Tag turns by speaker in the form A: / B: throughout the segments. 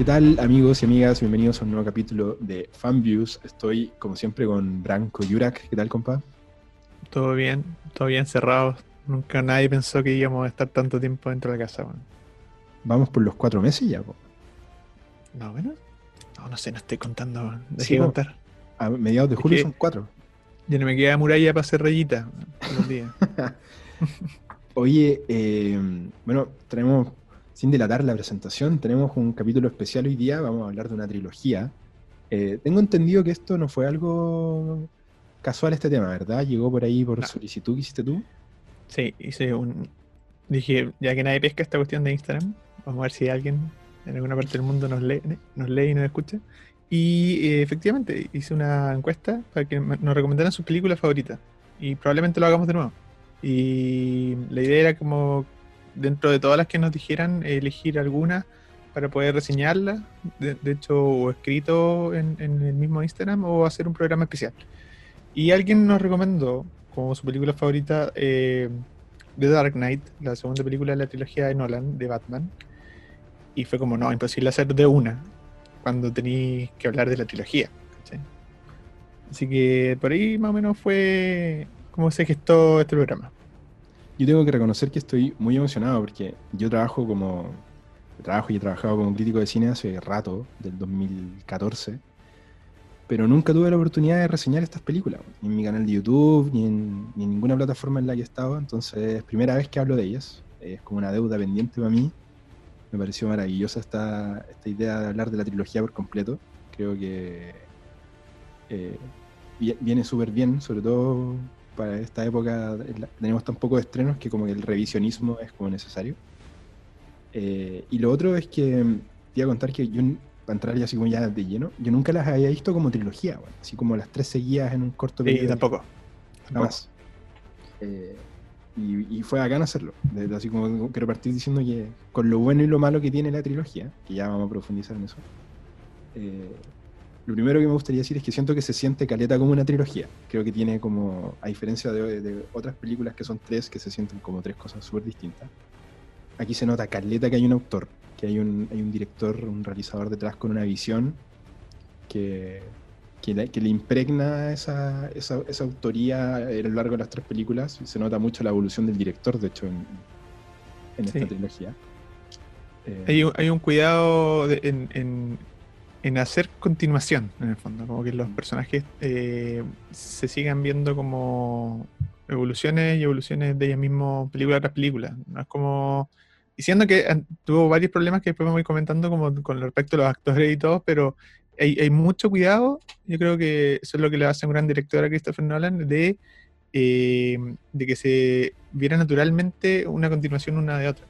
A: ¿Qué tal amigos y amigas? Bienvenidos a un nuevo capítulo de FanViews. Estoy como siempre con Branco Yurak. ¿Qué tal, compa?
B: Todo bien, todo bien cerrado. Nunca nadie pensó que íbamos a estar tanto tiempo dentro de la casa.
A: Vamos por los cuatro meses ya. Po.
B: No, bueno. No, no sé, no estoy contando. Dejé de contar.
A: A mediados de julio son cuatro.
B: Ya no me queda muralla para hacer rayita
A: Oye, eh, bueno, tenemos, sin delatar la presentación, tenemos un capítulo especial hoy día. Vamos a hablar de una trilogía. Eh, tengo entendido que esto no fue algo casual este tema, ¿verdad? Llegó por ahí por solicitud que hiciste tú.
B: Sí, hice un. Dije, ya que nadie pesca esta cuestión de Instagram, vamos a ver si alguien en alguna parte del mundo nos lee, nos lee y nos escucha. Y eh, efectivamente hice una encuesta para que nos recomendaran sus películas favoritas. Y probablemente lo hagamos de nuevo. Y la idea era como, dentro de todas las que nos dijeran, elegir alguna para poder reseñarla. De, hecho, o escrito en, el mismo Instagram o hacer un programa especial. Y alguien nos recomendó como su película favorita eh, The Dark Knight, la segunda película de la trilogía de Nolan, de Batman. Y fue como, no, imposible hacer de una cuando tenéis que hablar de la trilogía. Así que por ahí más o menos fue como se gestó este programa.
A: Yo tengo que reconocer que estoy muy emocionado porque yo trabajo como trabajo y he trabajado como crítico de cine hace rato, del 2014, pero nunca tuve la oportunidad de reseñar estas películas, ni en mi canal de YouTube, ni en, ni en ninguna plataforma en la que he estado, entonces primera vez que hablo de ellas, es como una deuda pendiente para mí me pareció maravillosa esta, esta idea de hablar de la trilogía por completo. Creo que eh, viene súper bien, sobre todo para esta época. Tenemos tan pocos estrenos que como que el revisionismo es como necesario. Eh, y lo otro es que te iba a contar que yo, para entrar ya así como ya de lleno, yo nunca las había visto como trilogía, así como las tres seguidas en un corto
B: periodo. Sí, tampoco.
A: Nada más. Eh, y, fue bacán hacerlo. así como quiero partir diciendo que con lo bueno y lo malo que tiene la trilogía, que ya vamos a profundizar en eso, eh, lo primero que me gustaría decir es que siento que se siente caleta como una trilogía. Creo que tiene como, a diferencia de, otras películas que son tres, que se sienten como tres cosas súper distintas, aquí se nota caleta que hay un autor, que hay un, hay un director, un realizador detrás con una visión que, que, le impregna esa, esa, esa, autoría a lo largo de las tres películas. Se nota mucho la evolución del director, de hecho, en, esta trilogía.
B: Eh, hay, un, cuidado en, en, hacer continuación, en el fondo, como que los mm. personajes eh, se sigan viendo como evoluciones y evoluciones de ellos mismos, película tras película. No es como diciendo que tuvo varios problemas que después me voy comentando como con respecto a los actores y todo, pero hay, mucho cuidado, yo creo que eso es lo que le hace un gran director a Christopher Nolan, de, eh, de que se viera naturalmente una continuación una de otra.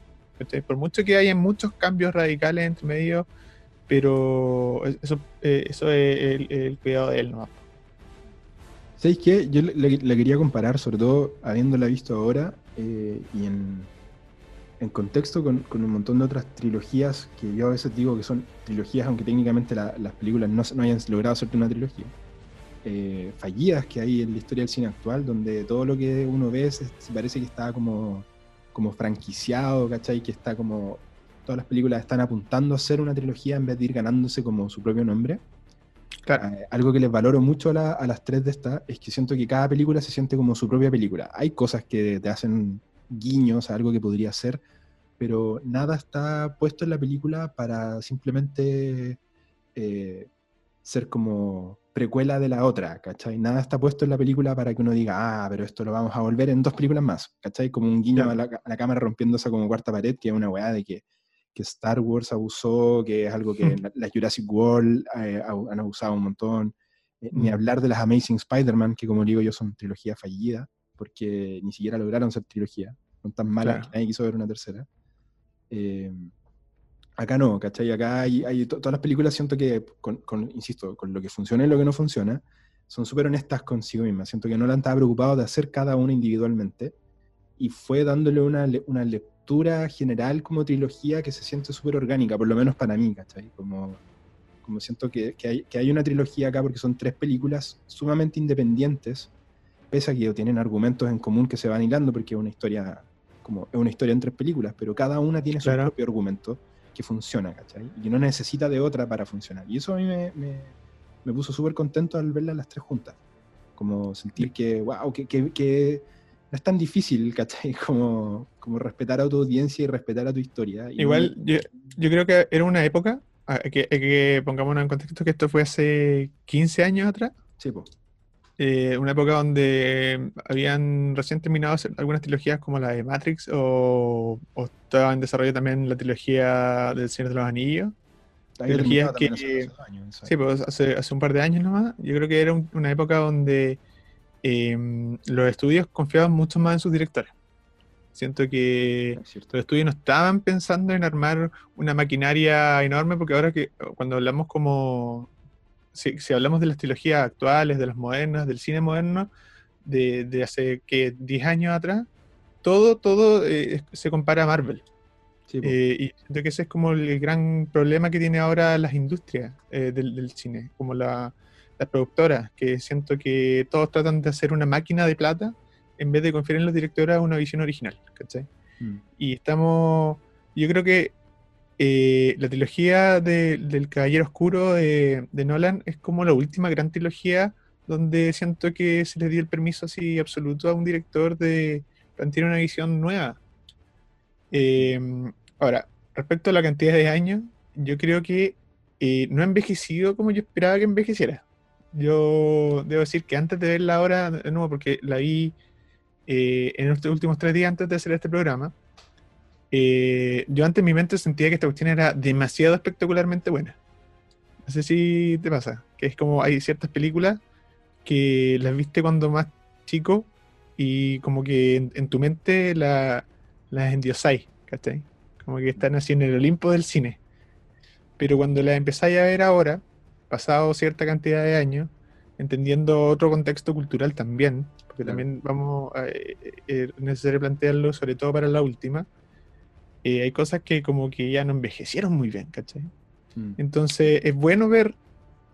B: Por mucho que haya muchos cambios radicales entre medio, pero eso, eh, eso es el, cuidado de él, ¿no?
A: ¿Sabéis qué? Yo le, quería comparar, sobre todo habiéndola visto ahora eh, y en, en contexto con, un montón de otras trilogías que yo a veces digo que son trilogías, aunque técnicamente las películas no, no, hayan logrado hacerte una trilogía, eh, fallidas que hay en la historia del cine actual, donde todo lo que uno ve se, parece que está como, como franquiciado, ¿cachai? Que está como. Todas las películas están apuntando a ser una trilogía en vez de ir ganándose como su propio nombre. Eh, algo que les valoro mucho a, a las tres de estas es que siento que cada película se siente como su propia película. Hay cosas que te hacen guiños a algo que podría ser, pero nada está puesto en la película para simplemente eh, ser como precuela de la otra, ¿cachai? Nada está puesto en la película para que uno diga, ah, pero esto lo vamos a volver en dos películas más, ¿cachai? Como un guiño a, la, cámara rompiendo esa como cuarta pared, que es una weá de que, que Star Wars abusó, que es algo que la, Jurassic World eh, han abusado un montón. Eh, ni mm. hablar de las Amazing Spider-Man, que como digo yo son trilogía fallida porque ni siquiera lograron ser trilogía. Son tan malas que nadie quiso ver una tercera. Eh, acá no, ¿cachai? Acá hay, todas las películas siento que, con, insisto, con lo que funciona y lo que no funciona, son súper honestas consigo mismas. Siento que no la estaba preocupado de hacer cada una individualmente y fue dándole una, una lectura general como trilogía que se siente súper orgánica, por lo menos para mí, ¿cachai? Como, como siento que, que, hay, que hay una trilogía acá porque son tres películas sumamente independientes pese a que tienen argumentos en común que se van hilando, porque es una historia como es una historia en tres películas, pero cada una tiene su propio argumento, que funciona, ¿cachai? Y que no necesita de otra para funcionar. Y eso a mí me, me, me puso súper contento al verlas las tres juntas. Como sentir que, wow, que, que, que no es tan difícil, ¿cachai? Como, como respetar a tu audiencia y respetar a tu historia. Y
B: Igual, yo, yo creo que era una época, que, que pongámonos en contexto que esto fue hace 15 años atrás.
A: Sí, po.
B: Eh, una época donde habían recién terminado algunas trilogías como la de Matrix o, o estaba en desarrollo también la trilogía del Señor de los Anillos. Trilogías que-
A: hace años,
B: Sí, pues hace, hace un par de años nomás. Yo creo que era un- una época donde eh, los estudios confiaban mucho más en sus directores. Siento que
A: es
B: los estudios no estaban pensando en armar una maquinaria enorme, porque ahora que cuando hablamos como, si, si hablamos de las trilogías actuales, de las modernas, del cine moderno, de, de hace que 10 años atrás, todo, todo eh, se compara a Marvel.
A: Sí.
B: Eh, y siento que ese es como el gran problema que tiene ahora las industrias eh, del, del cine, como la- las productoras, que siento que todos tratan de hacer una máquina de plata en vez de confiar en los directores a una visión original, ¿cachai?
A: Mm.
B: Y estamos, yo creo que eh, la trilogía de- del Caballero Oscuro de, de Nolan es como la última gran trilogía donde siento que se le dio el permiso así absoluto a un director de plantear una visión nueva. Eh, ahora, respecto a la cantidad de años, yo creo que eh, no ha envejecido como yo esperaba que envejeciera. Yo debo decir que antes de verla ahora, de nuevo, porque la vi eh, en estos últimos tres días antes de hacer este programa, eh, yo antes en mi mente sentía que esta cuestión era demasiado espectacularmente buena. No sé si te pasa, que es como hay ciertas películas que las viste cuando más chico y como que en, en tu mente la- las endiosáis, ¿cachai? Como que están así en el Olimpo del cine. Pero cuando las empezáis a ver ahora, pasado cierta cantidad de años, entendiendo otro contexto cultural también, porque
A: Claro.
B: también vamos a, eh, eh, es necesario plantearlo, sobre todo para la última, eh, hay cosas que como que ya no envejecieron muy bien, ¿cachai?
A: Mm.
B: Entonces es bueno ver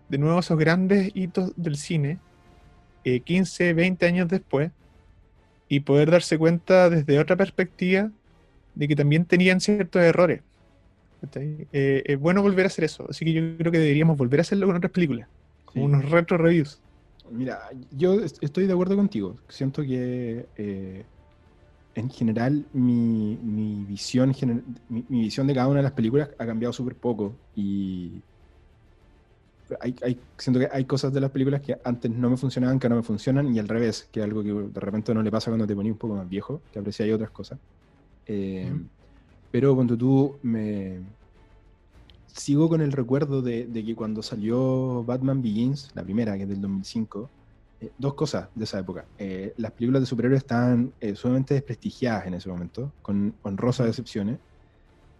B: de nuevo esos grandes hitos del cine, eh, 15, 20 años después, y poder darse cuenta desde otra perspectiva de que también tenían ciertos errores. Eh, es bueno volver a hacer eso, así que yo creo que deberíamos volver a hacerlo con otras películas, como
A: Sí.
B: unos retro reviews.
A: Mira, yo est- estoy de acuerdo contigo. Siento que eh, en general mi, mi visión gener- mi, mi visión de cada una de las películas ha cambiado súper poco y hay, hay- siento que hay cosas de las películas que antes no me funcionaban que ahora me funcionan y al revés, que es algo que de repente no le pasa cuando te pones un poco más viejo, que aprecias otras cosas. Eh,
B: Ujú.
A: Pero cuando tú me sigo con el recuerdo de, que cuando salió Batman Begins, la primera, que es del 2005, eh, dos cosas de esa época. Eh, las películas de superhéroes estaban eh, sumamente desprestigiadas en ese momento, con honrosas excepciones.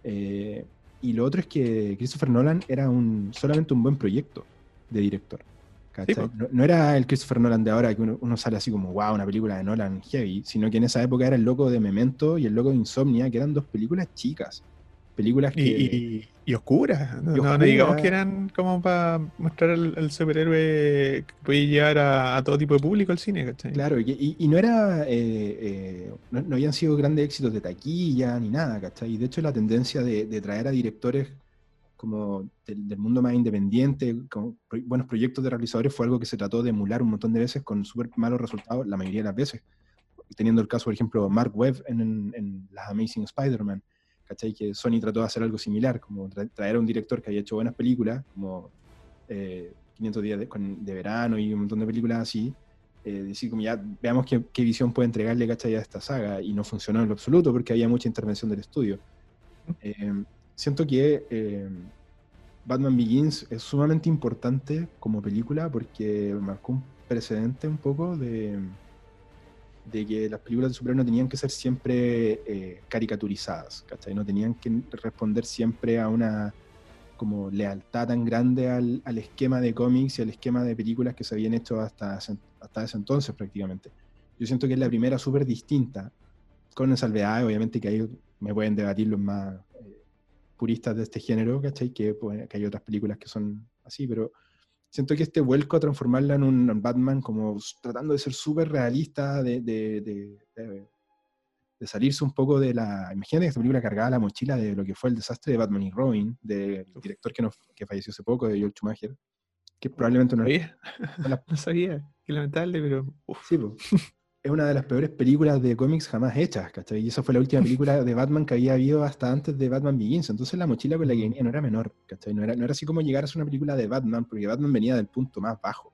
A: Eh, y lo otro es que Christopher Nolan era un, solamente un buen proyecto de director. No, no era el Christopher Nolan de ahora que uno, uno sale así como, wow, una película de Nolan heavy, sino que en esa época era el loco de Memento y el loco de Insomnia, que eran dos películas chicas. Películas que...
B: Y, y- y oscuras, no, digamos que eran como para mostrar al, al superhéroe que puede llevar a, a todo tipo de público al cine, ¿cachai?
A: Claro, y, y- y no era, eh, eh, no, no habían sido grandes éxitos de taquilla ni nada, ¿cachai? Y de hecho la tendencia de, de traer a directores como del, del mundo más independiente, con pro- buenos proyectos de realizadores, fue algo que se trató de emular un montón de veces con súper malos resultados, la mayoría de las veces. Teniendo el caso, por ejemplo, Mark Webb en, en- en las Amazing Spider-Man, ¿cachai? Que Sony trató de hacer algo similar, como tra- traer a un director que había hecho buenas películas, como eh, 500 días de, con- de verano y un montón de películas así, eh, decir como ya veamos qué, qué visión puede entregarle ¿cachai? a esta saga y no funcionó en lo absoluto porque había mucha intervención del estudio. Eh, siento que eh, Batman Begins es sumamente importante como película porque marcó un precedente un poco de, de que las películas de superhéroes no tenían que ser siempre eh, caricaturizadas, ¿cachai? No tenían que responder siempre a una como lealtad tan grande al, al esquema de cómics y al esquema de películas que se habían hecho hasta, hasta ese entonces prácticamente. Yo siento que es la primera súper distinta, con salvedades, obviamente que ahí me pueden debatir los más puristas de este género, ¿cachai? Que, pues, que hay otras películas que son así, pero siento que este vuelco a transformarla en un Batman como tratando de ser súper realista, de, de- de- de salirse un poco de la... Imagínate que esta película cargaba la mochila de lo que fue el desastre de Batman y Robin, del director que, nos, que falleció hace poco, de Joel Schumacher, que probablemente no...
B: sabía, no sabía, qué lamentable, pero... uf.
A: Sí, po. Es una de las peores películas de cómics jamás hechas, ¿cachai? Y esa fue la última película de Batman que había habido hasta antes de Batman Begins. Entonces la mochila con la que venía no era menor, ¿cachai? No era, no era así como llegar a ser una película de Batman, porque Batman venía del punto más bajo.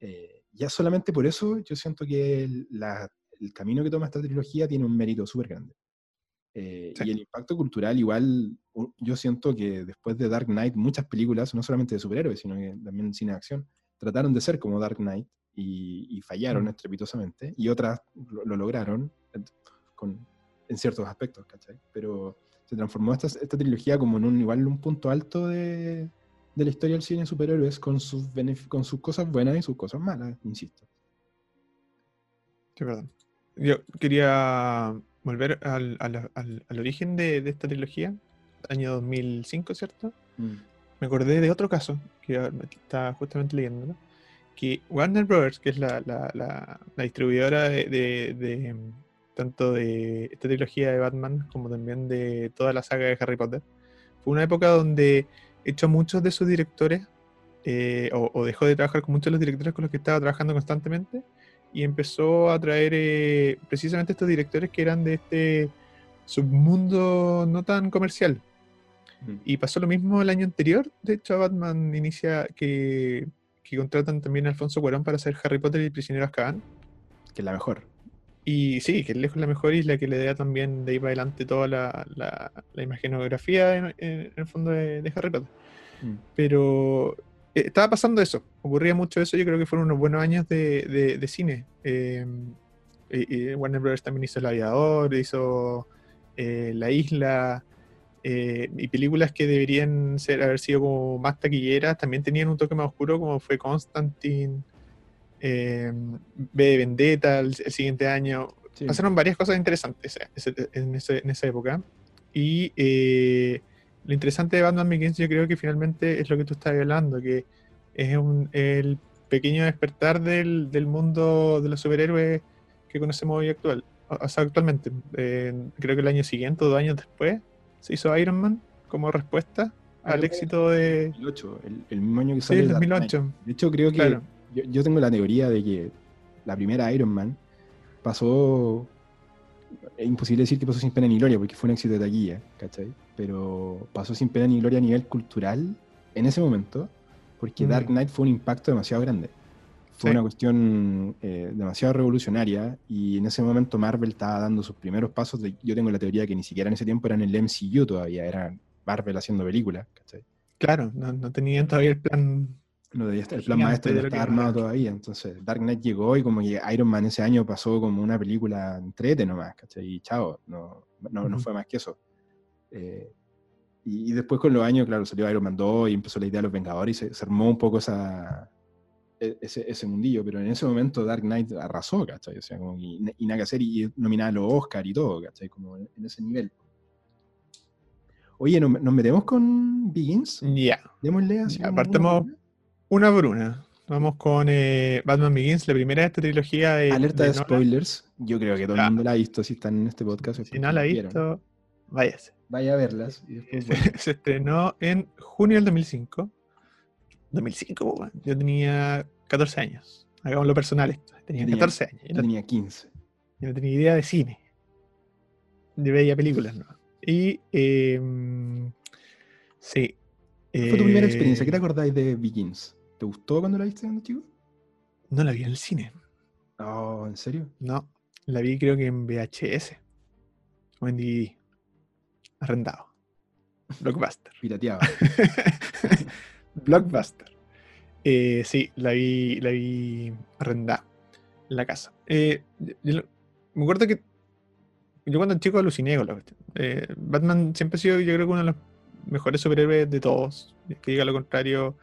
A: Eh, ya solamente por eso yo siento que el, la- el camino que toma esta trilogía tiene un mérito súper grande. Eh,
B: Sí.
A: Y el impacto cultural igual, yo siento que después de Dark Knight muchas películas, no solamente de superhéroes, sino que también cine de acción, trataron de ser como Dark Knight y, y fallaron
B: Mm.
A: estrepitosamente, y otras lo, lo lograron con, en ciertos aspectos, ¿cachai? Pero se transformó esta, esta trilogía como en un igual un punto alto de, de la historia del cine de superhéroes con sus, con sus cosas buenas y sus cosas malas, insisto.
B: Sí, perdón. Yo quería volver al, al- al- al origen de, de esta trilogía, año 2005, ¿cierto? Me acordé de otro caso, que estaba justamente leyéndolo, que Warner Brothers, que es la, la- la- la distribuidora de, de- de, mm, tanto de esta trilogía de Batman como también de toda la saga de Harry Potter, fue una época donde echó muchos de sus directores, eh, o, o dejó de trabajar con muchos de los directores con los que estaba trabajando constantemente, y empezó a traer eh, precisamente estos directores que eran de este submundo no tan comercial.
A: Mm.
B: Y pasó lo mismo el año anterior. De hecho, a Batman inicia que, que contratan también a Alfonso Cuarón para hacer Harry Potter y prisionero Azkaban.
A: Que es la mejor.
B: Y sí, que es lejos la mejor y la que le da también de ahí para adelante toda la, la, la imagenografía en, en el fondo de, de Harry Potter.
A: Mm.
B: Pero eh, estaba pasando eso, ocurría mucho eso. Yo creo que fueron unos buenos años de, de- de cine. Eh, Warner Brothers también hizo El Aviador, hizo eh, La Isla. Eh, y películas que deberían ser, haber sido como más taquilleras también tenían un toque más oscuro, como fue Constantine, eh, B de Vendetta el, el siguiente año.
A: Sí.
B: Pasaron varias cosas interesantes eh, en, ese- en esa época. Y eh, lo interesante de Batman Begins yo creo que finalmente es lo que tú estás hablando, que es un- el pequeño despertar del, del mundo de los superhéroes que conocemos hoy actual. O o sea, actualmente. Eh, creo que el año siguiente o dos años después se hizo Iron Man como respuesta al
A: Iron Man.
B: éxito de...
A: 2008, el, el mismo año que
B: Sí,
A: Dark Knight.
B: 2008.
A: De hecho, creo que
B: Claro.
A: yo, yo tengo la teoría de que la primera Iron Man pasó. Es imposible decir que pasó sin pena ni gloria porque fue un éxito de taquilla, ¿cachai? Pero pasó sin pena ni gloria a nivel cultural en ese momento porque
B: Mm.
A: Dark Knight fue un impacto demasiado grande. Fue
B: Sí.
A: una cuestión eh, demasiado revolucionaria y en ese momento Marvel estaba dando sus primeros pasos. de- yo tengo la teoría que ni siquiera en ese tiempo eran el MCU todavía, era Marvel haciendo películas, ¿cachai?
B: Claro, no, no tenían todavía el plan
A: No el plan maestro no estaba armado todavía. Entonces, Dark Knight llegó y como que Iron Man ese año pasó como una película entrete nomás, ¿cachai? Y chao, no, no, no fue más que eso. Eh, y, y después con los años, claro, salió Iron Man 2 y empezó la idea de los Vengadores y se, se armó un poco esa, ese, ese mundillo. Pero en ese momento Dark Knight arrasó, ¿cachai? O sea, como y, y nada que hacer y nominaba a los Oscar y todo, ¿cachai? Como en, en ese nivel. Oye, ¿nos, nos metemos con Begins?
B: Ya,
A: Démosle así.
B: Partamos-
A: una-
B: por una. Vamos con eh, Batman Begins, la primera de esta trilogía de.
A: Alerta de,
B: Nolan.
A: spoilers. Yo creo que todo el mundo la ha visto si están en este podcast.
B: Si no la ha visto, váyase.
A: Vaya a verlas. y
B: se estrenó en junio del 2005. 2005, po, weón. yo tenía 14 años. Hagamos lo personal esto. Tenía
A: tenía-
B: 14 años. Yo
A: tenía 15.
B: yo no tenía idea de cine. Yo veía películas, ¿no? Y. eh, sí.
A: ¿Cuál fue tu primera experiencia?
B: eh,
A: ¿Qué te acordáis de Begins? ¿Te gustó cuando la viste cuando chico?
B: No la vi en el cine.
A: Oh, ¿en serio?
B: No, la vi creo que en VHS o en DVD. Arrendado. Blockbuster.
A: Pirateaba.
B: Blockbuster. Eh, sí, la vi, la vi arrendada en la casa. Eh, yo- me acuerdo que yo cuando chico aluciné con la cuestión. Eh, Batman siempre ha sido, yo creo que uno de los mejores superhéroes de todos. Que diga lo contrario.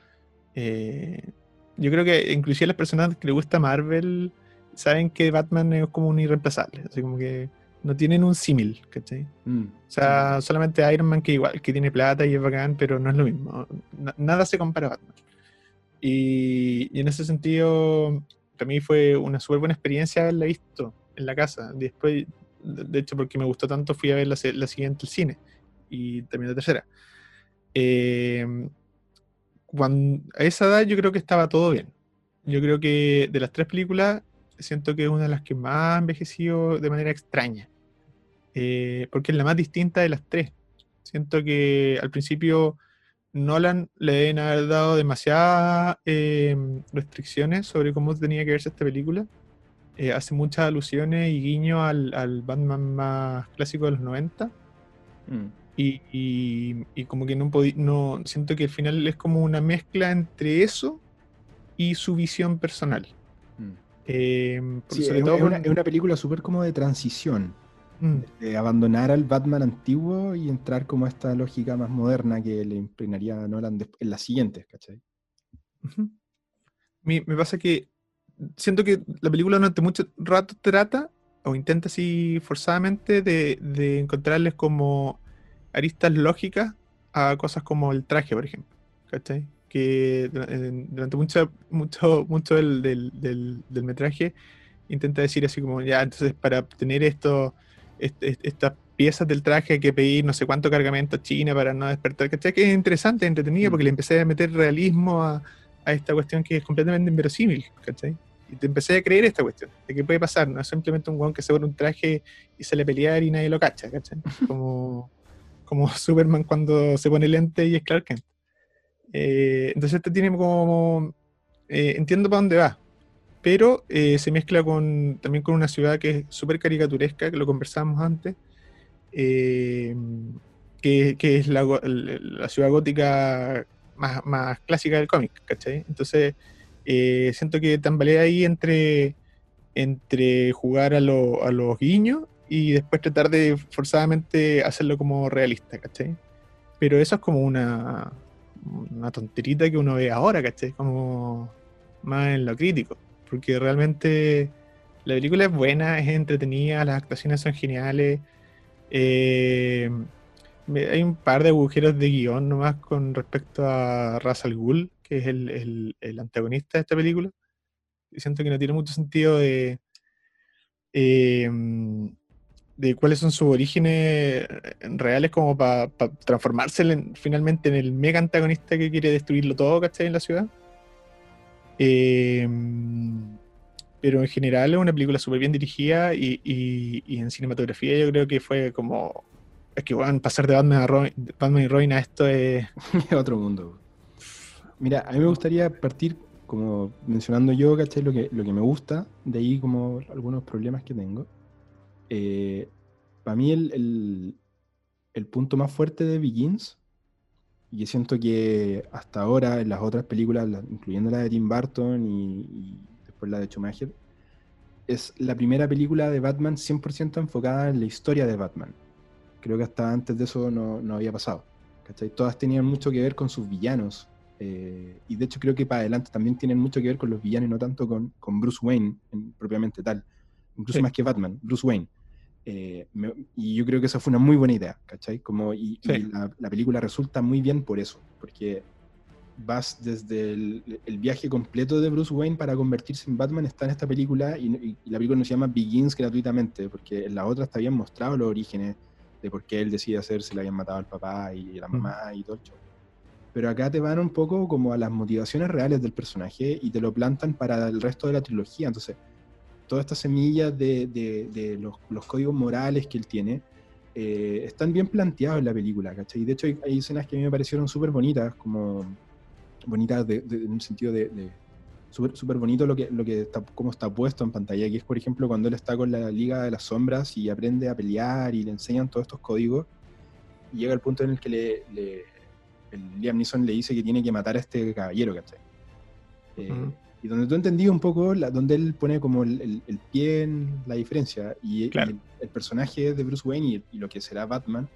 B: eh, yo creo que inclusive las personas que les gusta Marvel saben que Batman es como un irreemplazable. Así como que no tienen un símil, ¿cachai?
A: Mm,
B: O sea, solamente Iron Man que igual, que tiene plata y es bacán, pero no es lo mismo. Na- nada se compara a Batman. Y, y en ese sentido, para mí fue una súper buena experiencia haberla visto en la casa. Después, de hecho porque me gustó tanto fui a ver la, la siguiente el cine y también la tercera. Eh, cuando, a esa edad yo creo que estaba todo bien. Yo creo que de las tres películas siento que es una de las que más ha envejecido de manera extraña. Eh, porque es la más distinta de las tres. Siento que al principio Nolan le deben haber dado demasiadas eh, restricciones sobre cómo tenía que verse esta película. Eh, hace muchas alusiones y guiño al, al, Batman más clásico de los 90. Mm. Y, y, como que no, no siento que al final es como una mezcla entre eso y su visión personal.
A: Mm. Eh, es, una, película súper como de transición. Mm. De abandonar al Batman antiguo y entrar como a esta lógica más moderna que le impregnaría a Nolan en las siguientes, ¿cachai?
B: me, pasa que siento que la película durante mucho rato trata o intenta así forzadamente de, de encontrarles como aristas lógicas a cosas como el traje, por ejemplo. ¿Cachai? Que durante mucho, mucho, mucho del, del, del, metraje intenta decir así como, ya, entonces para obtener esto, estas piezas del traje que pedir no sé cuánto cargamento a China para no despertar, ¿cachai? Que es interesante, entretenido, porque le empecé a meter realismo a, a esta cuestión que es completamente inverosímil, ¿cachai? Y te empecé a creer esta cuestión, de que puede pasar, no es simplemente un guan que se pone un traje y sale a pelear y nadie lo cacha, ¿cachai? Como como Superman cuando se pone lente y es Clark Kent. Eh, entonces este tiene como... Eh, entiendo para dónde va, pero eh, se mezcla con, también con una ciudad que es súper caricaturesca, que lo conversábamos antes, que, es la, ciudad gótica más, más clásica del cómic, ¿cachai? Entonces siento que tambalea ahí entre, entre jugar a, a los guiños y después tratar de forzadamente hacerlo como realista, ¿cachai? Pero eso es como una, una tonterita que uno ve ahora, ¿cachai? Como más en lo crítico, porque realmente la película es buena, es entretenida, las actuaciones son geniales. Eh, hay un par de agujeros de guion nomás con respecto a Ra's al que es el, el, antagonista de esta película. Y siento que no tiene mucho sentido de... Eh, de cuáles son sus orígenes reales como para transformarse finalmente en el mega antagonista que quiere destruirlo todo, ¿cachai? En la ciudad. Em, pero en general es una película súper bien dirigida y, en cinematografía yo creo que fue como... Es que, bueno, pasar de Batman, a Batman y Robin a esto es...
A: otro mundo. Mira, a mí me gustaría partir como mencionando yo, ¿cachai? Lo que, lo que me gusta, de ahí como algunos problemas que tengo. Eh, para mí el, punto más fuerte de Begins, y siento que hasta ahora en las otras películas, incluyendo la de Tim Burton y, después la de Schumacher, es la primera película de Batman 100% enfocada en la historia de Batman. Creo que hasta antes de eso no, había pasado. Todas tenían mucho que ver con sus villanos. Eh, y de hecho creo que para adelante también tienen mucho que ver con los villanos, no tanto con, Bruce Wayne propiamente tal. Incluso más que Batman, Bruce Wayne. Eh, y yo creo que esa fue una muy buena idea, ¿cachai? Como, y, la, película resulta muy bien por eso, porque vas desde el, viaje completo de Bruce Wayne para convertirse en Batman, está en esta película y, la película no se llama Begins gratuitamente, porque en la otra está bien mostrado los orígenes de por qué él decide hacerse, le habían matado al papá y la mamá y todo el show. Pero acá te van un poco como a las motivaciones reales del personaje y te lo plantan para el resto de la trilogía, entonces todas estas semillas de, los, códigos morales que él tiene, eh, están bien planteados en la película, ¿cachai? Y de hecho hay, escenas que a mí me parecieron súper bonitas, como bonitas en un sentido de, súper bonito lo que, lo que está, cómo está puesto en pantalla, que es por ejemplo cuando él está con la Liga de las Sombras y aprende a pelear y le enseñan todos estos códigos, y llega el punto en el que le, el Liam Neeson le dice que tiene que matar a este caballero, ¿cachai? Eh, y donde tú entendí un poco, la, donde él pone como el, pie en la diferencia, y, el, personaje de Bruce Wayne y, lo que será Batman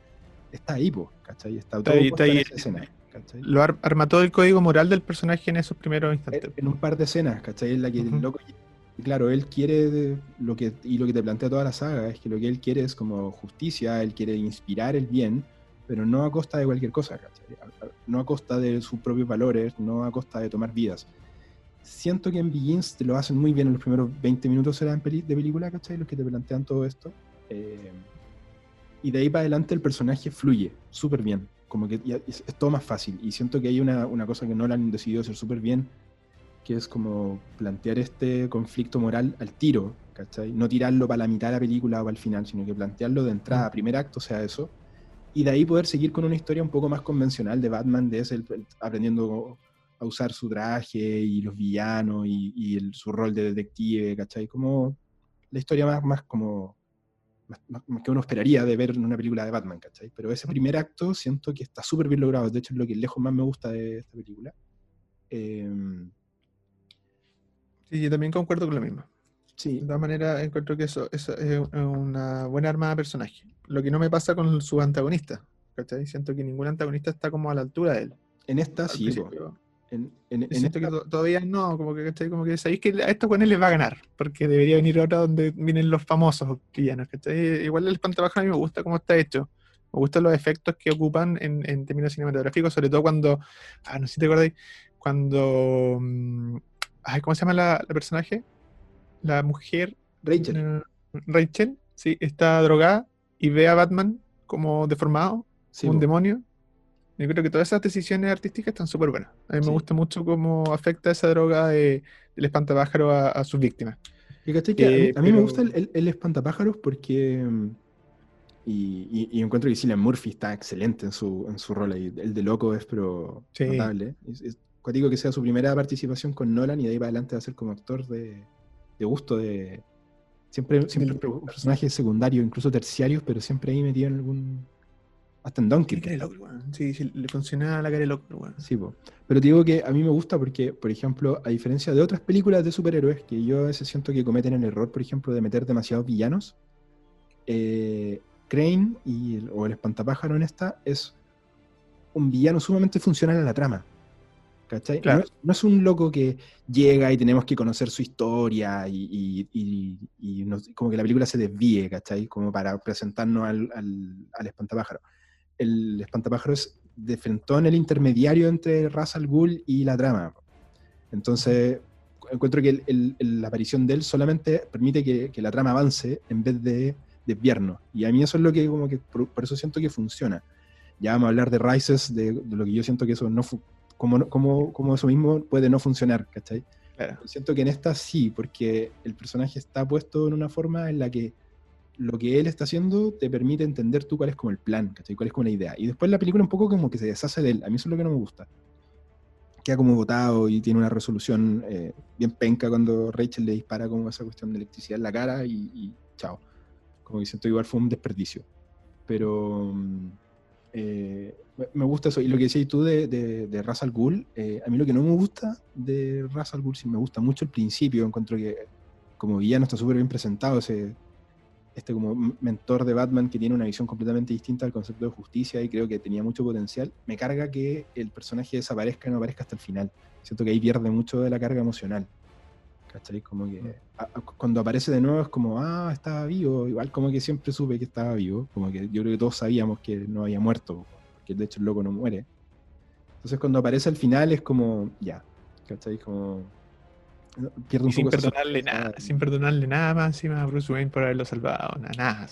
A: está ahí, ¿cachai? Está, todo
B: ahí, en esa escena, Lo arma todo el código moral del personaje en esos primeros instantes.
A: En, un par de escenas, ¿cachai? En la que el loco, claro, él quiere lo que, y lo que te plantea toda la saga, es que lo que él quiere es como justicia, él quiere inspirar el bien, pero no a costa de cualquier cosa, ¿cachai? No a costa de sus propios valores, no a costa de tomar vidas siento que en Begins lo hacen muy bien en los primeros 20 minutos de, de película, ¿cachai? Los que te plantean todo esto. Eh, y de ahí para adelante el personaje fluye súper bien. Como que es, todo más fácil. Y siento que hay una, una cosa que no han decidido hacer súper bien, que es como plantear este conflicto moral al tiro, ¿cachai? No tirarlo para la mitad de la película o para el final, sino que plantearlo de entrada, mm. primer acto, sea eso. Y de ahí poder seguir con una historia un poco más convencional de Batman, de ese, aprendiendo a usar su traje y los villanos y, su rol de detective, ¿cachai? Como la historia más, más como más, que uno esperaría de ver en una película de Batman, ¿cachai? Pero ese primer acto siento que está súper bien logrado, de hecho es lo que lejos más me gusta de esta película. Em,
B: sí, yo también concuerdo con lo mismo. Sí. De todas maneras, encuentro que eso, es una buena arma de personaje. Lo que no me pasa con su antagonista, ¿cachai? Siento que ningún antagonista está como a la altura de él.
A: En esta sí,
B: en, siento que todavía no, como que, Como que sabéis que a esto con él les va a ganar, porque debería venir otra donde vienen los famosos villanos, Igual el espantapájaros a mí me gusta cómo está hecho. Me gustan los efectos que ocupan en, términos cinematográficos, sobre todo cuando, ah, no sé si te acordáis, cuando, mm, ay, ¿cómo se llama la, personaje? La mujer.
A: Rachel.
B: Eh, Rachel, sí, está drogada y ve a Batman como deformado, un demonio, yo creo que todas esas decisiones artísticas están súper buenas. A mí me gusta mucho cómo afecta esa droga de, del espantapájaro a, sus víctimas.
A: que a mí, me gusta el, el, espantapájaros porque. Mm, y, y, encuentro que Cillian Murphy está excelente en su, en su rol ahí. El de loco es, pero notable. Es, digo que sea su primera participación con Nolan y de ahí para adelante va a ser como actor de, de gusto de. Siempre, siempre personajes secundarios, incluso terciarios, pero siempre ahí metido en algún hasta en Dunkirk.
B: Sí, sí, le funciona la cara de loco,
A: Sí, pero te digo que a mí me gusta porque, por ejemplo, a diferencia de otras películas de superhéroes, que yo a veces siento que cometen el error, por ejemplo, de meter demasiados villanos, eh, Crane y o el espantapájaro en esta es un villano sumamente funcional a la trama. ¿Cachai? No, es, un loco que llega y tenemos que conocer su historia y, como que la película se desvíe, ¿cachai? Como para presentarnos al, al, al espantapájaro el espantapájaro es de frentón el intermediario entre Ra's al Ghul y la trama. Entonces, encuentro que la aparición de él solamente permite que, la trama avance en vez de desviarnos. Y a mí eso es lo que, como que, por, eso siento que funciona. Ya vamos a hablar de Rises, de, lo que yo siento que eso no, como, como, como eso mismo puede no funcionar, ¿cachai? Siento que en esta sí, porque el personaje está puesto en una forma en la que lo que él está haciendo te permite entender tú cuál es como el plan, ¿cachai? cuál es como la idea. Y después la película un poco como que se deshace de él. A mí eso es lo que no me gusta. Queda como botado y tiene una resolución eh, bien penca cuando Rachel le dispara como esa cuestión de electricidad en la cara y, chao. Como que siento igual fue un desperdicio. Pero mm, eh, me gusta eso. Y lo que decías tú de, de, de Ras al Ghul, eh, a mí lo que no me gusta de Ras al Ghul, sí me gusta mucho el principio. Encuentro que como villano está súper bien presentado. ese este como mentor de Batman que tiene una visión completamente distinta al concepto de justicia y creo que tenía mucho potencial, me carga que el personaje desaparezca y no aparezca hasta el final. Siento que ahí pierde mucho de la carga emocional. ¿Cachai? Como que mm. cuando aparece de nuevo es como, ah, estaba vivo. Igual como que siempre supe que estaba vivo. Como que yo creo que todos sabíamos que no había muerto, porque de hecho el loco no muere. Entonces cuando aparece al final es como, ya, ¿cachai? Como
B: sin perdonarle nada, sin perdonarle nada más encima a Bruce Wayne por haberlo salvado, nada, nada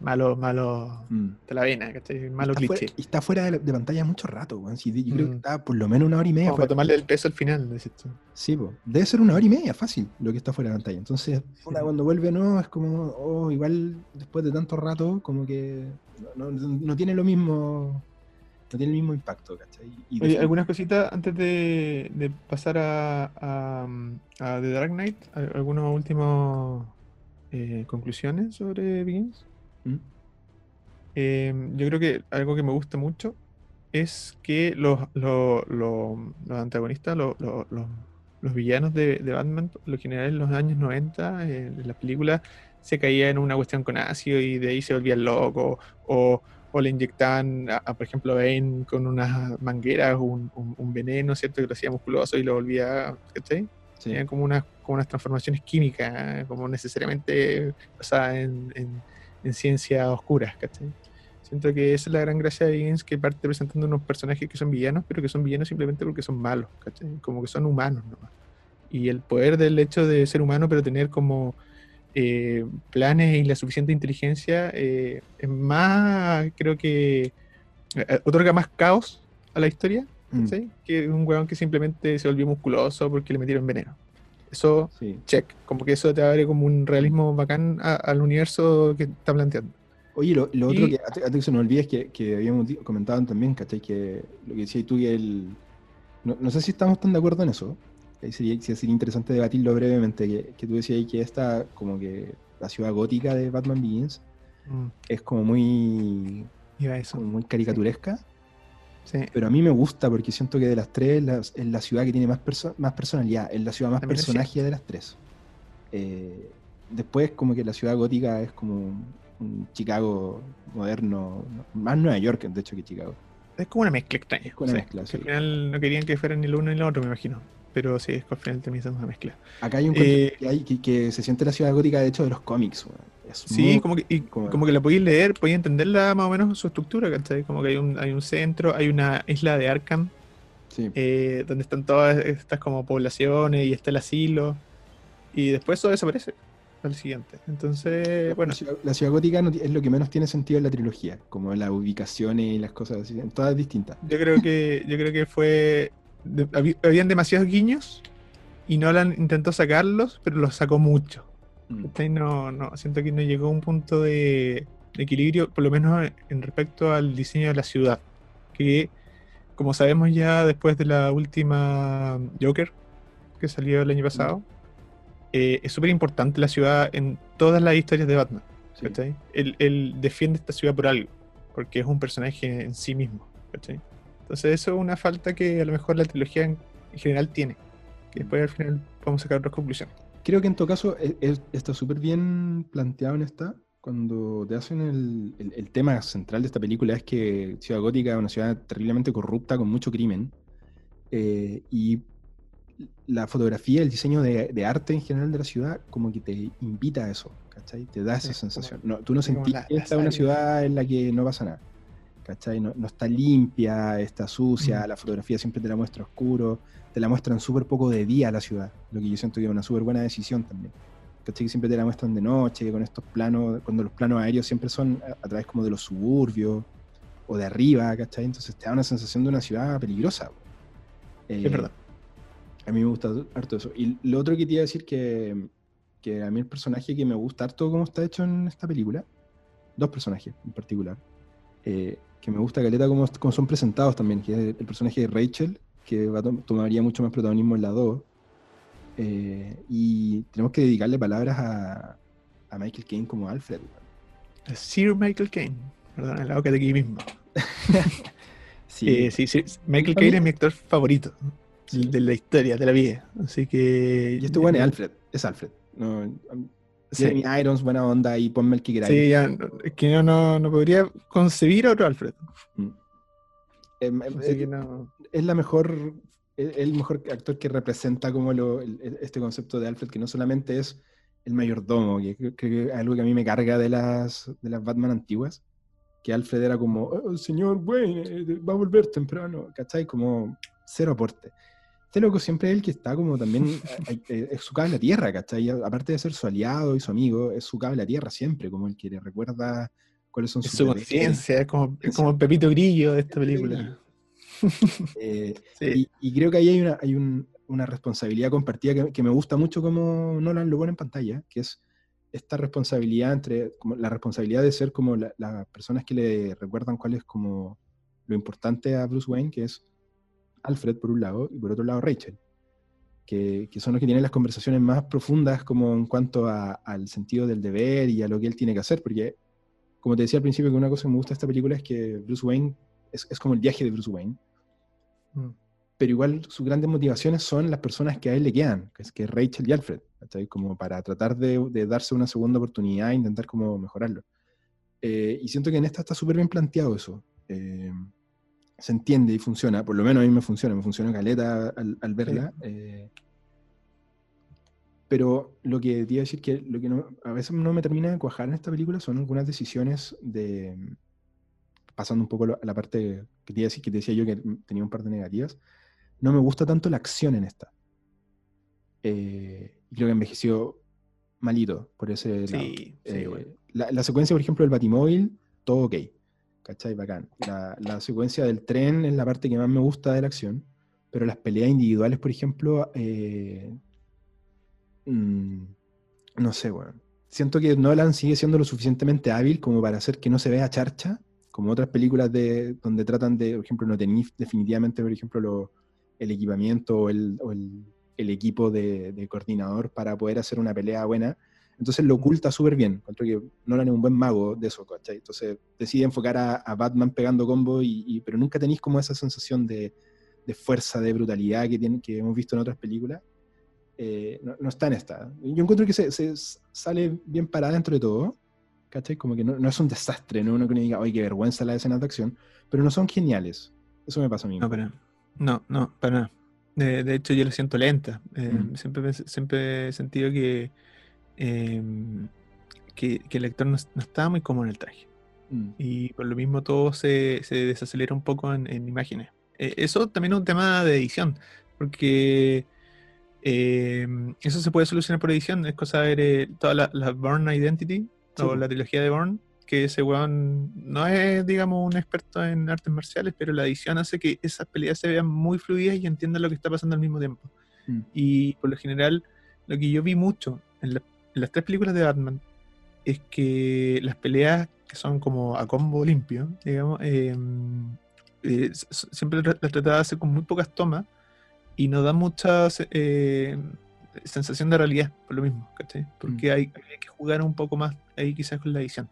B: malo, malo mm. de la vena, ¿cachai? Malo
A: está
B: cliché.
A: y está fuera de, pantalla mucho rato, yo creo que mm. está por lo menos una hora y media.
B: para tomarle el peso al final,
A: Sí, debe ser una hora y media, fácil, lo que está fuera de pantalla. Entonces, cuando vuelve no, es como, oh, igual después de tanto rato, como que no tiene lo mismo no tiene el mismo impacto, ¿cachai?
B: Y algunas cositas antes de, pasar a, a, The Dark Knight, algunas últimas eh, conclusiones sobre Begins. ¿Mm? Em, yo creo que algo que me gusta mucho es que los, los, antagonistas, los, villanos de, Batman, lo general en los años 90, en las películas, se caía en una cuestión con ácido y de ahí se volvían locos, o o le inyectaban, por ejemplo, a Bane con unas mangueras, un, un, veneno, ¿cierto? Que lo hacía musculoso y lo volvía, ¿cachai? Sí. Tenían como unas, como unas transformaciones químicas, como necesariamente basadas en, en, ciencias oscuras, ¿cachai? Siento que esa es la gran gracia de Begins, que parte presentando unos personajes que son villanos, pero que son villanos simplemente porque son malos, ¿cachai? Como que son humanos nomás. Y el poder del hecho de ser humano, pero tener como eh, planes y la suficiente inteligencia, eh, es más, creo que eh, otorga más caos a la historia
A: Mm,
B: ¿sí? que un weón que simplemente se volvió musculoso porque le metieron veneno. Eso,
A: sí.
B: check, como que eso te abre como un realismo bacán a- al universo que está planteando.
A: Oye, lo, lo otro
B: Y-
A: que antes, que se nos olvide es que, que habíamos comentado también, ¿cachai? Que lo que decías tú y el... No, no sé si estamos tan de acuerdo en eso. Ahí sería, sería interesante debatirlo brevemente, que, que tú decías que esta, como que la ciudad gótica de Batman Begins es como muy,
B: Iba a eso.
A: como muy caricaturesca,
B: Sí.
A: pero a mí me gusta porque siento que de las tres la- es la ciudad que tiene más, perso- más personalidad, es la ciudad más
B: También
A: personaje de las tres. Eh, después como que la ciudad gótica es como un, un Chicago moderno, no- más Nueva York de hecho que Chicago.
B: Es como una mezcla extraña.
A: Es como una mezcla,
B: que
A: sí.
B: Al final no querían que fueran ni lo uno ni lo otro, me imagino. Pero sí, es que al final termina siendo una mezcla.
A: Acá hay un
B: Eh,
A: que, hay, que, que se siente la ciudad gótica de hecho de los cómics. Es
B: Sí,
A: muy-
B: como que, y
A: como-
B: como que la podéis leer, podéis entenderla más o menos su estructura, ¿cachai? Como que hay un, hay un centro, hay una isla de Arkham,
A: sí.
B: eh, donde están todas estas como poblaciones y está el asilo, y después eso desaparece al siguiente. Entonces, bueno,
A: la, ciudad, la ciudad gótica no es lo que menos tiene sentido en la trilogía, como las ubicaciones y las cosas así, todas distintas.
B: yo creo que, yo creo que fue. De- habían demasiados guiños y Nolan intentó sacarlos, pero los sacó mucho.
A: Mm.
B: No, no, siento que no llegó a un punto de, de equilibrio, por lo menos en respecto al diseño de la ciudad. Que, como sabemos ya después de la última Joker, que salió el año pasado, eh, es súper importante la ciudad en todas las historias de Batman.
A: Sí.
B: Él, él defiende esta ciudad por algo, porque es un personaje en sí mismo. ¿cachai? Entonces eso es una falta que a lo mejor la trilogía en, en general tiene, que después al final podemos sacar otras conclusiones.
A: Creo que en todo caso e- es- está súper bien planteado en esta. Cuando te hacen el, el- el tema central de esta película es que Ciudad Gótica es una ciudad terriblemente corrupta con mucho crimen. eh, y la fotografía, el diseño de, de arte en general de la ciudad, como que te invita a eso, ¿cachai? Te da esa
B: Sí, como-
A: sensación. No, tú no sentís que esta es una ciudad en la que no pasa nada, ¿cachai? No, no está limpia, está sucia,
B: Mm.
A: la fotografía siempre te la muestra oscuro, te la muestran súper poco de día la ciudad, lo que yo siento que es una súper buena decisión también. ¿Cachai? Que siempre te la muestran de noche, con estos planos, cuando los planos aéreos siempre son a, a través como de los suburbios o de arriba, ¿cachai? Entonces te da una sensación de una ciudad peligrosa.
B: Es
A: Eh,
B: verdad.
A: A mí me gusta harto eso. Y lo otro que te iba a decir que, que a mí el personaje que me gusta harto cómo está hecho en esta película, dos personajes en particular, eh, que me gusta caleta cómo, cómo son presentados también, que es el, el personaje de Rachel, que va tomaría mucho más protagonismo en la 2. eh, y tenemos que dedicarle palabras a, a Michael Caine como Alfred.
B: Sir Michael Caine, perdón, en la boca de aquí mismo.
A: Sí,
B: Eh, sí, sí, Michael Caine es mi actor favorito de la historia, de la vida. Así que.
A: y este bueno es Alfred, es Alfred. No, am-
B: Sí,
A: Jeremy Irons, buena onda, y ponme el que queráis.
B: sí, ya, es que no, no, no podría concebir a otro Alfred.
A: Mm. Em, em, eh,
B: que no.
A: es la mejor, el mejor actor que representa como lo, el- este concepto de Alfred, que no solamente es el mayordomo, que creo creo que es algo que a mí me carga de las, de las Batman antiguas, que Alfred era como, "Oh, señor Wayne, eh, va a volver temprano, ¿cachai? Como cero aporte. Este loco siempre es el que está como también, eh, eh, es su cable a tierra, ¿cachai? Aparte de ser su aliado y su amigo, es su cable a tierra siempre, como el que le recuerda cuáles son
B: Es
A: sus
B: su
A: deberes.
B: conciencia, es como, es como el Pepito Grillo de esta película.
A: Eh,
B: Sí.
A: y, y creo que ahí hay una, hay un- una responsabilidad compartida que, que me gusta mucho como Nolan lo pone en pantalla, que es esta responsabilidad entre, como la responsabilidad de ser como la- las personas que le recuerdan cuál es como lo importante a Bruce Wayne, que es Alfred por un lado, y por otro lado Rachel, que, que son los que tienen las conversaciones más profundas como en cuanto a- al sentido del deber y a lo que él tiene que hacer, porque como te decía al principio, que una cosa que me gusta de esta película es que Bruce Wayne es, es como el viaje de Bruce Wayne,
B: Mm.
A: pero igual sus grandes motivaciones son las personas que a él le quedan, que es, que es Rachel y Alfred, ¿cachai? Como para tratar de, de darse una segunda oportunidad e intentar como mejorarlo. Eh, y siento que en esta está súper bien planteado eso. Eh, se entiende y funciona, por lo menos a mí me funciona, me funciona caleta al, al verla. eh, pero lo que te iba a decir que lo que no- a veces no me termina de cuajar en esta película son algunas decisiones de, pasando un poco a la parte que te, iba a decir- que te decía yo que tenía un par de negativas, no me gusta tanto la acción en esta. Eh, creo que envejeció malito por ese lado.
B: Sí,
A: Eh, la, la secuencia, por ejemplo, del Batimóvil, todo ok. ¿Cachai? Bacán. La, secuencia del tren es la parte que más me gusta de la acción, pero las peleas individuales, por ejemplo, eh, mm, no sé, weón. Siento que Nolan sigue siendo lo suficientemente hábil como para hacer que no se vea charcha, como otras películas de, donde tratan de, por ejemplo, no tenéis definitivamente, por ejemplo, lo- el equipamiento o el, equipo de coordinador para poder hacer una pelea buena. Entonces lo oculta súper bien. Encuentro que Nolan es un buen mago de eso, ¿cachai? Entonces decide enfocar a, a Batman pegando combo, y, y- pero nunca tenéis como esa sensación de, de fuerza, de brutalidad que, tiene, que hemos visto en otras películas. Eh, no, no está en esta. Yo encuentro que se, se sale bien parada dentro de todo, ¿cachai? Como que no, no es un desastre, no uno que diga, oye, qué vergüenza la escena de acción, pero no son geniales. Eso me pasa a mí.
B: No, para. No, no, para nada. De, de hecho, yo la siento lenta. Eh,
A: Mm.
B: siempre, siempre he sentido que, eh, que, que el lector no, no estaba muy cómodo en el traje.
A: Mm.
B: Y por lo mismo todo se, se desacelera un poco en, en imágenes. Eh, eso también es un tema de edición, porque eh, eso se puede solucionar por edición. Es cosa de ver eh, toda la, la Bourne Identity
A: Sí,
B: o la trilogía de Bourne, que ese weón no es, digamos, un experto en artes marciales, pero la edición hace que esas peleas se vean muy fluidas y entiendan lo que está pasando al mismo tiempo.
A: Mm.
B: Y por lo general, lo que yo vi mucho en, la- en las tres películas de Batman es que las peleas que son como a combo limpio, digamos, eh, eh, siempre las trataba de hacer con muy pocas tomas y no da mucha eh, sensación de realidad, por lo mismo, ¿cachai? Porque hay, hay que jugar un poco más ahí quizás con la edición.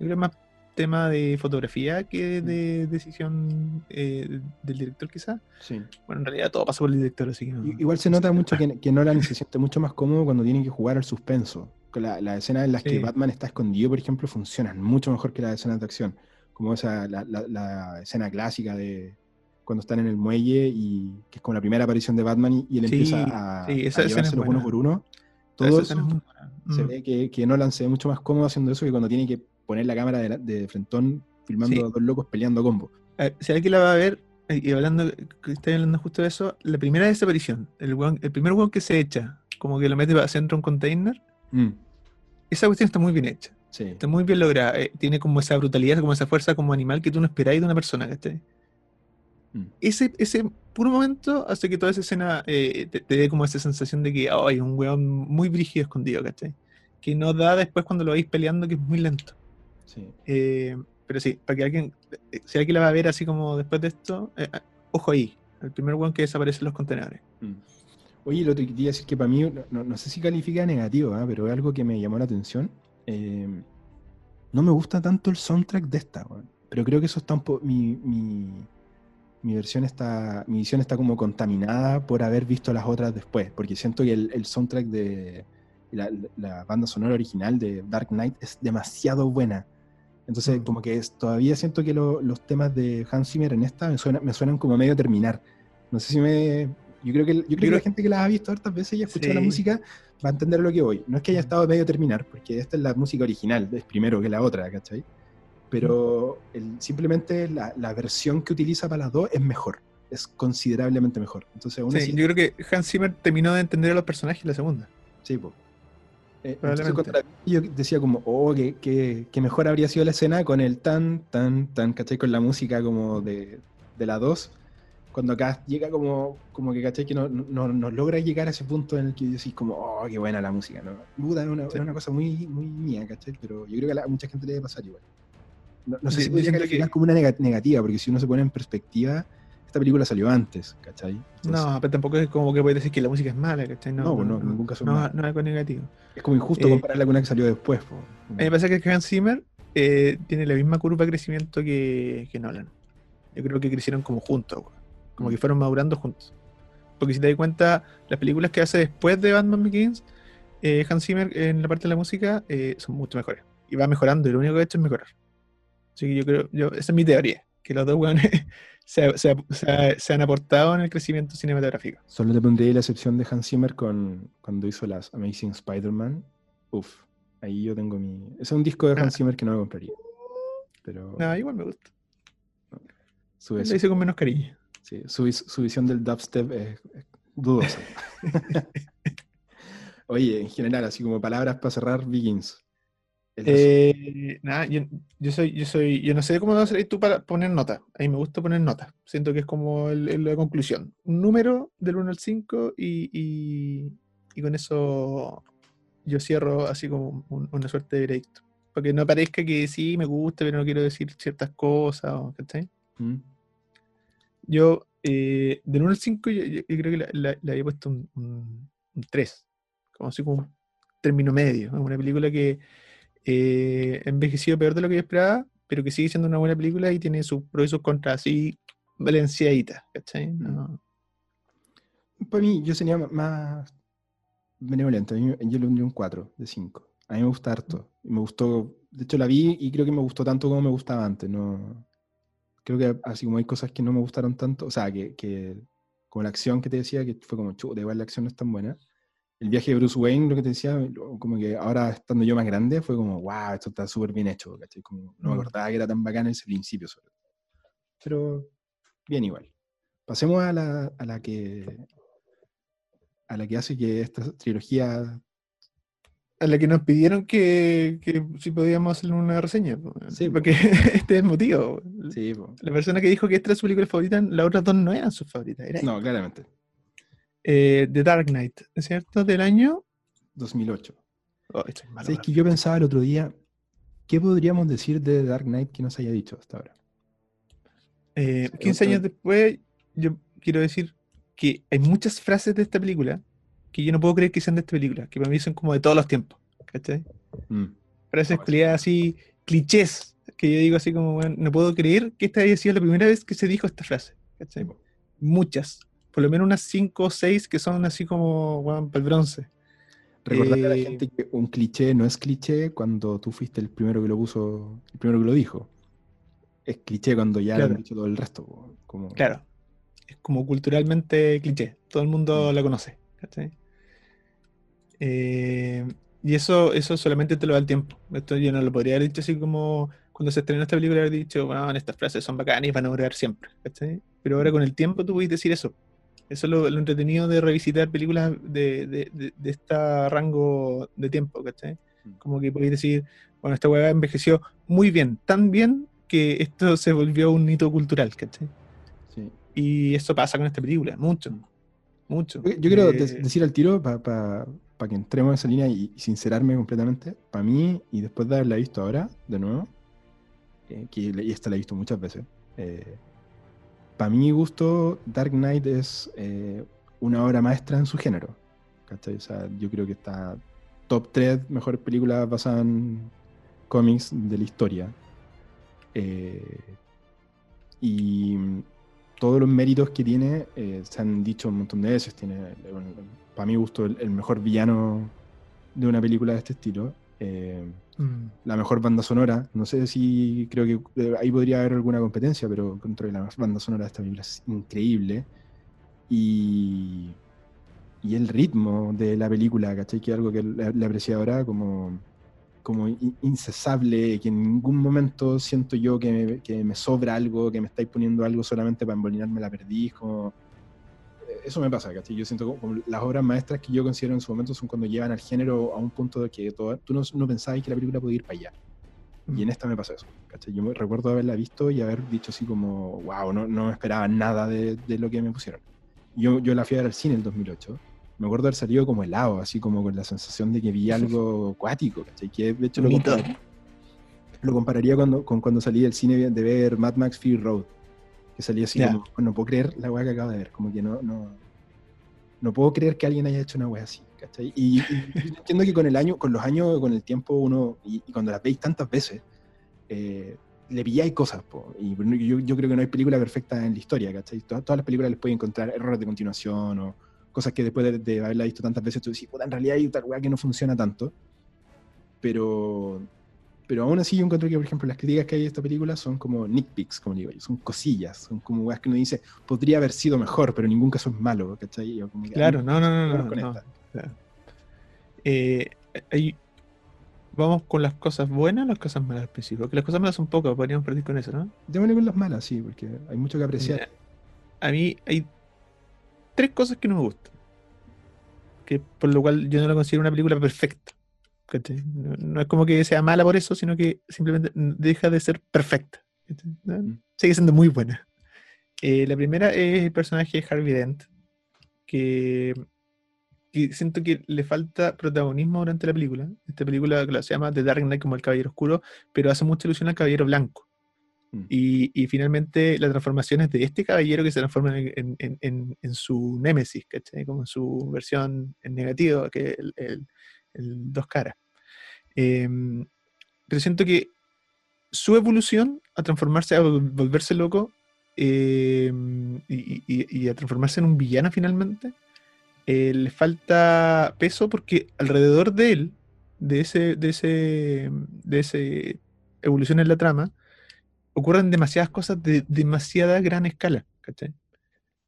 B: Yo creo más tema de fotografía que de decisión eh, del director quizás.
A: Sí.
B: Bueno, en realidad todo pasa por el director, así que no-
A: Igual se
B: no
A: nota mucho que, que Nolan se siente mucho más cómodo cuando tienen que jugar al suspenso. La, la escena en las que. Batman está escondido, por ejemplo, funcionan mucho mejor que las escenas de acción. Como esa, la, la- la escena clásica de cuando están en el muelle y que es como la primera aparición de Batman y, y él
B: Sí,
A: empieza a,
B: sí,
A: a
B: es
A: llevárselos uno por uno. Todo
B: es
A: eso
B: buena.
A: se
B: Mm.
A: ve que, que Nolan se ve mucho más cómodo haciendo eso que cuando tiene que poner la cámara de, la- de frentón filmando
B: Sí.
A: a dos locos peleando a combo.
B: A si alguien la va a ver, eh, y hablando, que estoy hablando justo de eso, la primera desaparición, el, weón- el primer weón que se echa, como que lo mete hacia dentro de un container,
A: Mm,
B: esa cuestión está muy bien hecha,
A: sí.
B: está muy bien lograda, eh, tiene como esa brutalidad, como esa fuerza como animal que tú no esperáis de una persona, ¿cachai?
A: Mm.
B: Ese, ese puro momento hace que toda esa escena eh, te, te dé como esa sensación de que oh, hay un weón muy brígido escondido, ¿cachai? Que no da después cuando lo vais peleando, que es muy lento.
A: Sí.
B: Eh, pero sí, para que alguien, eh, si alguien la va a ver así como después de esto, eh, eh, ojo ahí, el primer one que desaparece en los contenedores.
A: Mm. Oye, lo otro que quería decir que para mí, no, no- sé si califica de negativo, ¿ah? pero es algo que me llamó la atención. Eh, no me gusta tanto el soundtrack de esta, weón. pero creo que eso está un po- mi, mi, mi versión está, mi visión está como contaminada por haber visto las otras después, porque siento que el, el soundtrack de la, la banda sonora original de Dark Knight es demasiado buena. Entonces,
B: Mm.
A: como que es- todavía siento que lo- los temas de Hans Zimmer en esta me, suena- me suenan como medio terminar. No sé si me. Yo creo que, yo creo que
B: creo-
A: la gente que las ha visto hartas veces y ha escuchado la
B: Sí.
A: música va a entender lo que voy. No es que haya estado a medio terminar, porque esta es la música original, es primero que la otra, ¿cachai? Pero el- simplemente la, la versión que utiliza para las dos es mejor, es considerablemente mejor. Entonces, aún
B: Sí,
A: así,
B: yo creo que Hans Zimmer terminó de entender a los personajes en la segunda.
A: Sí, po. Eh, entonces
B: Probablemente.
A: cuando la vi, yo decía como, oh, que, que- que mejor habría sido la escena con el tan, tan, tan, ¿cachai? Con la música como de, de la 2. Cuando acá llega como, como que, ¿cachai? Que no, no, no logra llegar a ese punto en el que decís como, oh, qué buena la música, ¿no? Buda es una,
B: Sí.
A: una cosa muy, muy mía, ¿cachai? Pero yo creo que a, mucha gente le debe pasar igual. No, no sé
B: Sí,
A: si
B: yo
A: podría calificar
B: que-
A: como una nega- negativa, porque si uno se pone en perspectiva, esta película salió antes, ¿cachai? Entonces,
B: No, pero tampoco es como que puedes decir que la música es mala, ¿cachai?
A: No, pues no, en ningún caso es
B: no,
A: mala.
B: no es algo negativo.
A: Es como injusto
B: eh,
A: compararla con una que salió después. po.
B: A mí me pasa que Hans Zimmer eh, tiene la misma curva de crecimiento que, que Nolan. Yo creo que crecieron como juntos, como que fueron madurando juntos. Porque si te das cuenta, las películas que hace después de Batman Begins, eh, Hans Zimmer en la parte de la música eh, son mucho mejores. Y va mejorando, y lo único que ha hecho es mejorar. Así que yo creo, yo, esa es mi teoría, que los dos weones se, se- se- se han aportado en el crecimiento cinematográfico.
A: Solo te pondría la excepción de Hans Zimmer con, cuando hizo las Amazing Spider-Man. Uf, ahí yo tengo mi... Es un disco de Hans
B: Ah.
A: Zimmer que no me compraría. Pero
B: Nada, igual me gusta.
A: su,
B: Lo hice con menos cariño.
A: sí, su vis- su visión del dubstep es, es dudosa. Oye, en general, así como palabras para cerrar Vikings.
B: Eh, nada, yo, yo, soy, yo soy, yo no sé cómo vas a tú para poner notas. A mí me gusta poner notas. Siento que es como la conclusión. Un número del 1 al 5 y, y, y, con eso yo cierro así como una suerte de veredicto. Para que no parezca que sí, me gusta, pero no quiero decir ciertas cosas. ¿cachai? Mm. Yo, eh, del 1 al 5, yo, creo que le había puesto un, un, 3. Como así como un término medio. Una película que eh, envejecido peor de lo que yo esperaba, pero que sigue siendo una buena película y tiene sus pros y sus contras así balanceaditas, ¿cachai? Mm.
A: Para mí, yo sería más benevolente. Yo le hundí un 4 de 5. A mí me gusta harto. Me gustó, de hecho la vi y creo que me gustó tanto como me gustaba antes. No, creo que así como hay cosas que no me gustaron tanto, o sea, que, que como la acción que te decía, que fue como, chuta, igual la acción no es tan buena el viaje de Bruce Wayne, lo que te decía, como que ahora estando yo más grande, fue como, wow, esto está súper bien hecho, Como, no me mm. acordaba que era tan bacán ese principio. Sobre. Pero bien igual. Pasemos a la, a la que a la que hace que esta trilogía
B: a la que nos pidieron que, que si podíamos hacer una reseña. Sí, porque este es el motivo. Sí, la persona que dijo que esta era su película favorita, las otras dos no eran sus favoritas.
A: no, claramente.
B: Eh, The Dark Knight, ¿cierto? Del año
A: 2008. Oh, es que yo pensaba el otro día, ¿qué podríamos decir de The Dark Knight que nos haya dicho hasta ahora?
B: 15 eh, años después, yo quiero decir que hay muchas frases de esta película que yo no puedo creer que sean de esta película, que para mí son como de todos los tiempos. ¿Cachai? Mm. Frases así, clichés, que yo digo así como, no puedo creer que esta haya sido la primera vez que se dijo esta frase. ¿cachai? Muchas por lo menos unas 5 o 6 que son así como, bueno, para el bronce.
A: Recordarle a la eh, gente que un cliché no es cliché cuando tú fuiste el primero que lo puso, el primero que lo dijo. Es cliché cuando ya lo han dicho todo el resto. Como...
B: Claro. Es como culturalmente cliché. Todo el mundo mm. la conoce. Eh, y eso, eso solamente te lo da el tiempo. Esto yo no lo podría haber dicho así como cuando se estrenó esta película, haber dicho, bueno, estas frases son bacanas y van a durar siempre. Pero ahora mm. con el tiempo tú puedes decir eso. Eso es lo, entretenido de revisitar películas de, de, de, este rango de tiempo, ¿cachai? Mm. Como que podéis decir, bueno, esta hueá envejeció muy bien, tan bien que esto se volvió un hito cultural, ¿cachai? Sí. Y eso pasa con esta película, mucho, mm. mucho.
A: Yo, quiero eh, decir al tiro, para que entremos en esa línea y, sincerarme completamente, para mí, y después de haberla visto ahora, de nuevo, eh, que y esta la he visto muchas veces, eh, para mi gusto, Dark Knight es eh, una obra maestra en su género. ¿cachai? O sea, yo creo que está top 3 mejores películas basadas en cómics de la historia. Eh, y todos los méritos que tiene eh, se han dicho un montón de veces. Tiene, para mi gusto, el mejor villano de una película de este estilo. Mm. La mejor banda sonora, no sé si creo que eh, ahí podría haber alguna competencia, pero contra la banda sonora de esta película es increíble. Y, y el ritmo de la película, ¿cachai? Que es algo que le, aprecio ahora como, como incesable, que en ningún momento siento yo que me, que me sobra algo, que me estáis poniendo algo solamente para embolinarme la perdiz, eso me pasa, ¿cachai? Yo siento como, las obras maestras que yo considero en su momento son cuando llevan al género a un punto de que tú no, no pensabas que la película podía ir para allá. Y en mm. esta me pasa eso, ¿cachai? Yo me recuerdo haberla visto y haber dicho así como, wow, no, no me esperaba nada de, de, lo que me pusieron. Yo, yo la fui a ver al cine en el 2008. Me acuerdo haber salido como helado, así como con la sensación de que vi algo acuático, ¿cachai? Que de hecho lo, compararía, lo compararía cuando, con cuando salí del cine de ver Mad Max Fury Road que salía así como, no puedo creer la weá que acabo de ver, como que no, no, no puedo creer que alguien haya hecho una weá así, ¿cachai? Y, entiendo que con el año, con los años, con el tiempo uno, y, cuando las veis tantas veces, eh, le pilláis cosas, po, y yo, yo, creo que no hay película perfecta en la historia, ¿cachai? Todas, todas las películas les pueden encontrar errores de continuación o cosas que después de, haberla visto tantas veces tú dices, en realidad hay otra weá que no funciona tanto, pero pero aún así yo encuentro que, por ejemplo, las críticas que hay de esta película son como nitpicks, como digo yo, son cosillas, son como weas que uno dice, podría haber sido mejor, pero en ningún caso es malo, ¿cachai?
B: claro, no, no, no, no. Eh, vamos con las cosas buenas o las cosas malas al principio, porque las cosas malas son pocas, podríamos partir con eso, ¿no?
A: Démosle con las malas, sí, porque hay mucho que apreciar.
B: a mí hay tres cosas que no me gustan. que por lo cual yo no la considero una película perfecta. No, es como que sea mala por eso, sino que simplemente deja de ser perfecta. Mm. Sigue siendo muy buena. Eh, la primera es el personaje de Harvey Dent, que, siento que le falta protagonismo durante la película. Esta película se llama The Dark Knight como el Caballero Oscuro, pero hace mucha ilusión al Caballero Blanco. Mm. Y, finalmente la transformación es de este caballero que se transforma en, su némesis, Como en su versión en negativo, que el, dos caras. Em, pero siento que su evolución a transformarse, a volverse loco em, y, a transformarse en un villano finalmente, eh, le falta peso porque alrededor de él, de ese, de ese, de ese evolución en la trama, ocurren demasiadas cosas de demasiada gran escala,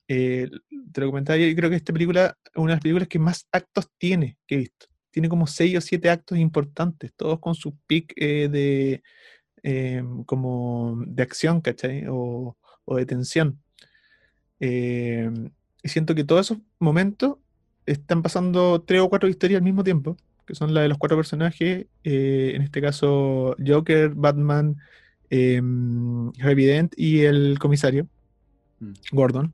B: eh, te lo comentaba, yo creo que esta película es una de las películas que más actos tiene que he visto. Tiene como seis o siete actos importantes, todos con su pic eh, de, em, como de acción, ¿cachai? O, de tensión. Em, y siento que todos esos momentos están pasando tres o cuatro historias al mismo tiempo, que son las de los cuatro personajes, eh, en este caso Joker, Batman, eh, y el comisario, mm. Gordon.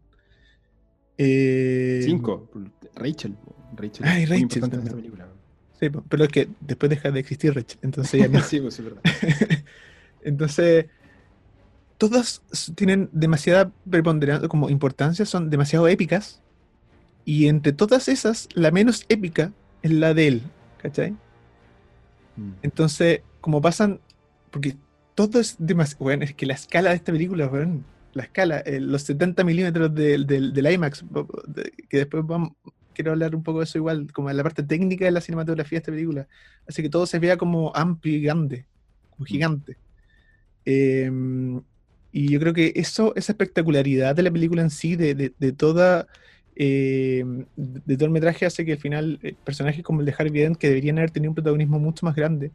A: Eh, Cinco, Rachel. Rachel.
B: Ay, Rachel. Sí, pero es que después deja de existir Rachel, entonces ya no. sí, pues, verdad. entonces, todas tienen demasiada preponderancia, como importancia, son demasiado épicas. Y entre todas esas, la menos épica es la de él, ¿cachai? Mm. Entonces, como pasan, porque todo es demasiado. Bueno, es que la escala de esta película, bueno, la escala, eh, los 70 milímetros del, del, IMAX, que después vamos, quiero hablar un poco de eso igual, como de la parte técnica de la cinematografía de esta película. Así que todo se vea como amplio y grande, como gigante. Em, y yo creo que eso, esa espectacularidad de la película en sí, de, de, toda. Em, de todo el metraje hace que al final eh, personajes como el de Harvey Dent, que deberían haber tenido un protagonismo mucho más grande,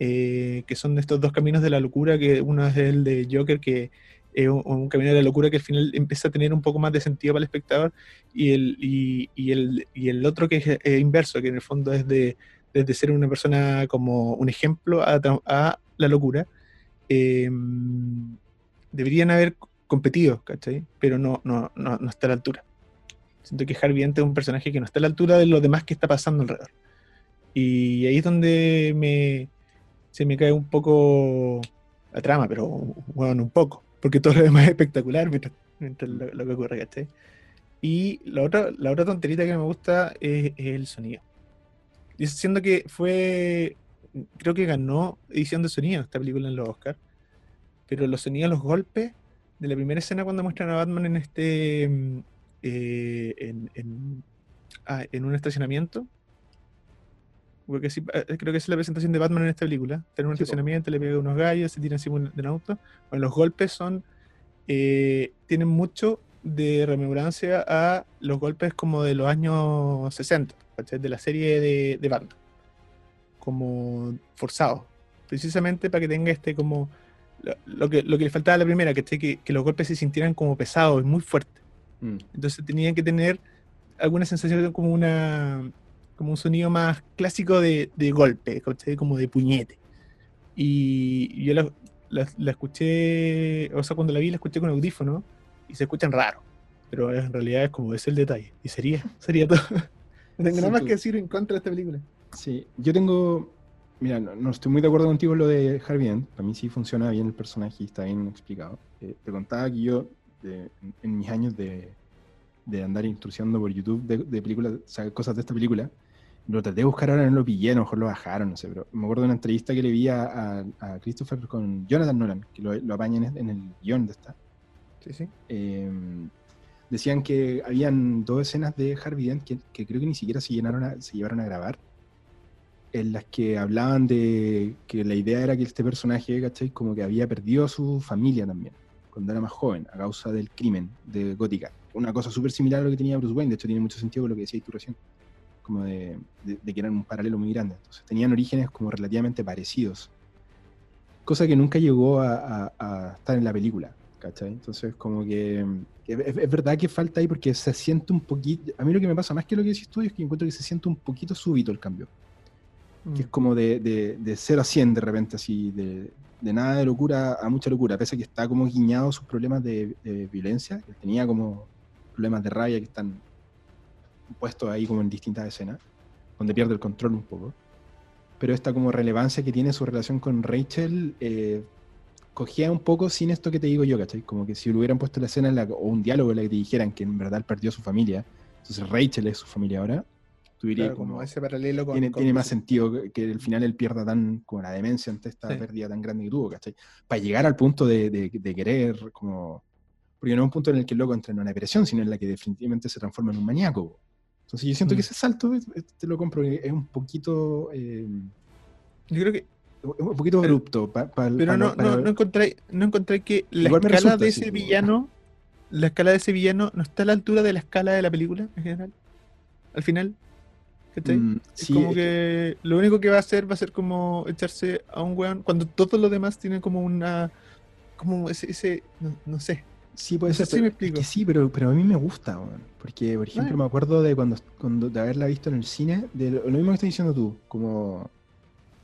B: eh, que son estos dos caminos de la locura, que uno es el de Joker, que es un, camino de la locura que al final empieza a tener un poco más de sentido para el espectador, y el, y, el, y el otro que es, inverso, que en el fondo es de, ser una persona como un ejemplo a, a la locura, em, deberían haber competido, ¿cachai? Pero no, no, no, no, está a la altura. Siento que Harvey es un personaje que no está a la altura de lo demás que está pasando alrededor. Y ahí es donde me, se me cae un poco la trama, pero bueno, un poco, porque todo lo demás es espectacular mientras, lo, que ocurre, ¿cachai? Y la otra, la otra tonterita que me gusta es, el sonido. Siendo que fue, creo que ganó edición de sonido esta película en los Oscars, pero los sonidos, los golpes de la primera escena cuando muestran a Batman en este, mm, eh, en, ah, en un estacionamiento, porque sí, eh, creo que es la presentación de Batman en esta película. Tiene un estacionamiento, le pega unos gallos, se tira encima de un auto. Bueno, los golpes son. Eh, tienen mucho de rememorancia a los golpes como de los años 60, de la serie de, de Batman. Como forzados. Precisamente para que tenga este como. Lo, que, lo que le faltaba a la primera, que, que los golpes se sintieran como pesados y muy fuertes. Mm. Entonces tenían que tener alguna sensación como una como un sonido más clásico de, de golpe, como de puñete. Y yo la, escuché, o sea, cuando la vi la escuché con audífono y se escuchan raro, pero en realidad es como es el detalle. Y sería, sería todo. no tengo nada más que decir en contra de esta película.
A: Sí, yo tengo, mira, no, estoy muy de acuerdo contigo en lo de Harvey Dent, para mí sí funciona bien el personaje y está bien explicado. Eh, te contaba que yo, en, mis años de, de andar instruccionando por YouTube de, de películas, o sea, cosas de esta película, lo traté de buscar ahora, no lo pillé, a lo mejor lo bajaron, no sé, pero me acuerdo de una entrevista que le vi a, a, Christopher con Jonathan Nolan, que lo, lo apaña en, el guion de esta.
B: Sí, sí.
A: Em, decían que habían dos escenas de Harvey Dent que, que creo que ni siquiera se, llenaron se llevaron a grabar, en las que hablaban de que la idea era que este personaje, ¿cachai? Como que había perdido a su familia también, cuando era más joven, a causa del crimen de Gótica. Una cosa súper similar a lo que tenía Bruce Wayne, de hecho tiene mucho sentido con lo que decías tú recién como de, que eran un paralelo muy grande. Entonces tenían orígenes como relativamente parecidos. Cosa que nunca llegó a, estar en la película. ¿cachai? Entonces, como que es, es verdad que falta ahí porque se siente un poquito. A mí lo que me pasa más que lo que decís tú es que encuentro que se siente un poquito súbito el cambio. Que es
B: Mm.
A: como de, de, de 0 a 100 de repente, así, de, de nada de locura a mucha locura, pese a que está como guiñado sus problemas de, de violencia, que tenía como problemas de rabia que están puestos ahí como en distintas escenas, donde pierde el control un poco. Pero esta como relevancia que tiene su relación con Rachel, eh, cogía un poco sin esto que te digo yo, ¿cachai? Como que si le hubieran puesto la escena en la- o un diálogo en la que te dijeran que en verdad perdió a su familia, entonces Rachel es su familia ahora, tú dirías
B: Claro, como
A: como,
B: ese paralelo con.
A: tiene,
B: con
A: tiene más sentido que- que al final él pierda tan como la demencia ante esta
B: Sí.
A: pérdida tan grande que tuvo, ¿cachai? Para llegar al punto de, de- de querer como... Porque no es un punto en el que el loco entra en una depresión, sino en la que definitivamente se transforma en un maníaco. Entonces yo siento
B: Mm.
A: que ese salto, es- es- te lo compro, es un poquito... eh,
B: Yo creo que.
A: es un poquito
B: Pero-
A: abrupto. pa- pa-
B: Pero
A: pa-
B: no, no, no encontré, no encontré que la escala
A: resulta
B: de ese villano. La escala de ese villano no está a la altura de la escala de la película en general. Al final. ¿Cachai?
A: Mm,
B: Es
A: sí,
B: como
A: es
B: que, lo único que va a hacer va a ser como echarse a un weón cuando todos los demás tienen como una. Como ese. ese no, no sé.
A: Sí, puede ser.
B: me
A: es que sí, pero, pero a mí me gusta. Porque, por ejemplo,
B: Bueno.
A: me acuerdo de cuando, cuando de haberla visto en el cine, de lo, lo mismo que estás diciendo tú, como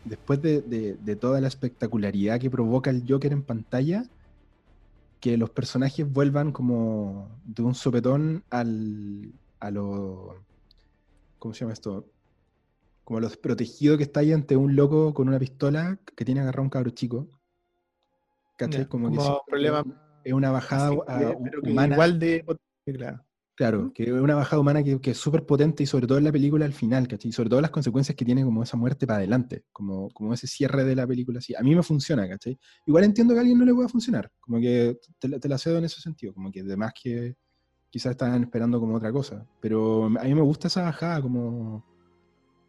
A: después de, de- de toda la espectacularidad que provoca el Joker en pantalla, que los personajes vuelvan como de un sopetón al, a lo... ¿Cómo se llama esto? Como a lo desprotegido que está ahí ante un loco con una pistola que tiene agarrado a un cabro chico. ¿Cachai?
B: Ya,
A: como
B: como
A: que
B: problema
A: es una bajada
B: simple,
A: a-
B: pero que
A: humana.
B: igual de claro.
A: Claro, que es una bajada humana que, que es súper potente y sobre todo en la película al final, ¿cachai? Y sobre todo las consecuencias que tiene como esa muerte para adelante, como, como ese cierre de la película así. A mí me funciona, ¿cachai? Igual entiendo que a alguien no le pueda funcionar, como que te, la- te la cedo en ese sentido, como que además que quizás estaban esperando como otra cosa, pero a mí me gusta esa bajada como,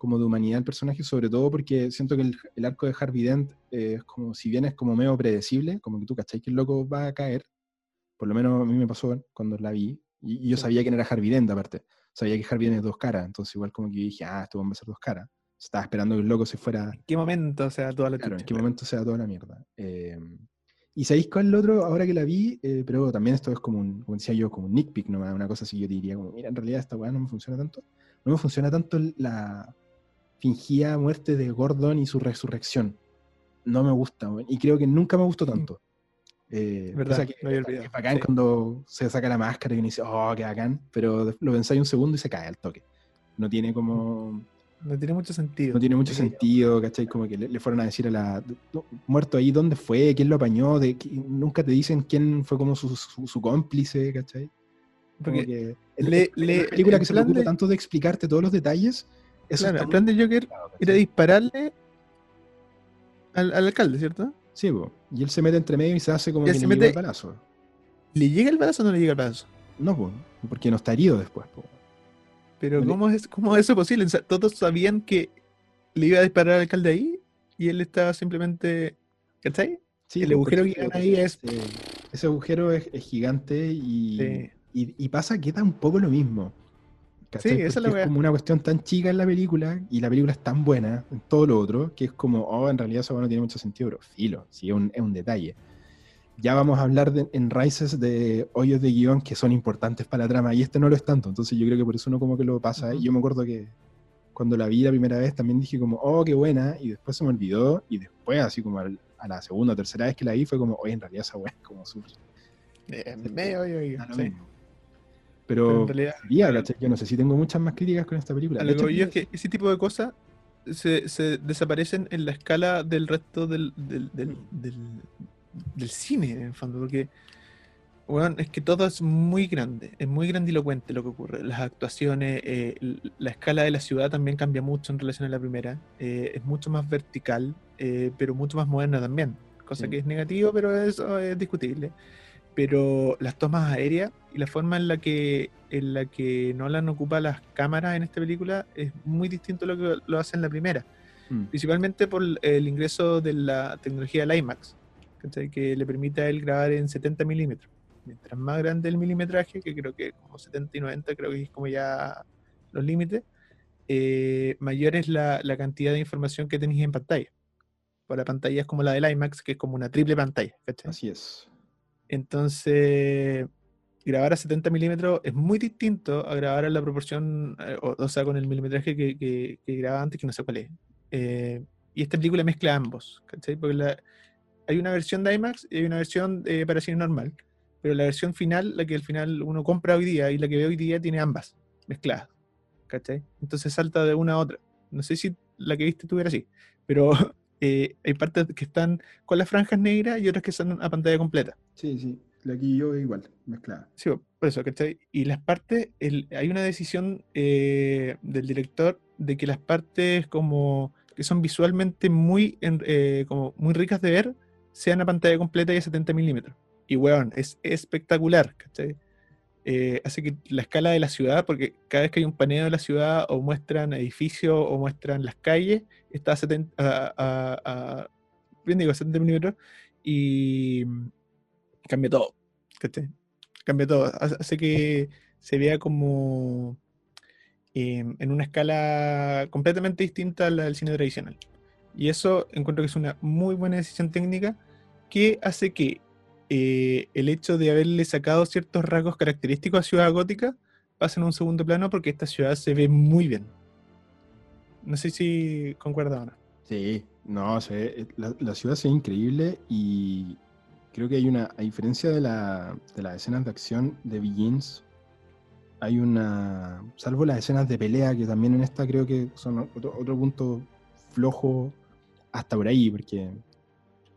A: como de humanidad del personaje, sobre todo porque siento que el, el arco de Harvey Dent eh, es como, si bien es como medio predecible, como que tú, ¿cachai? Que el loco va a caer, por lo menos a mí me pasó cuando la vi, y, y yo sabía quién era Harvey Dent aparte, sabía que Harvey Dent es dos caras, entonces igual como que yo dije, ah, esto va a ser dos caras. Estaba esperando que el loco se fuera,
B: ¿En qué momento? Sea, toda la
A: claro, en qué momento sea toda la mierda. Eh, y sabéis cuál el otro, ahora que la vi, Eh, pero también esto es como un, como decía yo, como un nitpick nomás, una cosa así yo diría, como, mira, en realidad esta weá no me funciona tanto. No me funciona tanto la fingida muerte de Gordon y su resurrección. No me gusta, y creo que nunca me gustó tanto. Eh,
B: Verdad,
A: cosa que
B: lo había
A: es- bacán
B: sí.
A: cuando se saca la máscara y uno dice, oh, qué bacán, pero lo pensáis un segundo y se cae al toque. No tiene como
B: No tiene mucho sentido.
A: no tiene mucho sentido, ¿cachai? Como que le, le fueron a decir a la. no, muerto ahí, ¿dónde fue? ¿Quién lo apañó? De, qui- nunca te dicen quién fue como su, su- su cómplice, ¿cachai?
B: Porque
A: que.
B: le- le-
A: película
B: el
A: que se preocupa
B: de-
A: tanto de explicarte todos los detalles. Eso
B: Claro, el plan de Joker era dispararle al, al alcalde, ¿cierto?
A: Sí, po. y él se mete entre medio y se hace como que
B: se
A: le el
B: mete-
A: balazo.
B: ¿Le llega el balazo o no le llega el balazo?
A: No, po, porque no está herido después. Po.
B: Pero ¿cómo es, cómo es eso posible? O sea, todos sabían que le iba a disparar al alcalde ahí y él estaba simplemente... ¿Cachai?
A: Sí,
B: El agujero que ahí es-
A: Ese, ese agujero es, es gigante y,
B: Sí.
A: y, y pasa que da un poco lo mismo. ¿Cachai?
B: Sí, esa es la wea.
A: como una cuestión tan chica en la película y la película es tan buena en todo lo otro que es como, oh, en realidad eso no tiene mucho sentido, pero filo, sí, es un, es un detalle. Ya vamos a hablar de- en Rises de hoyos de guion que son importantes para la trama y este no lo es tanto, entonces yo creo que por eso uno como que lo pasa.
B: Ujú.
A: Y yo me acuerdo que cuando la vi la primera vez también dije como, oh, qué buena, y después se me olvidó y después así como al- a la segunda o tercera vez que la vi fue como, oye, en realidad esa weá es como súper...
B: Eh, medio,
A: lo
B: sí.
A: Mismo".
B: Pero realidad,
A: sería, ¿cachai? yo no sé si tengo muchas más críticas con esta película.
B: lo que yo es que ese tipo de cosas se, se desaparecen en la escala del resto del, del, del, del, del cine, en fondo, porque bueno, es que todo es muy grande, es muy grandilocuente lo que ocurre. Las actuaciones, eh, la escala de la ciudad también cambia mucho en relación a la primera. eh, es mucho más vertical, eh, pero mucho más moderna también. Cosa
A: Sí.
B: que es negativo, pero eso es discutible. Pero las tomas aéreas y la forma en la que en la que Nolan ocupa las cámaras en esta película es muy distinto a lo que lo hace en la primera.
A: mm,
B: Principalmente por el ingreso de la tecnología del IMAX, ¿cachai? que le permite a él grabar en 70 milímetros. Mientras más grande el milimetraje, que creo que como 70 y 90 creo que es como ya los límites, eh, mayor es la, la cantidad de información que tenéis en pantalla. Por la pantalla es como la del IMAX, que es como una triple pantalla. ¿cachai?
A: así es.
B: Entonces, grabar a 70 milímetros es muy distinto a grabar a la proporción, eh, o, sea, con el milimetraje que, que, grababa antes, que no sé cuál es. Eh, y esta película mezcla ambos, ¿cachai? Porque hay una versión de IMAX y hay una versión eh, para cine normal, pero la versión final, la que al final uno compra hoy día y la que ve hoy día, tiene ambas mezcladas, ¿cachai? Entonces salta de una a otra. No sé si la que viste tú era así, pero hay partes que están con las franjas negras y otras que están a pantalla completa.
A: Sí, sí. La que yo igual, mezclada.
B: Sí, por eso, ¿cachai? Y las partes, hay una decisión eh, del director de que las partes como que son visualmente muy, eh, como muy ricas de ver, sean a pantalla completa y a 70 milímetros. Y weón, es espectacular, ¿cachai? Eh, hace que la escala de la ciudad, porque cada vez que hay un paneo de la ciudad o muestran edificios o muestran las calles, está a 70, a, bien digo, 70 milímetros y cambia todo. Cambia todo. Hace que se vea como em, en una escala completamente distinta a la del cine tradicional. Y eso encuentro que es una muy buena decisión técnica que hace que eh, el hecho de haberle sacado ciertos rasgos característicos a Ciudad Gótica pase en un segundo plano porque esta ciudad se ve muy bien. No sé si concuerda o no.
A: Sí, no, se la, la, ciudad se ve increíble y creo que hay una, a diferencia de, la, de las escenas de acción de Begins, hay una, salvo las escenas de pelea, que también en esta creo que son otro, punto flojo hasta por ahí, porque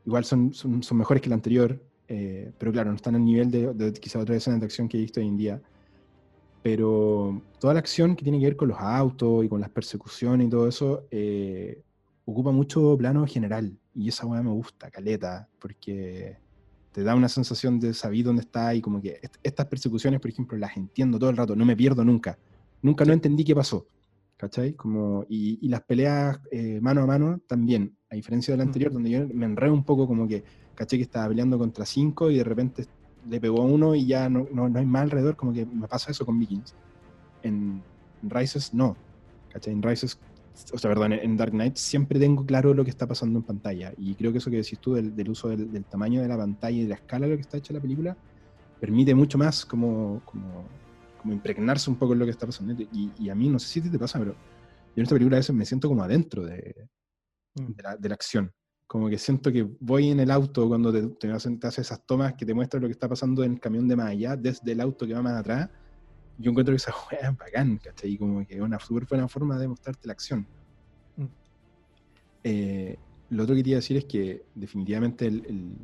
A: igual son, son, mejores que la anterior, eh, pero claro, no están al nivel de, de quizá otras escenas de acción que he visto hoy en día. Pero toda la acción que tiene que ver con los autos y con las persecuciones y todo eso, eh, ocupa mucho plano general. Y esa weá me gusta, caleta, porque te da una sensación de saber dónde está y como que estas persecuciones, por ejemplo, las entiendo todo el rato, no me pierdo nunca. Nunca no entendí qué pasó. ¿Cachai? Como, y, las peleas eh, mano a mano también, a diferencia de la anterior, donde yo me enredé un poco como que, caché que estaba peleando contra cinco y de repente le pegó a uno y ya no, no, hay más alrededor, como que me pasa eso con Vikings. En, en Rises no, ¿cachai? En Rises o sea, perdón, en Dark Knight siempre tengo claro lo que está pasando en pantalla. Y creo que eso que decís tú del, uso del, tamaño de la pantalla y de la escala de lo que está hecha la película, permite mucho más como, como, impregnarse un poco en lo que está pasando. Y, a mí, no sé si te pasa, pero yo en esta película a veces me siento como adentro de, mm. de, la, acción. Como que siento que voy en el auto cuando te, te, haces esas tomas que te muestran lo que está pasando en el camión de más allá, desde el auto que va más atrás yo encuentro que esa juega es bacán, ¿cachai? Y como que es una súper buena forma de mostrarte la acción. Mm. Eh, lo otro que quería decir es que definitivamente el,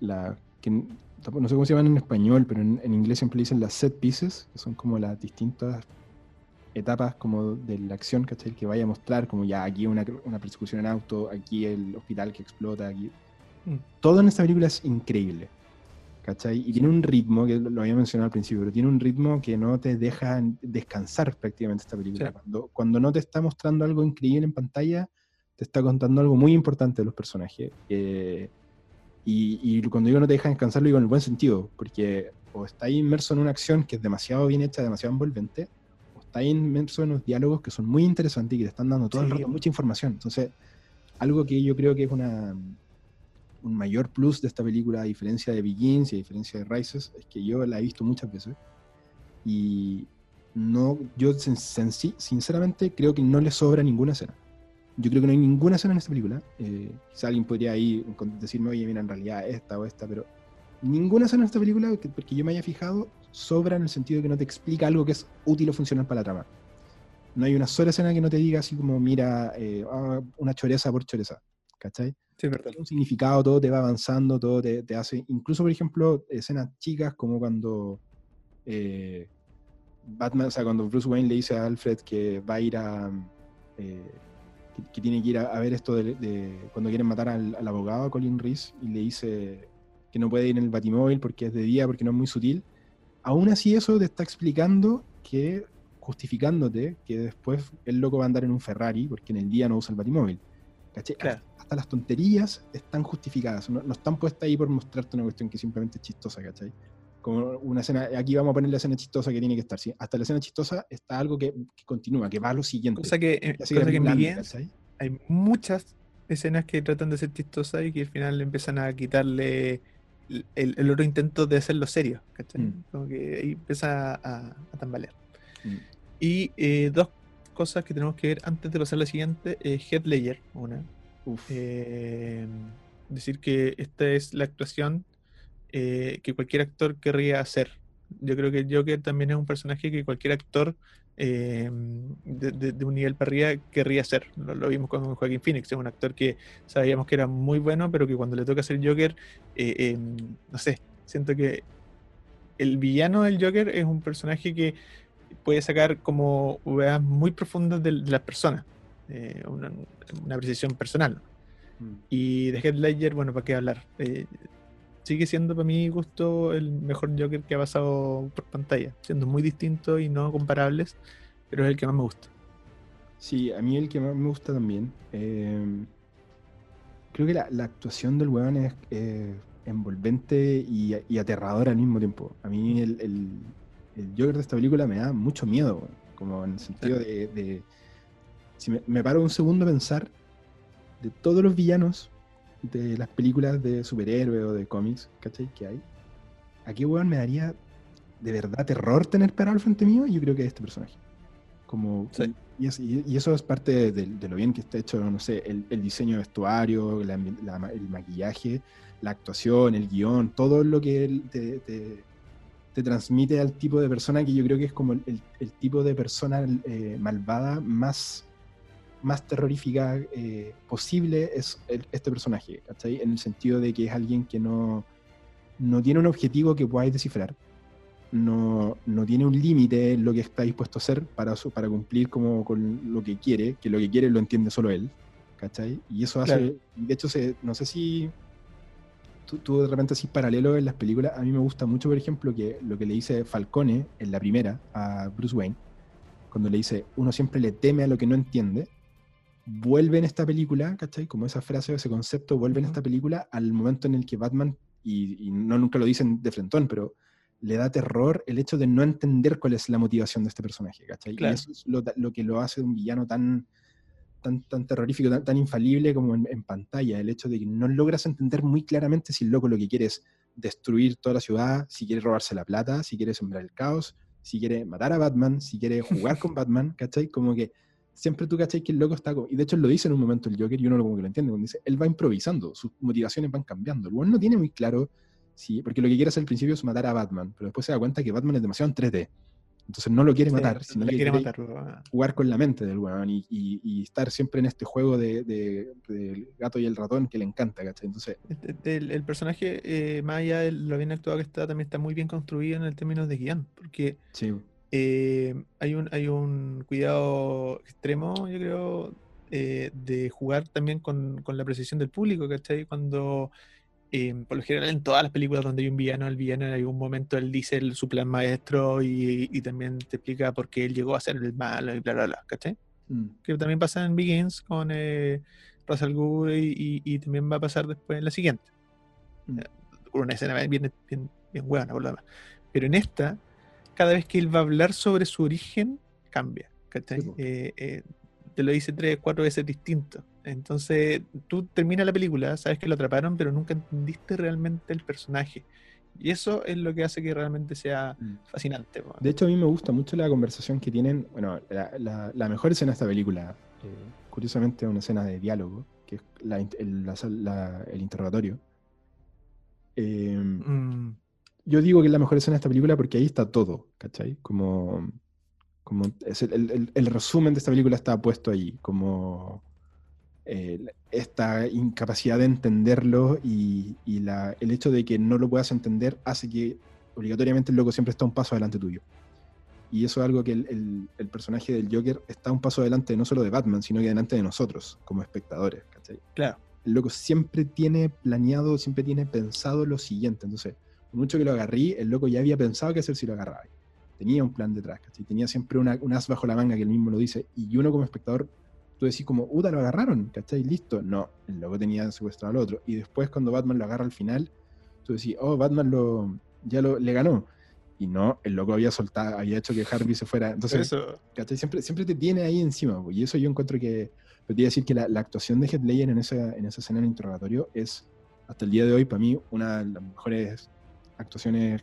A: la, que, no sé cómo se llaman en español, pero en, inglés siempre dicen las set pieces, que son como las distintas etapas como de la acción, ¿cachai? Que vaya a mostrar como ya aquí una, una persecución en auto, aquí el hospital que explota, aquí... Mm. Todo en esta película es increíble. ¿cachai? Y tiene un ritmo, que lo había mencionado al principio, pero tiene un ritmo que no te deja descansar prácticamente esta película. Cuando, cuando no te está mostrando algo increíble en pantalla, te está contando algo muy importante de los personajes. Eh, y, y, cuando digo no te deja descansar, lo digo en el buen sentido, porque o está inmerso en una acción que es demasiado bien hecha, demasiado envolvente, está inmerso en unos diálogos que son muy interesantes y que te están dando todo el rato mucha información. Entonces, algo que yo creo que es una un mayor plus de esta película, a diferencia de Begins y a diferencia de Rises, es que yo la he visto muchas veces. Y no, yo sinceramente creo que no le sobra ninguna escena. Yo creo que no hay ninguna escena en esta película. Eh, quizá alguien podría ahí decirme, oye, mira, en realidad esta o esta, pero ninguna escena en esta película, porque yo me haya fijado, sobra en el sentido de que no te explica algo que es útil o funcional para la trama. No hay una sola escena que no te diga así como, mira, eh, ah, una choreza por choreza. ¿Cachai?
B: Sí, verdad.
A: Un significado, todo te va avanzando, todo te, te, hace. Incluso, por ejemplo, escenas chicas como cuando. Eh, Batman, o sea, cuando Bruce Wayne le dice a Alfred que va a ir a. Eh, que, tiene que ir a, ver esto de, cuando quieren matar al, abogado, Colin Reese, y le dice que no puede ir en el batimóvil porque es de día, porque no es muy sutil. Aún así, eso te está explicando que, justificándote, que después el loco va a andar en un Ferrari porque en el día no usa el batimóvil. Claro las tonterías están justificadas, no, están puestas ahí por mostrarte una cuestión que simplemente es chistosa, ¿cachai? Como una escena, aquí vamos a poner la escena chistosa que tiene que estar, ¿sí? Hasta la escena chistosa está algo que, continúa, que va a lo siguiente.
B: Cosa que, eh, cosa que, en hay muchas escenas que tratan de ser chistosas y que al final empiezan a quitarle el, el otro intento de hacerlo serio, ¿cachai?
A: Mm.
B: Como que ahí empieza a, a tambalear.
A: Mm.
B: Y eh, dos cosas que tenemos que ver antes de pasar a la siguiente. Eh, Heath Ledger, una.
A: Uf.
B: Eh, decir que esta es la actuación eh, que cualquier actor querría hacer. Yo creo que el Joker también es un personaje que cualquier actor eh, de, de- de un nivel para arriba querría hacer. Lo, lo vimos con Joaquín Phoenix, es un actor que sabíamos que era muy bueno, pero que cuando le toca ser Joker, eh, eh, no sé, siento que el villano del Joker es un personaje que puede sacar como weas muy profundas de, de las personas, una, una apreciación personal.
A: Mm.
B: Y de Heath Ledger, bueno, ¿para qué hablar? Sigue siendo para mi gusto el mejor Joker que ha pasado por pantalla, siendo muy distinto y no comparables, pero es el que más me gusta.
A: Sí, a mí el que más me gusta también. eh, creo que la, la actuación del weón es eh, envolvente y, y aterradora al mismo tiempo. A mí el, el, el Joker de esta película me da mucho miedo, weón, como en el sentido de, de- Si me, me paro un segundo a pensar de todos los villanos de las películas de superhéroes o de cómics, ¿cachai? Que hay. ¿A qué weón me daría de verdad terror tener parado al frente mío? Yo creo que es este personaje. Como,
B: Sí.
A: y, es- y- eso es parte de, de- lo bien que está hecho, no sé, el, el diseño de vestuario, la la el maquillaje, la actuación, el guion, todo lo que él te, te- te transmite al tipo de persona que yo creo que es como el, el- el tipo de persona eh, malvada más, más terrorífica eh, posible es el- este personaje, ¿cachai? En el sentido de que es alguien que no, no tiene un objetivo que podáis descifrar no, no tiene un límite en lo que está dispuesto a hacer para, su- para cumplir como con lo que quiere, que lo que quiere lo entiende solo él, ¿cachai? Y eso hace,
B: Claro.
A: de hecho, se, no sé si tú, tú de repente así paralelo en las películas, a mí me gusta mucho, por ejemplo, que lo que le dice Falcone en la primera a Bruce Wayne, cuando le dice, uno siempre le teme a lo que no entiende, vuelve en esta película, ¿cachai? Como esa frase o ese concepto vuelve en
B: Ujú.
A: esta película al momento en el que Batman, y, y no nunca lo dicen de frentón, pero le da terror el hecho de no entender cuál es la motivación de este personaje, ¿cachai?
B: Claro.
A: Y eso es lo, lo que lo hace un villano tan, tan, tan terrorífico, tan, tan infalible como en, en pantalla, el hecho de que no logras entender muy claramente si el loco lo que quiere es destruir toda la ciudad, si quiere robarse la plata, si quiere sembrar el caos, si quiere matar a Batman, si quiere jugar con Batman, ¿cachai? Como que siempre tú, ¿cachai? Que el loco está... como- Y de hecho lo dice en un momento el Joker y uno como que lo entiende, cuando dice, él va improvisando, sus motivaciones van cambiando. El weón no tiene muy claro, si, porque lo que quiere hacer al principio es matar a Batman, pero después se da cuenta que Batman es demasiado en 3D. Entonces no lo quiere
B: Sí,
A: matar,
B: no
A: sino
B: le
A: que
B: quiere
A: quiere
B: matarlo. ah.
A: jugar con la mente del weón y, y- y estar siempre en este juego de, de- del gato y el ratón que le encanta, ¿cachai? Entonces,
B: Este- este- el, el personaje, eh, más allá de lo bien actuado que está, también está muy bien construido en el términos de guion, porque
A: sí,
B: eh, hay, un, hay un cuidado extremo, yo creo, eh, de jugar también con, con la precisión del público, ¿cachai? Cuando, eh, por lo general, en todas las películas donde hay un villano, el villano en algún momento él dice el- su plan maestro y, y también te explica por qué él llegó a ser el malo y bla, bla, bla, ¿cachai?
A: Mm,
B: que también pasa en Begins con eh, Ra's al y, y- y también va a pasar después en la siguiente.
A: Mm.
B: Con una escena bien, bien, bien, hueona, por lo demás. Pero en esta, cada vez que él va a hablar sobre su origen, cambia. ¿cachai?
A: Sí, po.
B: Eh, eh, te lo dice tres, cuatro veces distinto. Entonces, tú terminas la película, sabes que lo atraparon, pero nunca entendiste realmente el personaje. Y eso es lo que hace que realmente sea
A: mm.
B: fascinante.
A: De hecho, a mí me gusta mucho la conversación que tienen. Bueno, la, la- la mejor escena de esta película, eh, curiosamente, es una escena de diálogo, que es la el, la sal- la- el interrogatorio. Eh,
B: Mm,
A: yo digo que es la mejor escena de esta película porque ahí está todo, ¿cachai? Como, como es el, el- el- resumen de esta película está puesto ahí, como eh, esta incapacidad de entenderlo y, y la- el hecho de que no lo puedas entender hace que obligatoriamente el loco siempre está un paso adelante tuyo. Y eso es algo que el, el- el personaje del Joker está un paso adelante no solo de Batman, sino que delante de nosotros, como espectadores, ¿cachai?
B: claro.
A: el loco siempre tiene planeado, siempre tiene pensado lo siguiente. Entonces, mucho que lo agarrí, el loco ya había pensado qué hacer si lo agarraba. Tenía un plan detrás, ¿cachai? Tenía siempre una, un as bajo la manga que él mismo lo dice. Y uno como espectador, tú decís como, Uta, lo agarraron, ¿cachai? Listo. No, el loco tenía secuestrado al otro. Y después cuando Batman lo agarra al final, tú decís, oh, Batman lo, ya lo, le ganó. Y no, el loco había soltado, había hecho que Harvey se fuera. Entonces,
B: eso,
A: ¿cachai? Siempre, siempre te tiene ahí encima, po, y eso yo encuentro que, te iba a decir que la, la actuación de Heath Ledger en esa, en esa escena en el interrogatorio es hasta el día de hoy, para mí, una de las mejores actuaciones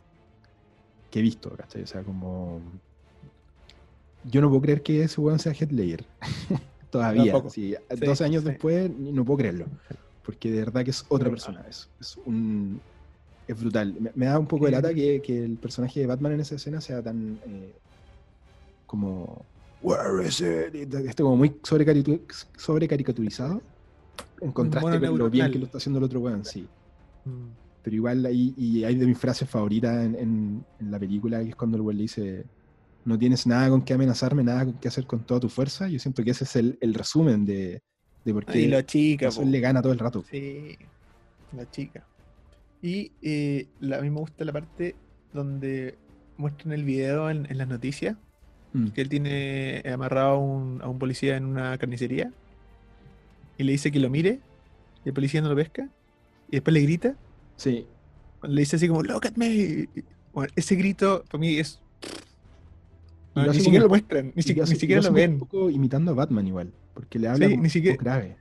A: que he visto, ¿cachai? O sea, como... Yo no puedo creer que ese weón sea Headlayer. Todavía. Sí, 12 años después, no puedo creerlo. Porque de verdad que es otra persona. Es, es un... Es brutal. Me, da un poco de lata que, que, el personaje de Batman en esa escena sea tan... Eh, como... Where is it? Este como muy sobre, caricaturizado. En contraste con lo bien que lo está haciendo el otro weón, sí. Mm. Pero igual ahí, y hay de mis frases favoritas en, en, la película, que es cuando el weón le dice, no tienes nada con qué amenazarme, nada con qué hacer con toda tu fuerza. Yo siento que ese es el, el resumen de, de por qué
B: la chica,
A: le gana todo el rato.
B: Sí, la chica. Y eh, a mí me gusta la parte donde muestran el video en, en las noticias, mm. que él tiene amarrado a un, a un policía en una carnicería y le dice que lo mire, y el policía no lo pesca, y después le grita.
A: Sí.
B: Le dice así como, look at me. Bueno, ese grito para mí es. ni siquiera lo muestran, ni, siquiera lo, ven.
A: Un poco imitando a Batman igual, porque le habla
B: ni siquiera,
A: grave.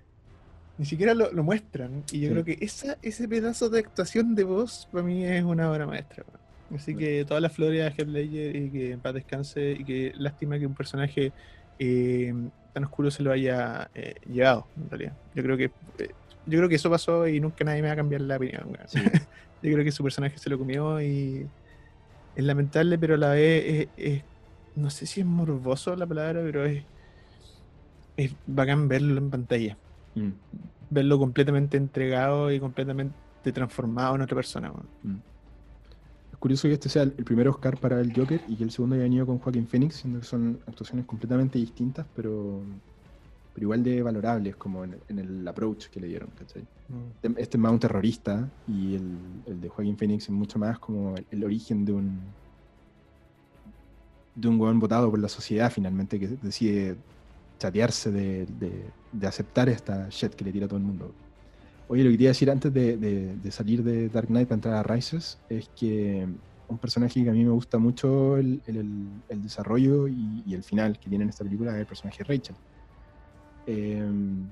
B: Ni siquiera lo, muestran, y yo creo que esa, ese pedazo de actuación de voz para mí es una obra maestra. Así que todas las flores a Heath Ledger y que en paz descanse y que lástima que un personaje eh, tan oscuro se lo haya eh, llevado, en realidad. Yo creo que eh, yo creo que eso pasó y nunca nadie me va a cambiar la opinión. yo creo que su personaje se lo comió y es lamentable, pero a la vez es, no sé si es morboso la palabra, pero es, es bacán verlo en pantalla. Mm. Verlo completamente entregado y completamente transformado en otra persona. Mm.
A: Es curioso que este sea el primer Oscar para el Joker y que el segundo haya venido con Joaquín Phoenix, siendo que son actuaciones completamente distintas, pero, pero igual de valorables como en, el approach que le dieron. Mm. Este, este es más un terrorista y el, de Joaquín Phoenix es mucho más como el, origen de un de un hueón votado por la sociedad finalmente que decide chatearse de, de aceptar esta shit que le tira a todo el mundo. Oye, lo que quería decir antes de, salir de Dark Knight para entrar a Rises es que un personaje que a mí me gusta mucho el, desarrollo y, el final que tiene en esta película es el personaje de Rachel. Em,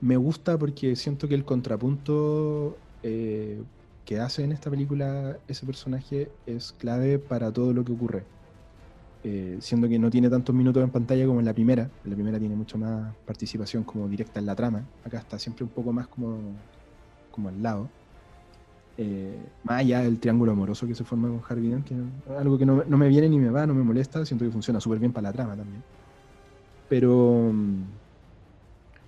A: me gusta porque siento que el contrapunto eh, que hace en esta película ese personaje es clave para todo lo que ocurre. Eh, siendo que no tiene tantos minutos en pantalla como en la primera. La primera tiene mucho más participación como directa en la trama. Acá está siempre un poco más como, como al lado. Eh, más allá del triángulo amoroso que se forma con Harvey Dent, algo que no, no, me viene ni me va, no me molesta, siento que funciona súper bien para la trama también. Pero,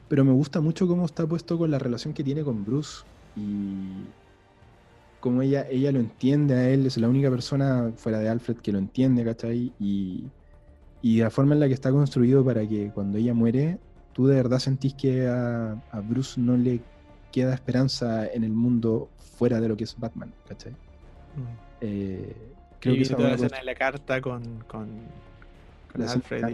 A: pero me gusta mucho cómo está puesto con la relación que tiene con Bruce y, como ella, ella lo entiende a él, es la única persona fuera de Alfred que lo entiende, ¿cachai? Y, y la forma en la que está construido para que cuando ella muere, tú de verdad sentís que a, Bruce no le queda esperanza en el mundo fuera de lo que es Batman, ¿cachai? Mm.
B: Eh, creo y que toda la escena de la carta con, con, Alfred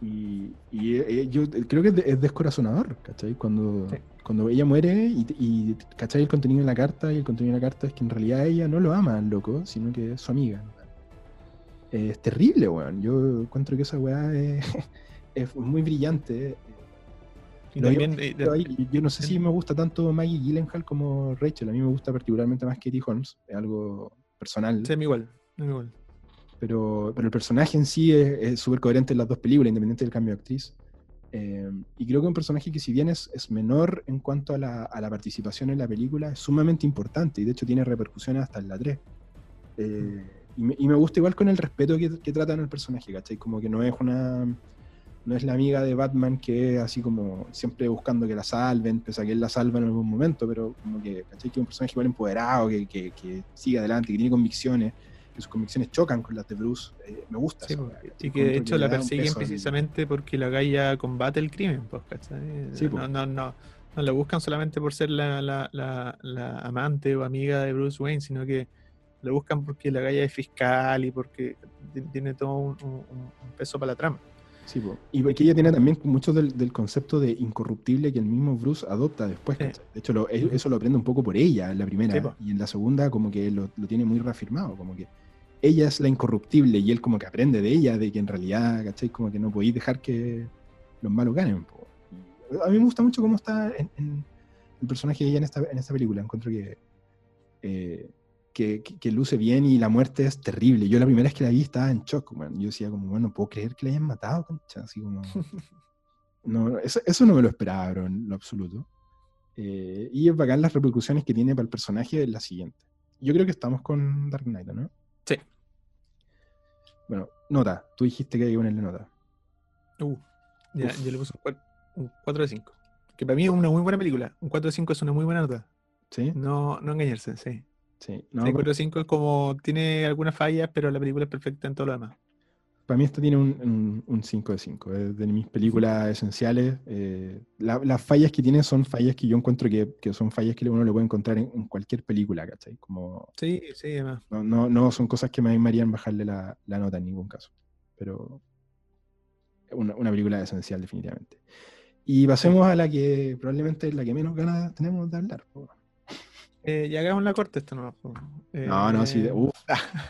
A: y... y, eh, yo creo que es descorazonador, ¿cachai? Cuando cuando ella muere y, y ¿cachai? El contenido de la carta y el contenido de la carta es que en realidad ella no lo ama al loco, sino que es su amiga. Es terrible, weón. Yo encuentro que esa weá es, es muy brillante. Y también, eh, yo no sé si me gusta tanto Maggie Gyllenhaal como Rachel. A mí me gusta particularmente más Katie Holmes. Es algo personal.
B: Sí, igual. igual.
A: Pero, pero el personaje en sí es súper coherente en las dos películas, independiente del cambio de actriz. Eh, y creo que un personaje que si bien es, es menor en cuanto a la, a la, participación en la película, es sumamente importante y de hecho tiene repercusiones hasta en la 3. Eh, y, me, y, me, gusta igual con el respeto que, que tratan al personaje, ¿cachai? Como que no es una... No es la amiga de Batman que es así como siempre buscando que la salven, pese a que él la salva en algún momento, pero como que, ¿cachai? Que es un personaje igual empoderado, que, que, que sigue adelante, que tiene convicciones sus convicciones chocan con las de Bruce. Eh, me gusta.
B: y que de hecho la persiguen precisamente porque la galla combate el crimen, pues, no, no, no, no la buscan solamente por ser la, la, la, amante o amiga de Bruce Wayne, sino que la buscan porque la galla es fiscal y porque tiene todo un, peso para la trama.
A: Sí, y porque ella tiene también mucho del, concepto de incorruptible que el mismo Bruce adopta después. De hecho, eso lo aprende un poco por ella en la primera. y en la segunda como que lo, lo, tiene muy reafirmado. Como que ella es la incorruptible y él como que aprende de ella, de que en realidad, ¿cachai? Como que no podéis dejar que los malos ganen. A mí me gusta mucho cómo está en, el personaje de ella en esta, en esta película. Encuentro que, eh, que, que- que luce bien y la muerte es terrible. Yo la primera vez que la vi estaba en shock, man. Yo decía como, bueno, no puedo creer que la hayan matado, concha. Así como... No, eso, eso no me lo esperaba, bro, en lo absoluto. Eh, y es bacán las repercusiones que tiene para el personaje la siguiente. Yo creo que estamos con Dark Knight, ¿no?
B: Sí.
A: Bueno, nota. Tú dijiste que hay que ponerle nota.
B: Uh, ya,
A: Uf.
B: yo le puse un cua- un 4 de 5. Que para mí es una muy buena película. Un 4 de 5 es una muy buena nota.
A: ¿Sí?
B: No, no engañarse, sí.
A: Sí. No,
B: Sí,
A: pa-
B: 4 de 5 es como. Tiene algunas fallas, pero la película es perfecta en todo lo demás.
A: Para mí esta tiene un, un, un 5 de 5. Es de mis películas esenciales. Eh, la- las fallas que tiene son fallas que yo encuentro que, que son fallas que uno le puede encontrar en, en cualquier película, ¿cachai? Como,
B: Sí, sí, además.
A: no, no, no son cosas que me harían bajarle la, la nota en ningún caso. Pero una, una película esencial, definitivamente. Y pasemos a la que probablemente es la que menos ganas tenemos de hablar.
B: Eh, ya hagamos la corte esto no.
A: No, no, sí,
B: Eh,
A: uf,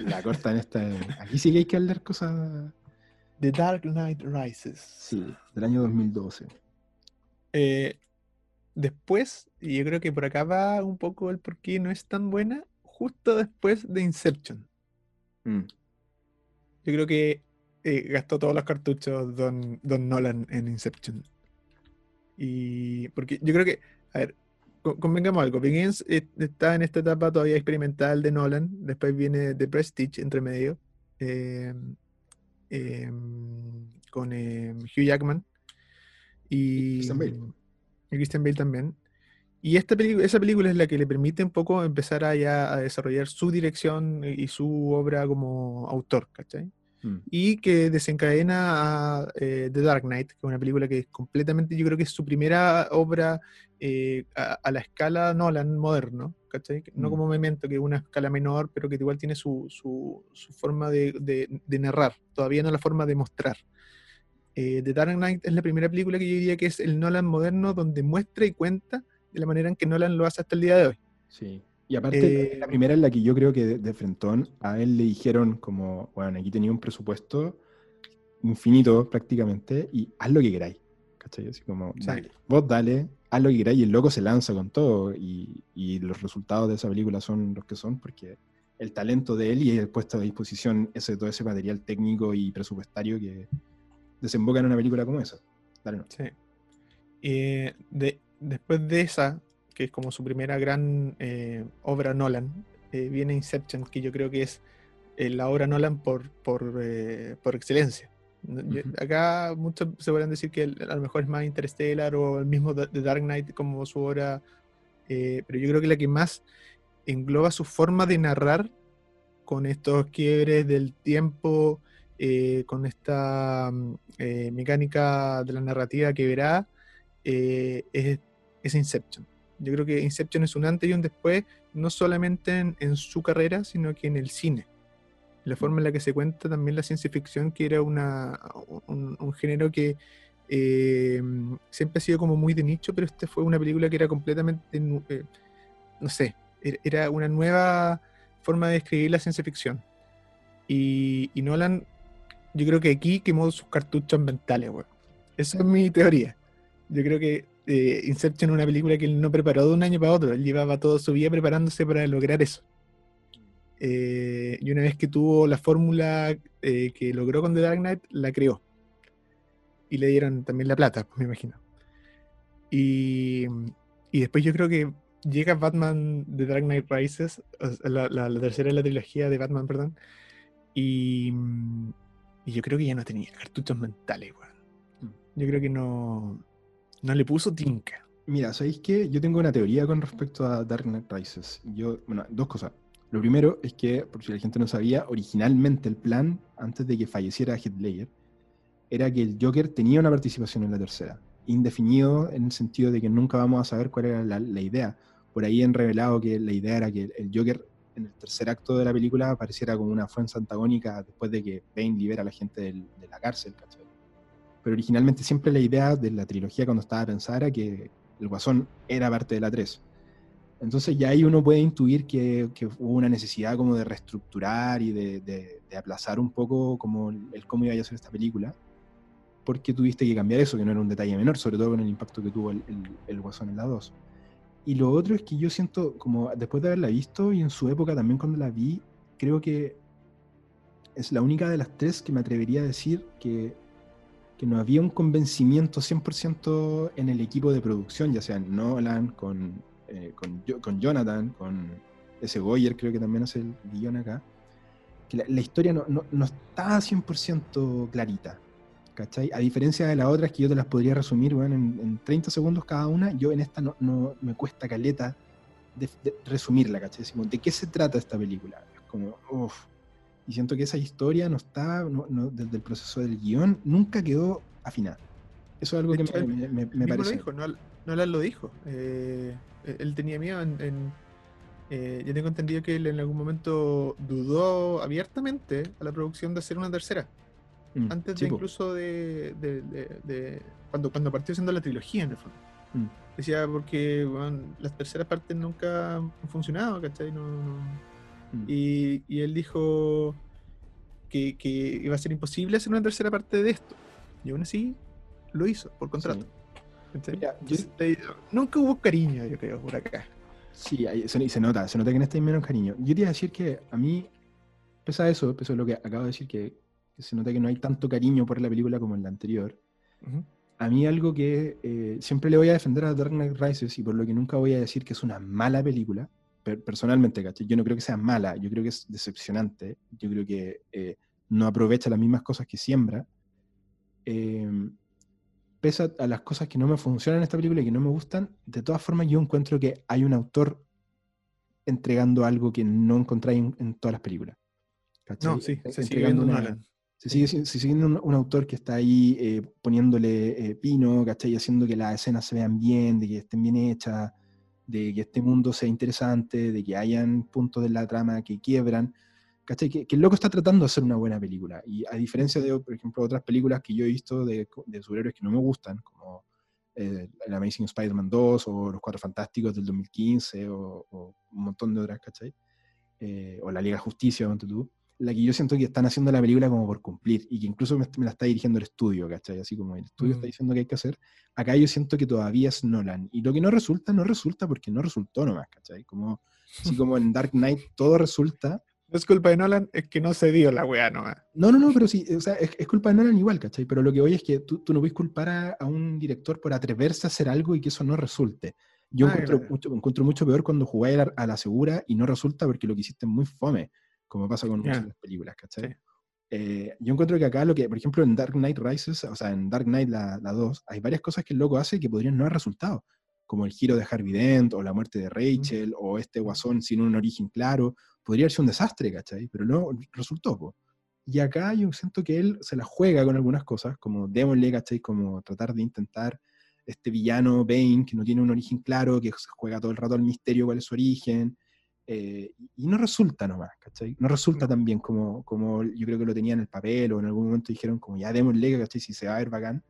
A: la corta en esta. Aquí sí que hay que hablar cosas.
B: The Dark Knight Rises.
A: Sí, del año 2012.
B: Eh, después, y yo creo que por acá va un poco el por qué no es tan buena, justo después de Inception.
A: Mm,
B: Yo creo que eh, gastó todos los cartuchos Don, Don Nolan en Inception. Y porque yo creo que, a ver, convengamos algo, Begins está en esta etapa todavía experimental de Nolan, después viene The Prestige entre medio, eh, em, con em, Hugh Jackman y
A: Christian Bale.
B: y Christian Bale también. Y esta película, esa película es la que le permite un poco empezar a, ya a desarrollar su dirección y su obra como autor, ¿cachai?
A: Mm.
B: y que desencadena a eh, The Dark Knight, que es una película que es completamente, yo creo que es su primera obra eh, a, a la escala Nolan moderno, ¿cachai? No
A: Mm.
B: como Memento, que es una escala menor, pero que igual tiene su, su- su forma de, de- de narrar, todavía no la forma de mostrar. Eh, The Dark Knight es la primera película que yo diría que es el Nolan moderno donde muestra y cuenta de la manera en que Nolan lo hace hasta el día de hoy.
A: Sí. Y aparte,
B: Eh,
A: la primera en la que yo creo que de, de frentón a él le dijeron como, bueno, aquí tenía un presupuesto infinito prácticamente y haz lo que queráis. ¿Cachai? Así como,
B: Sí.
A: dale, vos dale, haz lo que queráis y el loco se lanza con todo y, y los resultados de esa película son los que son porque el talento de él y el puesto a disposición ese, todo ese material técnico y presupuestario que desemboca en una película como esa. Dale, no.
B: Sí. Eh, de, después de esa, que es como su primera gran eh, obra Nolan, eh, viene Inception, que yo creo que es eh, la obra Nolan por, por, por excelencia. Acá muchos se podrán decir que a lo mejor es más Interstellar o el mismo The Dark Knight como su obra, pero yo creo que la que más engloba su forma de narrar con estos quiebres del tiempo, eh, con esta mm, eh, mecánica de la narrativa que verá, eh, es, es Inception. Yo creo que Inception es un antes y un después, no solamente en, en su carrera, sino que en el cine. La forma en la que se cuenta también la ciencia ficción, que era una, un, un género que eh, siempre ha sido como muy de nicho, pero esta fue una película que era completamente, eh, no sé, era- una nueva forma de escribir la ciencia ficción. Y, y Nolan, yo creo que aquí quemó sus cartuchos mentales, weón. Esa es mi teoría. Yo creo que eh, Inception una película que él no preparó de un año para otro. Él llevaba toda su vida preparándose para lograr eso. Eh, y una vez que tuvo la fórmula eh, que logró con The Dark Knight, la creó. Y le dieron también la plata, me imagino. Y, y después yo creo que llega Batman The Dark Knight Rises, la, la- la tercera de la trilogía de Batman, perdón. Y, y yo creo que ya no tenía cartuchos mentales, weón. Yo creo que no, no le puso tinca.
A: Mira, ¿sabéis qué? Yo tengo una teoría con respecto a Dark Knight Rises. Yo, bueno, dos cosas. Lo primero es que, por si la gente no sabía, originalmente el plan, antes de que falleciera Heath Ledger, era que el Joker tenía una participación en la tercera. Indefinido en el sentido de que nunca vamos a saber cuál era la, la idea. Por ahí han revelado que la idea era que el Joker en el tercer acto de la película apareciera como una fuerza antagónica después de que Bane libera a la gente del- de la cárcel, ¿cachai? Pero originalmente siempre la idea de la trilogía cuando estaba pensada era que el Guasón era parte de la 3. Entonces ya ahí uno puede intuir que, que hubo una necesidad como de reestructurar y de, de- aplazar un poco como el, el cómo iba a ser esta película, porque tuviste que cambiar eso, que no era un detalle menor, sobre todo con el impacto que tuvo el, el- el Guasón en la 2. y lo otro es que yo siento, como después de haberla visto y en su época también cuando la vi, creo que es la única de las tres que me atrevería a decir que, que no había un convencimiento 100% en el equipo de producción, ya sea Nolan, con, eh, con, Jonathan, con ese Goyer, creo que también es el guion acá, que la, historia no, no, no está 100% clarita. ¿cachai? A diferencia de las otras que yo te las podría resumir bueno, en, 30 segundos cada una, yo en esta no, no me cuesta caleta resumirla, ¿cachai? ¿de qué se trata esta película? Es como, uff. Y siento que esa historia no está, desde el proceso del guion, nunca quedó afinada. Eso es algo que me, me, me, parece.
B: Lo dijo, no, no lo dijo. Eh, él tenía miedo en. Eh, yo tengo entendido que él en algún momento dudó abiertamente a la producción de hacer una tercera. Mm, antes de incluso de, de, cuando, cuando partió haciendo la trilogía en el fondo. Mm. Decía porque las terceras partes nunca han funcionado, ¿cachai? No, mm. y, y, él dijo que, que, iba a ser imposible hacer una tercera parte de esto. Y aún así lo hizo, por contrato. nunca hubo cariño, yo creo, por acá.
A: Sí, se, se nota, se nota que en este hay menos cariño. Yo quería decir que a mí, pese a eso, pese a lo que acabo de decir, que se nota que no hay tanto cariño por la película como en la anterior. A mí algo que eh, siempre le voy a defender a Dark Knight Rises y por lo que nunca voy a decir que es una mala película, personalmente, Yo no creo que sea mala, yo creo que es decepcionante, yo creo que eh, no aprovecha las mismas cosas que siembra. Em, pese a, las cosas que no me funcionan en esta película y que no me gustan, de todas formas yo encuentro que hay un autor entregando algo que no encontráis en, todas las películas.
B: No, sí, se sigue viendo una,
A: se sigue, siguiendo un, autor que está ahí eh, poniéndole eh, pino, ¿cachai? Haciendo que las escenas se vean bien, de que estén bien hechas, de que este mundo sea interesante, de que hayan puntos de la trama que quiebran, ¿cachai? Que, el loco está tratando de hacer una buena película. Y a diferencia de, por ejemplo, otras películas que yo he visto de, de superhéroes que no me gustan, como eh, el Amazing Spider-Man 2 o Los Cuatro Fantásticos del 2015 o, un montón de otras, ¿cachai? o la Liga Justicia, tú la que yo siento que están haciendo la película como por cumplir y que incluso me, la está dirigiendo el estudio, ¿cachai? Así como el estudio está mm. diciendo que hay que hacer. Acá yo siento que todavía es Nolan. Y lo que no resulta, no resulta porque no resultó nomás, ¿cachai? Como, así como en Dark Knight todo resulta.
B: No es culpa de Nolan, es que no se dio la weá nomás.
A: No, no, no, pero sí, o sea, es, culpa de Nolan igual, ¿cachai? Pero lo que voy es que tú, tú no puedes culpar a, un director por atreverse a hacer algo y que eso no resulte. Yo ah, encuentro, mucho, encuentro mucho peor cuando jugáis a la segura y no resulta porque lo que hiciste es muy fome como pasa con muchas películas, ¿cachai? Eh, yo encuentro que acá lo que, por ejemplo, en Dark Knight Rises, o sea, en Dark Knight la, 2, hay varias cosas que el loco hace que podrían no haber resultado, como el giro de Harvey Dent, o la muerte de Rachel, o este guasón sin un origen claro, podría ser un desastre, ¿cachai? Pero no resultó, Y acá yo siento que él se la juega con algunas cosas, como démosle, ¿cachai? Como tratar de intentar este villano Bane, que no tiene un origen claro, que juega todo el rato al misterio cuál es su origen, eh, y no resulta nomás, ¿cachai? No resulta tan bien como, como yo creo que lo tenía en el papel o en algún momento dijeron como ya démosle, ¿cachai? Si se va a ver bacán.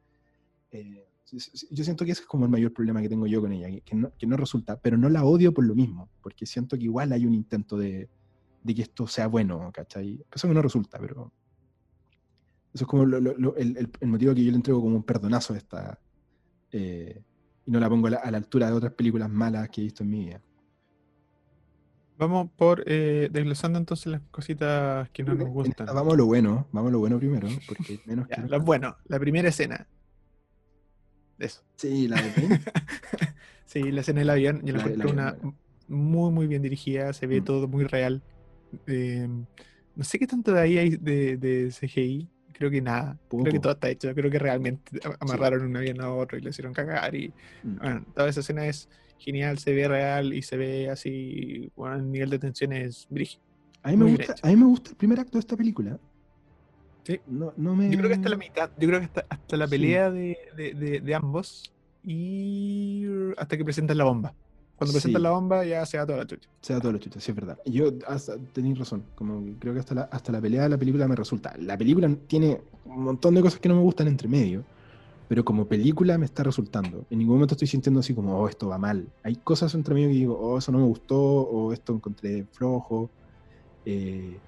A: Eh, yo siento que ese es como el mayor problema que tengo yo con ella, que no, que no, resulta, pero no la odio por lo mismo, porque siento que igual hay un intento de, de que esto sea bueno, ¿cachai? Eso que no resulta, pero eso es como el, el, motivo que yo le entrego como un perdonazo a esta, eh, y no la pongo a la, a la, altura de otras películas malas que he visto en mi vida.
B: Vamos por eh, desglosando entonces las cositas que no nos gustan.
A: Vamos a lo bueno, vamos a lo bueno primero, porque menos
B: que lo bueno, la primera escena. Eso.
A: Sí, la de
B: Sí, la escena del avión, yo la, encuentro una muy, muy bien dirigida, se ve mm. todo muy real. Em, no sé qué tanto de ahí hay de, de CGI, creo que nada. Creo que todo está hecho. Creo que realmente amarraron un avión a otro y le hicieron cagar. Y mm. bueno, toda esa escena es genial, se ve real y se ve así, bueno, el nivel de tensión es brígido.
A: A mí, me gusta, a mí me gusta el primer acto de esta película.
B: Sí. No, no me... Yo creo que hasta la mitad, yo creo que hasta, hasta la pelea de, de, de, ambos y hasta que presentan la bomba. Cuando presentan la bomba ya se da toda la chucha.
A: Se da toda la chucha, sí es verdad. Yo tenéis razón, como creo que hasta la, hasta la pelea de la película me resulta. La película tiene un montón de cosas que no me gustan entre medio pero como película me está resultando. En ningún momento estoy sintiendo así como, oh, esto va mal. Hay cosas entre mí que digo, oh, eso no me gustó, o esto encontré flojo. Eh,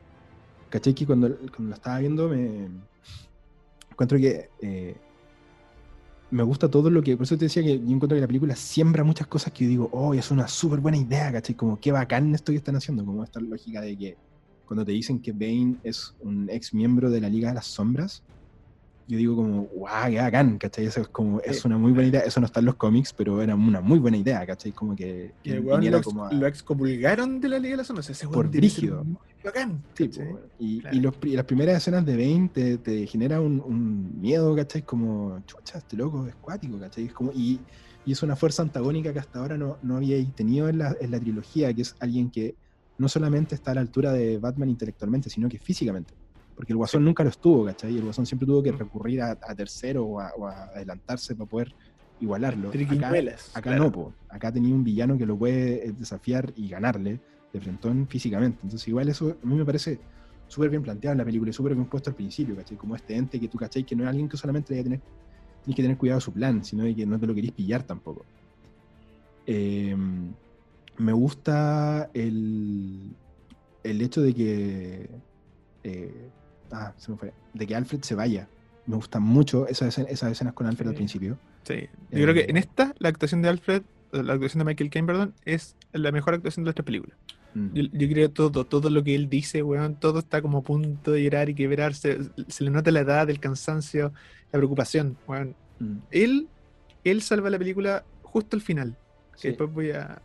A: ¿Cachai? Que cuando, cuando la estaba viendo me encuentro que eh, me gusta todo lo que. Por eso te decía que yo encuentro que la película siembra muchas cosas que yo digo, oh, es una súper buena idea, ¿cachai? Como qué bacán esto que están haciendo, como esta lógica de que cuando te dicen que Bane es un ex miembro de la Liga de las Sombras, yo digo como, guau, qué bacán, ¿cachai? Eso es como, es una muy buena idea, eso no está en los cómics, pero era una muy buena idea, ¿cachai? Como que,
B: que lo, ex, como lo, excomulgaron de la Liga de las Sombras, ese
A: por brígido.
B: Bacán.
A: Sí, y, y, los, y, las primeras escenas de Bane te, te genera un, un, miedo, ¿cachai? Como, chucha, este loco es cuático, ¿cachai? Es como, y, y, es una fuerza antagónica que hasta ahora no, no habíais tenido en la, en la trilogía, que es alguien que no solamente está a la altura de Batman intelectualmente, sino que físicamente. Porque el Guasón nunca lo estuvo, ¿cachai? El Guasón siempre tuvo que mm. recurrir a, tercero o a, adelantarse para poder igualarlo. Acá, acá no, po. acá tenía un villano que lo puede eh, desafiar y ganarle de frentón físicamente. Entonces igual eso a mí me parece súper bien planteado en la película y súper bien puesto al principio, ¿cachai? Como este ente que tú, ¿cachai? Que no es alguien que solamente debe tener, tienes que tener cuidado de su plan, sino de que no te lo querés pillar tampoco. Eh, me gusta el, el hecho de que. Eh, ah, se me fue. De que Alfred se vaya. Me gustan mucho esas, esas escenas con Alfred al principio.
B: Sí. Yo creo que eh, en esta, la actuación de Alfred, la actuación de Michael Caine, perdón, es la mejor actuación de esta película. Mm. Yo, creo todo, todo lo que él dice, weón, todo está como a punto de llorar y quebrarse. Se le nota la edad, el cansancio, la preocupación, weón. Mm. Él, él salva la película justo al final. Que después voy a,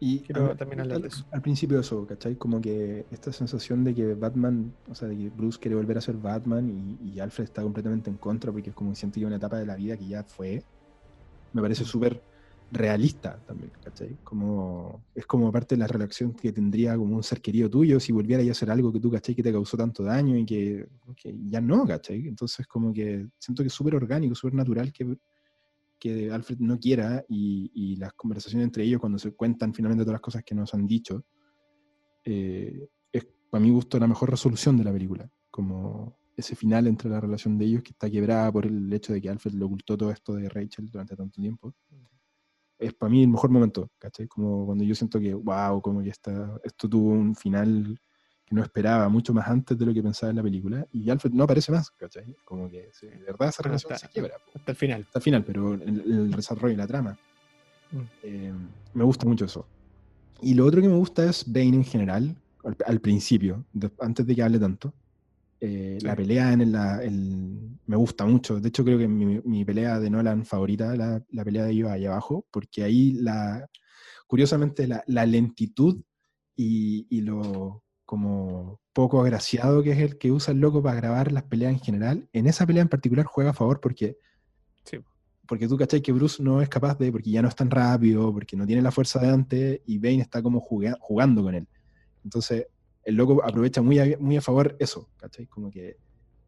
A: y también al, al, principio eso, ¿cachai? Como que esta sensación de que Batman, o sea, de que Bruce quiere volver a ser Batman y, Alfred está completamente en contra porque es como que siente que una etapa de la vida que ya fue, me parece súper realista también, ¿cachai? Como, es como parte de la relación que tendría como un ser querido tuyo si volviera a hacer algo que tú, ¿cachai? Que te causó tanto daño y que, que ya no, ¿cachai? Entonces como que siento que es súper orgánico, súper natural que que Alfred no quiera y, las conversaciones entre ellos cuando se cuentan finalmente todas las cosas que nos han dicho, eh, es para mi gusto la mejor resolución de la película, como ese final entre la relación de ellos que está quebrada por el hecho de que Alfred le ocultó todo esto de Rachel durante tanto tiempo. Es para mí el mejor momento, ¿cachai? Como cuando yo siento que, wow, como que está, esto tuvo un final que no esperaba mucho más antes de lo que pensaba en la película, y Alfred no aparece más, ¿cachai? Como que de verdad esa relación se quiebra.
B: Hasta el final.
A: Hasta el final, pero el, el desarrollo y la trama. Mm. Eh, me gusta mucho eso. Y lo otro que me gusta es Bane en general, al, principio, antes de que hable tanto. Eh, la pelea en el, me gusta mucho. De hecho, creo que mi, mi pelea de Nolan favorita, la, la pelea de ellos ahí abajo, porque ahí la, curiosamente la, la lentitud y, y, lo como poco agraciado que es el que usa el loco para grabar las peleas en general, en esa pelea en particular juega a favor porque, porque tú cachai que Bruce no es capaz de, porque ya no es tan rápido, porque no tiene la fuerza de antes y Bane está como jugando con él. Entonces, el loco aprovecha muy a, muy a favor eso, ¿cachai? Como que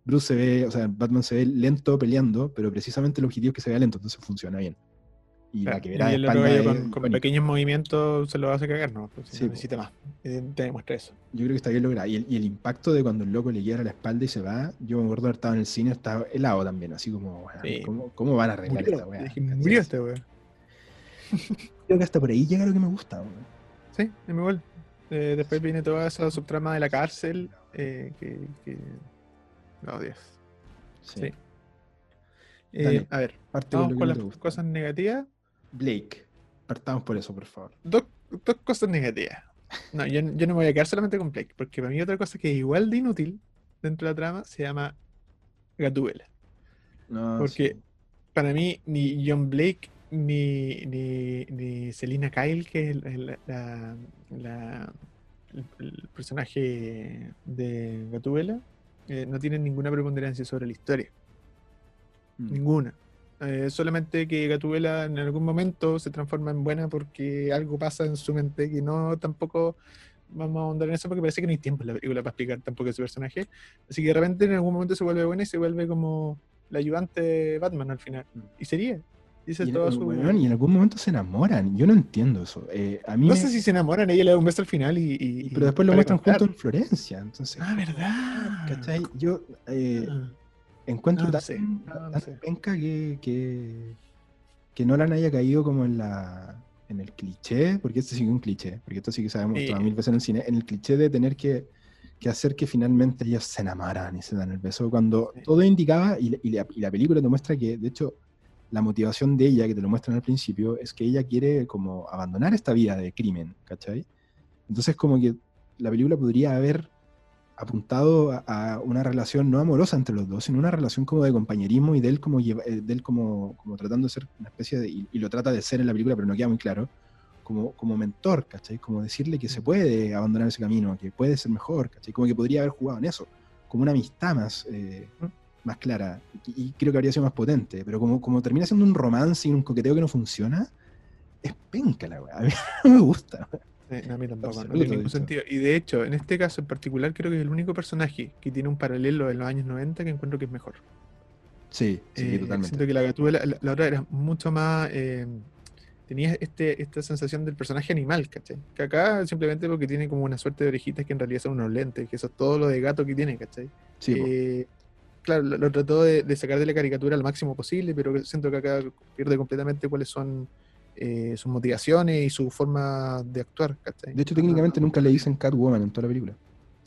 A: Bruce se ve, o sea, Batman se ve lento peleando, pero precisamente el objetivo es que se vea lento, entonces funciona bien.
B: Y la que verá y con, pequeños movimientos se lo hace cagar, ¿no? Pues sí, necesita más. Eh, te demuestra eso.
A: Yo creo que está bien logrado. Y el, impacto de cuando el loco le quiebra la espalda y se va, yo me acuerdo de haber estado en el cine, estaba helado también, así como, ¿cómo, van a arreglar esta weá?
B: Murió este weá.
A: Creo que hasta por ahí llega lo que me gusta, weá.
B: Sí, es igual. Eh, después viene toda esa subtrama de la cárcel, eh, que, que... No, Dios. sí. Eh, a ver, vamos con las cosas negativas.
A: Blake. Partamos por eso, por favor.
B: Dos, cosas negativas. No, yo, no me voy a quedar solamente con Blake, porque para mí otra cosa que es igual de inútil dentro de la trama se llama Gatubela. porque para mí ni John Blake ni, ni, Selina Kyle, que es el, personaje de Gatubela, eh, no tienen ninguna preponderancia sobre la historia. Mm. Ninguna. Eh, solamente que Gatubela en algún momento se transforma en buena porque algo pasa en su mente que no tampoco vamos a ahondar en eso porque parece que no hay tiempo en la película para explicar tampoco ese personaje. Así que de repente en algún momento se vuelve buena y se vuelve como la ayudante de Batman al final. Y sería.
A: Y, en, y en algún momento se enamoran. Yo no entiendo eso. Eh, a mí
B: no sé si se enamoran, ella le da un beso al final y.
A: pero después lo muestran juntos en Florencia. Entonces,
B: ah, ¿verdad?
A: ¿Cachai? Yo. Eh, ah. Encuentro no, tan, penca que, que, que Nolan haya caído como en la en el cliché, porque este sí un cliché, porque esto sí que sabemos mil veces en el cine, en el cliché de tener que, que, hacer que finalmente ellos se enamoran y se dan el beso, cuando todo indicaba, y, y, la, y, la, película te muestra que, de hecho, la motivación de ella, que te lo muestran al principio, es que ella quiere como abandonar esta vida de crimen, ¿cachai? Entonces como que la película podría haber apuntado a, una relación no amorosa entre los dos, sino una relación como de compañerismo y de él como, lleva, eh, de él como, como tratando de ser una especie de, y, lo trata de ser en la película, pero no queda muy claro, como, como mentor, ¿cachai? Como decirle que se puede abandonar ese camino, que puede ser mejor, ¿cachai? Como que podría haber jugado en eso, como una amistad más, eh, más clara, y, creo que habría sido más potente, pero como, como termina siendo un romance y un coqueteo que no funciona, es penca la weá, a mí no me gusta.
B: A mí tampoco, no tiene ningún sentido. Y de hecho, en este caso en particular, creo que es el único personaje que tiene un paralelo en los años 90 que encuentro que es mejor.
A: Sí, sí,
B: eh,
A: totalmente.
B: Siento que la Gatúbela, la, otra era mucho más. Eh, tenía este, esta sensación del personaje animal, ¿cachai? Que acá simplemente porque tiene como una suerte de orejitas que en realidad son unos lentes, que eso es todo lo de gato que tiene, ¿cachai?
A: Sí,
B: eh, claro, lo, trató de, de, sacar de la caricatura al máximo posible, pero siento que acá pierde completamente cuáles son eh, sus motivaciones y su forma de actuar.
A: De hecho, técnicamente nunca le dicen Catwoman en toda la película.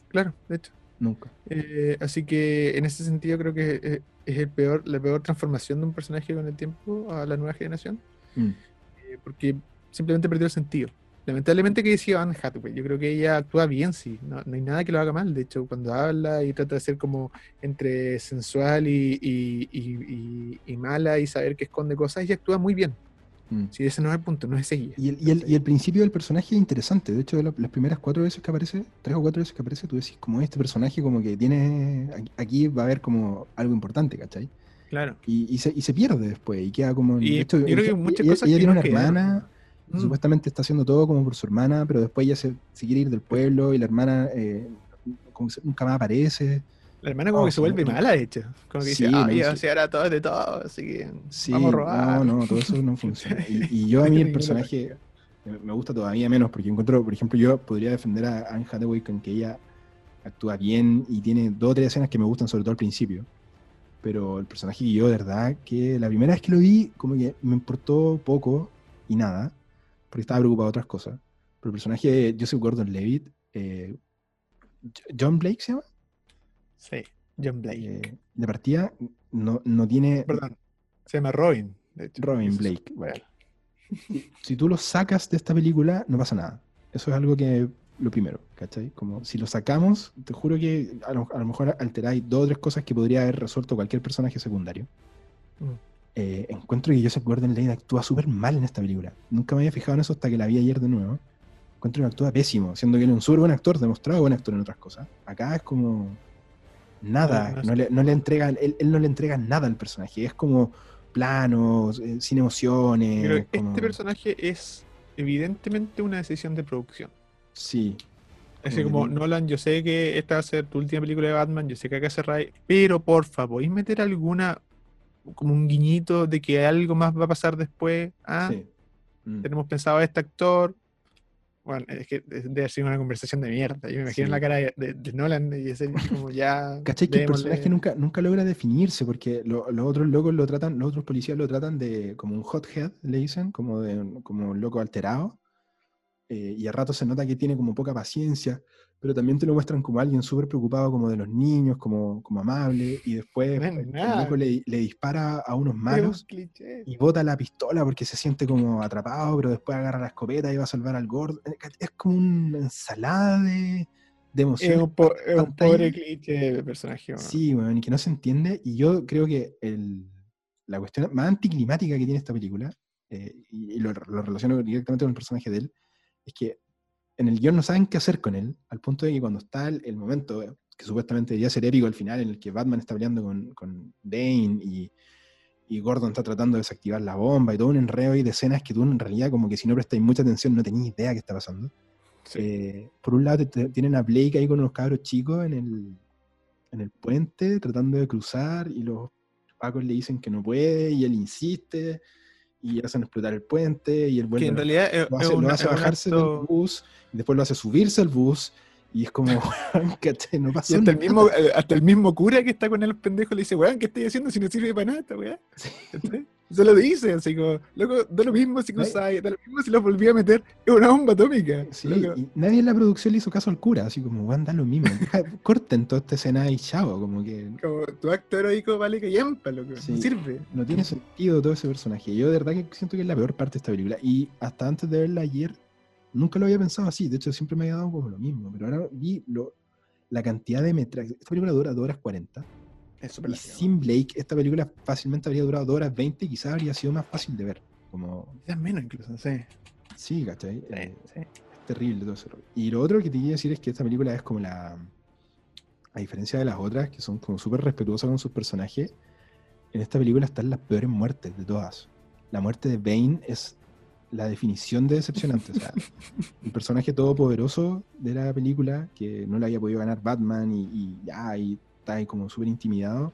B: Claro, de hecho.
A: Nunca.
B: Eh, así que en ese sentido creo que es, el peor, la peor transformación de un personaje con el tiempo a la nueva generación. Mm. Eh, porque simplemente perdió el sentido. Lamentablemente que decía Anne Hathaway, yo creo que ella actúa bien, sí, no, hay nada que lo haga mal, de hecho cuando habla y trata de ser como entre sensual y, y, y mala y saber que esconde cosas, ella actúa muy bien, Mm. Sí, ese no es el punto, no es ella.
A: Y el, y el, principio del personaje es interesante. De hecho, las primeras cuatro veces que aparece, tres o cuatro veces que aparece, tú decís, como este personaje, como que tiene. Aquí va a haber como algo importante, ¿cachai?
B: Claro.
A: Y, se, y se pierde después, y queda como.
B: Y, yo creo que muchas
A: ella,
B: cosas.
A: Ella tiene una hermana. Mm. Supuestamente está haciendo todo como por su hermana, pero después ella se, quiere ir del pueblo y la hermana eh, como nunca más aparece.
B: La hermana como que se vuelve mala, de hecho. Como que dice, ah, se hará todo de todo, así que vamos a robar.
A: No, no, todo eso no funciona. Y, yo a mí el personaje me gusta todavía menos, porque encuentro, por ejemplo, yo podría defender a Anne Hathaway con que ella actúa bien y tiene dos o tres escenas que me gustan, sobre todo al principio. Pero el personaje que yo, de verdad, que la primera vez que lo vi, como que me importó poco y nada, porque estaba preocupado de otras cosas. Pero el personaje de Joseph Gordon-Levitt, eh, John Blake se llama.
B: Sí, John Blake.
A: Eh, de partida no, no tiene.
B: Perdón, se llama Robin.
A: Robin Blake. Bueno. si tú lo sacas de esta película, no pasa nada. Eso es algo que. Lo primero, ¿cachai? Como si lo sacamos, te juro que a lo, mejor alteráis dos o tres cosas que podría haber resuelto cualquier personaje secundario. Mm. Eh, encuentro que Joseph Gordon-Levitt actúa súper mal en esta película. Nunca me había fijado en eso hasta que la vi ayer de nuevo. Encuentro que actúa pésimo, siendo que él es un súper buen actor, demostrado buen actor en otras cosas. Acá es como Nada, no, le, no le entregan, él, no le entrega nada al personaje, es como plano, eh, sin emociones.
B: Pero este personaje es evidentemente una decisión de producción.
A: Sí.
B: Es como, Nolan, yo sé que esta va a ser tu última película de Batman, yo sé que acá se rae, pero por favor, ¿podéis meter alguna, como un guiñito de que algo más va a pasar después? ¿Ah? Sí. Mm. Tenemos pensado a este actor, bueno, es que debe sido una conversación de mierda. Yo me imagino la cara de, Nolan y ese como ya.
A: ¿Cachai? Que el personaje nunca, nunca logra definirse porque los otros locos lo tratan, los otros policías lo tratan de como un hothead, le dicen, como, de, como un loco alterado. Eh, y a rato se nota que tiene como poca paciencia pero también te lo muestran como alguien súper preocupado como de los niños, como, como amable, y después el loco le, le, dispara a unos malos y bota la pistola porque se siente como atrapado, pero después agarra la escopeta y va a salvar al gordo. Es como una ensalada de, de emociones.
B: Es un, pobre cliché de personaje.
A: Sí, bueno, y que no se entiende, y yo creo que el, la cuestión más anticlimática que tiene esta película, eh, y, lo, lo relaciono directamente con el personaje de él, es que en el guion no saben qué hacer con él, al punto de que cuando está el, momento, eh, que supuestamente debería ser épico al final, en el que Batman está peleando con, con Dane y, y, Gordon está tratando de desactivar la bomba y todo un enredo y de escenas que tú en realidad como que si no prestáis mucha atención no tenías idea qué está pasando. Eh, por un lado tienen a Blake ahí con unos cabros chicos en el, en el puente tratando de cruzar y los pacos le dicen que no puede y él insiste y hacen explotar el puente y el vuelve
B: que en realidad
A: lo hace, lo hace bajarse del bus y después lo hace subirse al bus y es como, no pasa
B: hasta El mismo, eh, hasta el mismo cura que está con el pendejo le dice, weón, ¿qué estoy haciendo si no sirve para nada esta weá? Se lo dice, así como, loco, da lo mismo si cruzáis, da lo mismo si lo volví a meter, es una bomba atómica.
A: Sí, y nadie en la producción le hizo caso al cura, así como, weón, da lo mismo. corten toda esta escena y chao, como que.
B: Como tu acto heroico vale que yampa, loco. no sirve.
A: No tiene sentido todo ese personaje. Yo de verdad que siento que es la peor parte de esta película. Y hasta antes de verla ayer, nunca lo había pensado así. De hecho, siempre me había dado como lo mismo. Pero ahora vi lo, la cantidad de metraje. Esta película dura 2 horas 40 y sin Blake, esta película fácilmente habría durado 2 horas 20 y quizás habría sido más fácil de ver. Como...
B: Quizás menos incluso, sí.
A: Sí, ¿cachai? Eh, es terrible todo eso. Y lo otro que te quería decir es que esta película es como la... A diferencia de las otras, que son como súper respetuosas con sus personajes, en esta película están las peores muertes de todas. La muerte de Bane es la definición de decepcionante. o sea, el personaje todopoderoso de la película, que no le había podido ganar Batman y, y ya, y está ahí como súper intimidado,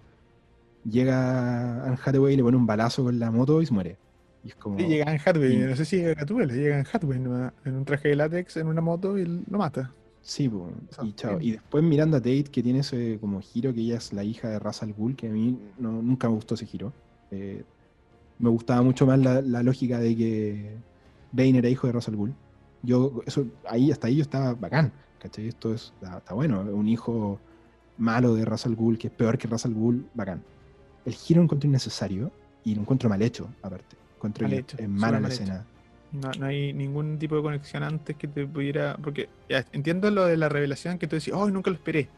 A: llega Anne Hathaway y le pone un balazo con la moto y se muere. Y es como...
B: llega Anne Hathaway, no sé si llega Gatúbela, llega Anne Hathaway en un traje de látex en una moto y lo mata.
A: Sí, pues, y chao. Y después Miranda Tate, que tiene ese como giro, que ella es la hija de Ra's al Ghul, que a mí no, nunca me gustó ese giro. Eh, me gustaba mucho más la, lógica de que Bane era hijo de Ra's al Ghul. Yo, eso, ahí, hasta ahí yo estaba bacán, ¿cachai? Esto es, está, está bueno, un hijo malo de Russell Ghul, que es peor que Russell Ghul, bacán. El giro lo encuentro innecesario y lo encuentro mal hecho, aparte. Encuentro mal hecho, es mala la escena.
B: No, no, hay ningún tipo de conexión antes que te pudiera. Porque ya, entiendo lo de la revelación que tú decís, oh, nunca lo esperé.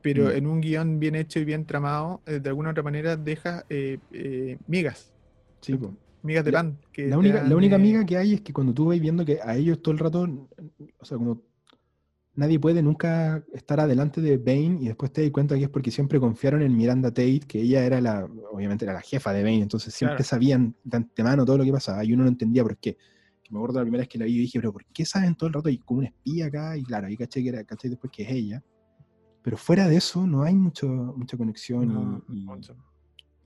B: Pero mm. en un guion bien hecho y bien tramado, eh, de alguna otra manera deja eh, eh, migas.
A: Sí,
B: Migas de pan.
A: Que la, única, la única miga que hay es que cuando tú vas viendo que a ellos todo el rato, o sea, como nadie puede nunca estar adelante de Bane y después te das cuenta que es porque siempre confiaron en Miranda Tate, que ella era la, obviamente era la jefa de Bane, entonces siempre sabían de antemano todo lo que pasaba y uno no entendía por qué. Que me acuerdo la primera vez que la vi y dije, pero ¿por qué saben todo el rato? Y como una espía acá, y claro, ahí caché que era, caché después que es ella. Pero fuera de eso no hay mucho, mucha conexión y, y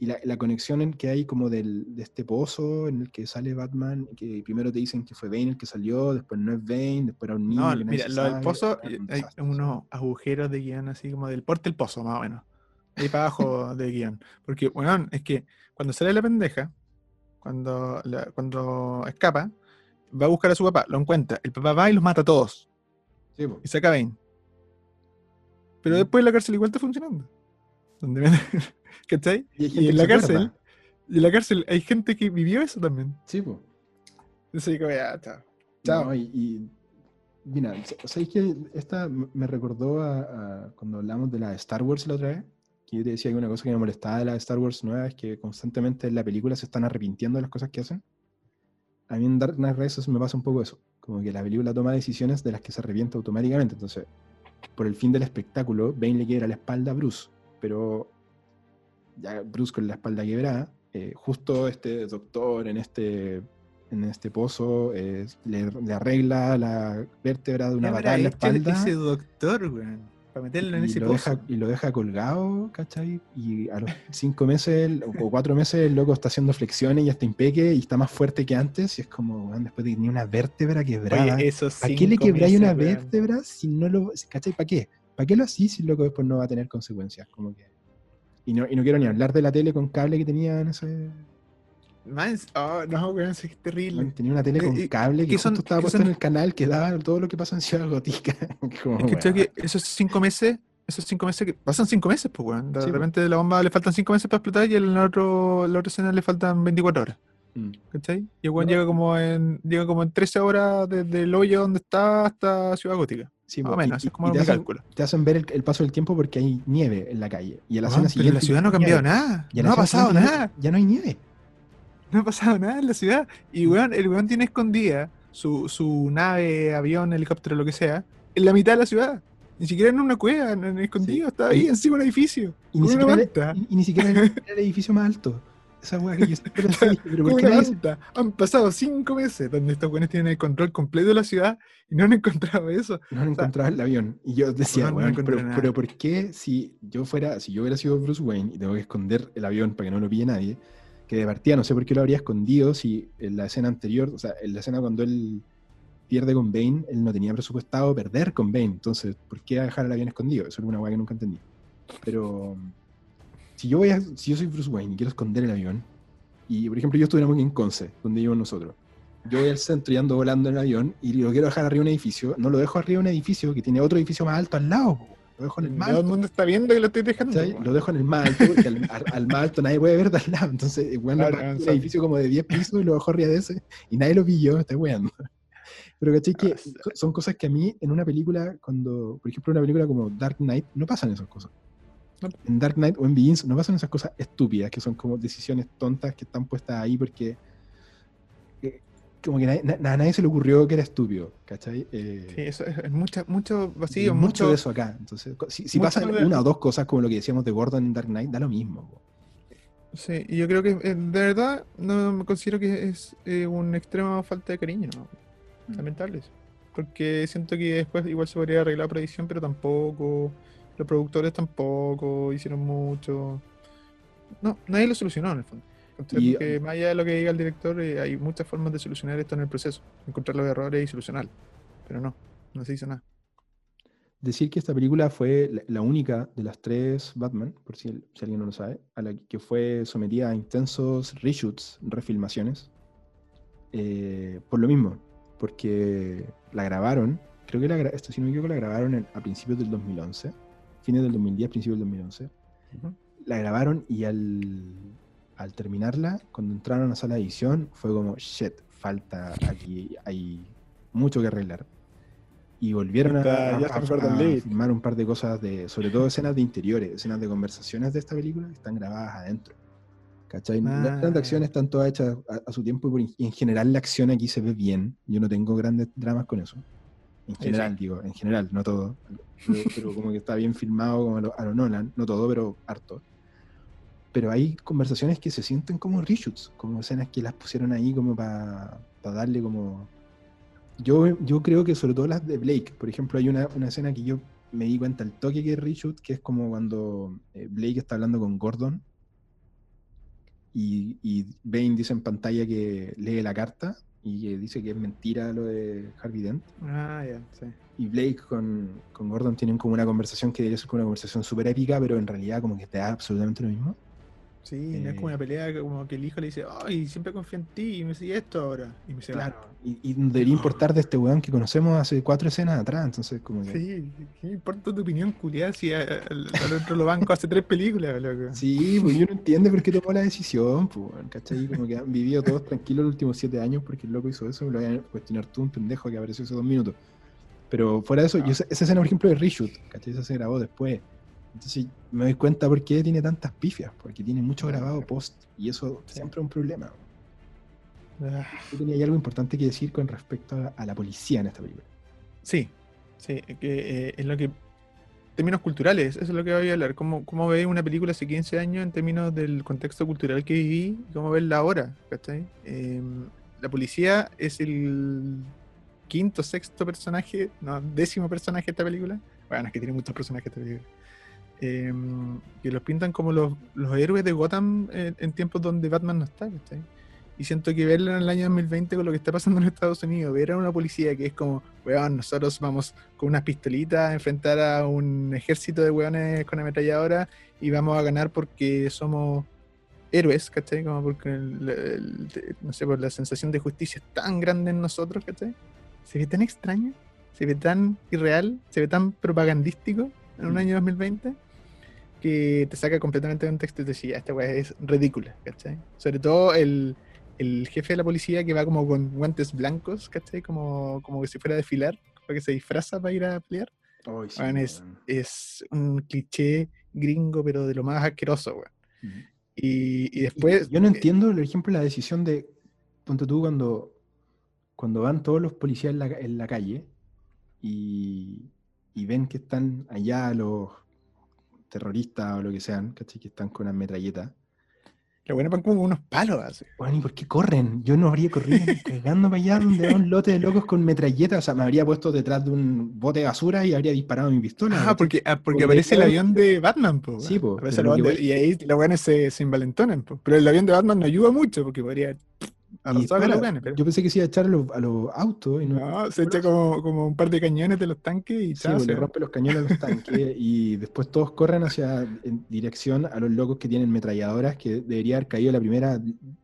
A: la, la, conexión que hay como del, de este pozo en el que sale Batman, que primero te dicen que fue Bane el que salió, después no es Bane, después era un niño.
B: No, mira, lo del pozo, eh, hay unos agujeros de guion así como del porte del pozo, más o menos. Ahí para abajo de guion. Porque, bueno, es que cuando sale la pendeja, cuando, cuando escapa, va a buscar a su papá, lo encuentra. El papá va y los mata a todos. y saca a Bane. Pero después la cárcel igual está funcionando. Donde ¿Cachai? Y, en la cárcel, y en la cárcel hay gente que vivió eso también.
A: Sí, pues.
B: Entonces digo, ya, chao.
A: Chao. y, mira, ¿sabes que Esta me recordó a, cuando hablamos de la de Star Wars la otra vez. Que yo te decía que una cosa que me molestaba de la de Star Wars nueva es que constantemente en la película se están arrepintiendo de las cosas que hacen. A mí en Dark Knight Rises me pasa un poco eso. Como que la película toma decisiones de las que se arrepiente automáticamente. Entonces, por el fin del espectáculo, Bane le quiere a la espalda a Bruce. Pero ya Bruce con la espalda quebrada, eh, justo este doctor en este, en este pozo eh, le, arregla la vértebra de una batalla en la espalda.
B: Ese doctor. Para meterlo en ese
A: lo
B: pozo.
A: Deja, y lo deja colgado, ¿cachai? Y a los cinco meses o cuatro meses el loco está haciendo flexiones y ya está impeque y está más fuerte que antes. Y es como, después de que tenía una vértebra quebrada. ¿Para qué le quebráis una vértebra si no lo. ¿cachai? ¿Para qué? ¿Para qué lo así si el loco después no va a tener consecuencias? Como que. Y no, y no quiero ni hablar de la tele con cable que tenía en ese.
B: oh, no, weón, es terrible.
A: tenía una tele con cable que justo estaba puesto en el canal que daba todo lo que pasa en Ciudad Gótica.
B: es que, que esos cinco meses, esos cinco meses que pasan cinco meses, pues weón. De repente de la bomba le faltan cinco meses para explotar y en la, otro, la otra escena le faltan 24 horas. Mm. ¿Cachai? Y el weón llega como en llega como en 13 horas desde el hoyo donde está hasta Ciudad Gótica. Sí, más o menos, es como
A: te, hacen, te hacen ver el, paso del tiempo porque hay nieve en la calle. Y en la
B: zona siguiente. la ciudad no ha cambiado nada. no ha pasado nada.
A: Ya no hay nieve.
B: No ha pasado nada en la ciudad. Y weón, el weón tiene escondida su, su nave, avión, helicóptero, lo que sea, en la mitad de la ciudad. Ni siquiera en una cueva, en, escondido, está ahí encima de un edificio.
A: Y ni, siquiera, y, ni siquiera en el edificio más alto. Esa weá que yo siempre
B: pero ¿por qué Han pasado cinco meses donde estos weones tienen el control completo de la ciudad y no han encontrado eso.
A: No han encontrado el avión. Y yo decía, pero, ¿por qué si yo fuera, si yo hubiera sido Bruce Wayne y tengo que esconder el avión para que no lo pille nadie, que de partida no sé por qué lo habría escondido si en la escena anterior, o sea, en la escena cuando él pierde con Bane, él no tenía presupuestado perder con Bane. Entonces, ¿por qué dejar el avión escondido? Eso es una weá que nunca entendí. Pero si yo voy a, si yo soy Bruce Wayne y quiero esconder el avión, Y, por ejemplo, yo estuviéramos en Conce, donde vivimos nosotros. Yo voy al centro y ando volando en el avión y lo quiero dejar arriba de un edificio. No lo dejo arriba de un edificio que tiene otro edificio más alto al lado. po. Lo dejo en el más
B: Todo el
A: alto.
B: mundo está viendo que lo estoy dejando. po.
A: Lo dejo en el más alto, porque al, al- al más alto nadie puede ver de al lado. Entonces, bueno,
B: Claro,
A: un edificio como de 10 pisos y lo dejo arriba de ese y nadie lo pilló, está weando. Pero ¿cachai? Que
B: Ah,
A: son cosas que a mí en una película, cuando, por ejemplo, en una película como Dark Knight, no pasan esas cosas. En Dark Knight o en Begins no pasan esas cosas estúpidas, que son como decisiones tontas que están puestas ahí porque eh, como que nadie- na- a nadie se le ocurrió que era estúpido, ¿cachai? Eh,
B: Sí, eso es, es mucha, mucho vacío,
A: mucho
B: mucho,
A: de eso acá. Entonces, si, si pasan
B: de-
A: una o dos cosas como lo que decíamos de Gordon en Dark Knight, da lo mismo. po.
B: Sí, y yo creo que eh, de verdad no me considero que es eh, un extremo falta de cariño, ¿no?
A: Mm.
B: Lamentable eso. Porque siento que después igual se podría arreglar por edición, pero tampoco. Los productores tampoco hicieron mucho. No, nadie lo solucionó en el fondo.
A: Y-
B: Porque más allá de lo que diga el director, eh, hay muchas formas de solucionar esto en el proceso. Encontrar los errores y solucionarlos. Pero no, no se hizo nada.
A: Decir que esta película fue la, la única de las tres Batman, por si, el- si alguien no lo sabe, a la que fue sometida a intensos reshoots, refilmaciones, eh, por lo mismo, porque la grabaron, creo que la, esto, si no me equivoco, la grabaron en- a principios del 2011, fines del 2010, principios del 2011.
B: Ujú.
A: La grabaron y al, al terminarla, cuando entraron a la sala de edición, fue como, shit, falta aquí, hay mucho que arreglar. Y volvieron a,
B: Está
A: a- a- a filmar un par de cosas, de, sobre todo escenas de interiores, escenas de conversaciones de esta película que están grabadas adentro. ¿Cachai? Las
B: Ah.
A: acción están todas hechas a, a su tiempo y, por- y en general la acción aquí se ve bien. Yo no tengo grandes dramas con eso. En
B: sí.
A: general, digo, en general, no todo. Pero, pero como que está bien filmado como a lo, a lo Nolan, no todo, pero harto. Pero hay conversaciones que se sienten como reshoots, como escenas que las pusieron ahí como para darle como... Yo, yo creo que sobre todo las de Blake, por ejemplo, hay una, una escena que yo me di cuenta al toque que es reshoot, que es como cuando eh, Blake está hablando con Gordon y, y Bane dice en pantalla que lee la carta y que dice que es mentira lo de Harvey Dent.
B: Ah, ya, sí.
A: Y Blake con, con Gordon tienen como una conversación que debería ser como una conversación súper épica, pero en realidad como que te da absolutamente lo mismo.
B: Sí, no es como
A: Eh,
B: una pelea que como que el hijo le dice, ay, siempre confío en ti y me sigue esto ahora. Y me dice,
A: Claro. Y, y debería importar de este weón que conocemos hace cuatro escenas atrás, entonces como que...
B: Sí, ¿qué importa tu opinión, culiada? Si al otro lo banco hace tres películas, loco.
A: Sí, pues yo no entiendo por qué tomó la decisión, pues, ¿cachai? Como que han vivido todos tranquilos los últimos siete años porque el loco hizo eso, me lo voy a cuestionar tú, un pendejo que apareció hace dos minutos. Pero fuera de eso,
B: Ah.
A: yo, esa esa escena, por ejemplo, de reshoot, ¿cachai? Esa se grabó después. Entonces me doy cuenta por qué tiene tantas pifias, porque tiene mucho grabado post, y eso
B: Sí.
A: siempre es un problema.
B: Ah,
A: Yo tenía algo importante que decir con respecto a, a la policía en esta película.
B: Sí, sí, que eh, es lo que. Términos culturales, eso es lo que voy a hablar. ¿Cómo, cómo ve una película hace 15 años en términos del contexto cultural que viví y cómo verla ahora? ¿cachai? Em, la policía es el quinto, sexto personaje, no, décimo personaje de esta película. Bueno, es que tiene muchos personajes esta película. Em, que los pintan como los, los héroes de Gotham en, en tiempos donde Batman no está, ¿cachai? Y siento que verla en el año 2020 con lo que está pasando en Estados Unidos, ver a una policía que es como, weón, nosotros vamos con unas pistolitas a enfrentar a un ejército de weones con ametralladora y vamos a ganar porque somos héroes, ¿cachai? Como porque, el- el- no sé, por la sensación de justicia es tan grande en nosotros, ¿cachai? Se ve tan extraño, se ve tan irreal, se ve tan propagandístico en un
A: Mm.
B: año 2020 que te saca completamente de contexto y te dice, ya, esta weá es ridícula, ¿cachai? Sobre todo el, el jefe de la policía que va como con guantes blancos, ¿cachai? Como, como que si fuera a desfilar, para que se disfraza para ir a pelear.
A: Sí,
B: es-. Es un cliché gringo, pero de lo más asqueroso, weón. Y, y
A: Y
B: después...
A: Yo no
B: eh,
A: entiendo, por ejemplo, la decisión de. Ponte tú cuando, cuando van todos los policías en la, en la calle y, y ven que están allá los terroristas o lo que sean, ¿cachai? Que están con las metralletas.
B: Lo bueno van como unos palos, así.
A: Bueno, ¿y por qué corren? Yo no habría corrido cagando para allá donde va un lote de locos con metralletas. O sea, me habría puesto detrás de un bote de basura y habría disparado mi pistola.
B: Ah, porque, ah, porque
A: Porque
B: aparece el avión de Batman, po.
A: Sí, po,
B: Aparece
A: pero
B: el
A: lo
B: avión
A: que
B: de- y ahí los weones se, se invalentonan, po. Pero el avión de Batman no ayuda mucho porque podría pero...
A: Yo pensé que se iba a echar a los, a los autos. Y no,
B: no se echa como, como, un par de cañones de los tanques y
A: sí, pues, le rompe los cañones a los tanques y después todos corren hacia en dirección a los locos que tienen metralladoras que debería haber caído la primera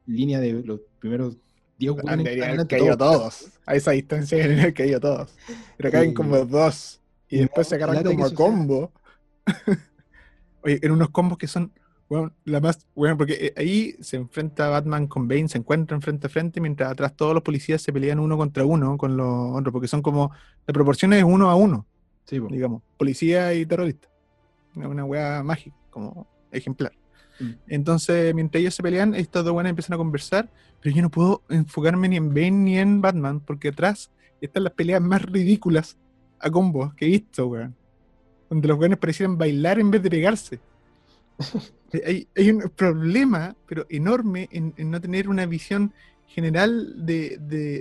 A: línea de los primeros 10
B: weones. Deberían haber caído todos. A esa distancia deberían haber caído todos. Pero caen como dos. Y, después se agarran como a combo. Oye, en unos combos que son bueno, la más, bueno, porque eh, ahí se enfrenta Batman con Bane, se encuentran frente a frente, mientras atrás todos los policías se pelean uno contra uno con los otros, porque son como, de proporciones uno a uno,
A: sí,
B: digamos, policía y terrorista. Una weá mágica, como ejemplar. Mm. Entonces, mientras ellos se pelean, estas dos buenas empiezan a conversar, pero yo no puedo enfocarme ni en Bane ni en Batman, porque atrás están las peleas más ridículas a combos que he visto, weón. Donde los weones parecieran bailar en vez de pegarse. Hay, hay, un problema, pero enorme, en, no tener una visión general de,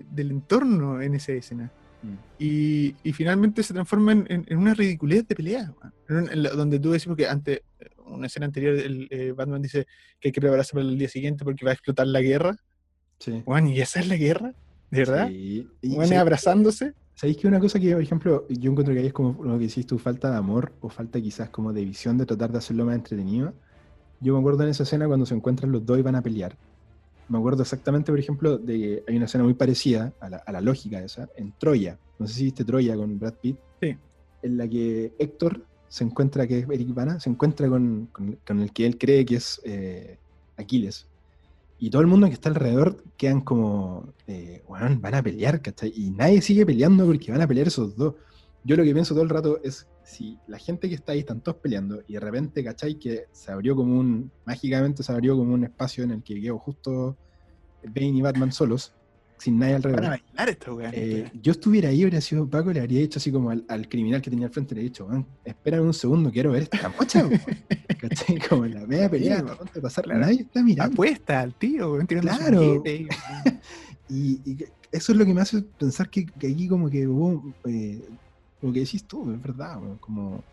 B: del entorno en esa escena. Mm. Y, y, finalmente se transforma en, en, una ridiculez de pelea, donde tú decimos que ante una escena anterior el, eh, Batman dice que hay que prepararse para el día siguiente porque va a explotar la guerra.
A: Sí.
B: ¿y esa es la guerra? ¿De verdad? Sí. abrazándose.
A: ¿Sabéis que una cosa que, por ejemplo, yo encuentro que ahí es como lo que decís tú, falta de amor o falta quizás como de visión de tratar de hacerlo más entretenido? Yo me acuerdo en esa escena cuando se encuentran los dos y van a pelear. Me acuerdo exactamente, por ejemplo, de que hay una escena muy parecida a la, a la lógica esa, en Troya. No sé si viste Troya con Brad Pitt.
B: Sí.
A: En la que Héctor se encuentra, que es Eric Bana, se encuentra con, con, el que él cree que es eh, Aquiles y todo el mundo que está alrededor quedan como, eh, bueno, van a pelear, ¿cachai? Y nadie sigue peleando porque van a pelear esos dos. Yo lo que pienso todo el rato es, si la gente que está ahí están todos peleando y de repente, ¿cachai? Que se abrió como un, mágicamente se abrió como un espacio en el que quedó justo Bane y Batman solos, sin nadie alrededor.
B: Para bailar esto,
A: eh, yo estuviera ahí, habría sido Paco, le habría dicho así como al, criminal que tenía al frente, le habría dicho, espérame un segundo, quiero ver esta mocha, ¿cachai? Como la media pelea, no de pasar, nadie está mirando.
B: Apuesta al tío,
A: Claro. y, y, eso es lo que me hace pensar que, que aquí como que hubo, eh, lo que decís tú, es verdad, como...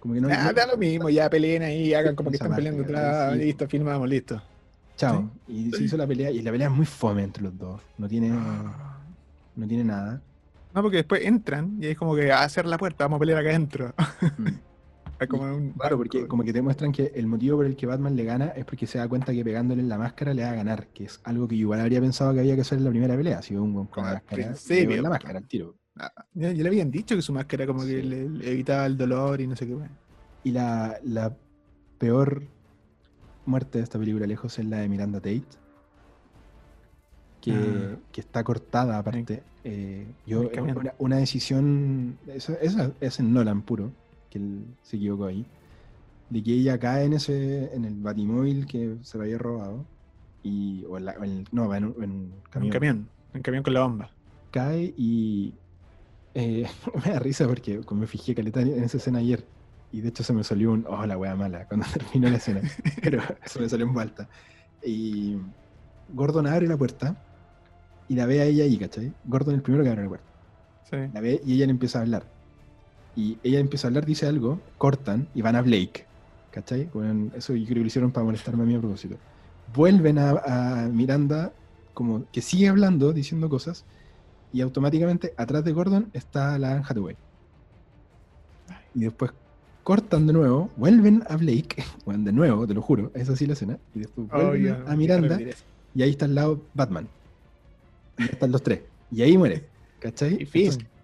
A: Como que no,
B: ah, da lo mismo, ya peleen ahí, hagan como que están peleando atrás, listo, filmamos, listo.
A: Chao. Y se hizo la pelea, y la pelea es muy fome entre los dos. No tiene. Ah. No tiene nada.
B: No, porque después entran y es como que a hacer la puerta, vamos a pelear acá adentro. Mm.
A: es como un claro, porque como que te muestran que el motivo por el que Batman le gana es porque se da cuenta que pegándole en la máscara le va a ganar, que es algo que igual habría pensado que había que hacer en la primera pelea, si un con la máscara.
B: Sí,
A: la máscara, al tiro.
B: Ah, ya, le habían dicho que su máscara como que le, evitaba el dolor y no sé qué.
A: Y la, la peor muerte de esta película lejos es la de Miranda Tate. Que, ah. está cortada aparte. Eh, yo, una, decisión, esa, es en Nolan puro, que él se equivocó ahí, de que ella cae en ese en el batimóvil que se lo había robado, y, o en, no, en, un camión.
B: camión, en camión con la bomba.
A: Cae y eh, me da risa porque me fijé caleta en esa escena ayer y de hecho se me salió un, oh, la wea mala, cuando terminó la escena. Pero eso me salió en falta. Y Gordon abre la puerta y la ve a ella ahí, ¿cachai? Gordon el primero que abre la puerta.
B: Sí.
A: La ve y ella le empieza a hablar. Y ella empieza a hablar, dice algo, cortan y van a Blake. ¿Cachai? Bueno, eso yo creo que lo hicieron para molestarme a mí a propósito. Vuelven a, a Miranda, como que sigue hablando, diciendo cosas, y automáticamente atrás de Gordon está la Anne Hathaway. Y después cortan de nuevo, vuelven a Blake, bueno, de nuevo, te lo juro, es así la escena, y después oh, vuelven a Miranda, y ahí está al lado Batman. Y están los tres. Y ahí muere. ¿Cachai?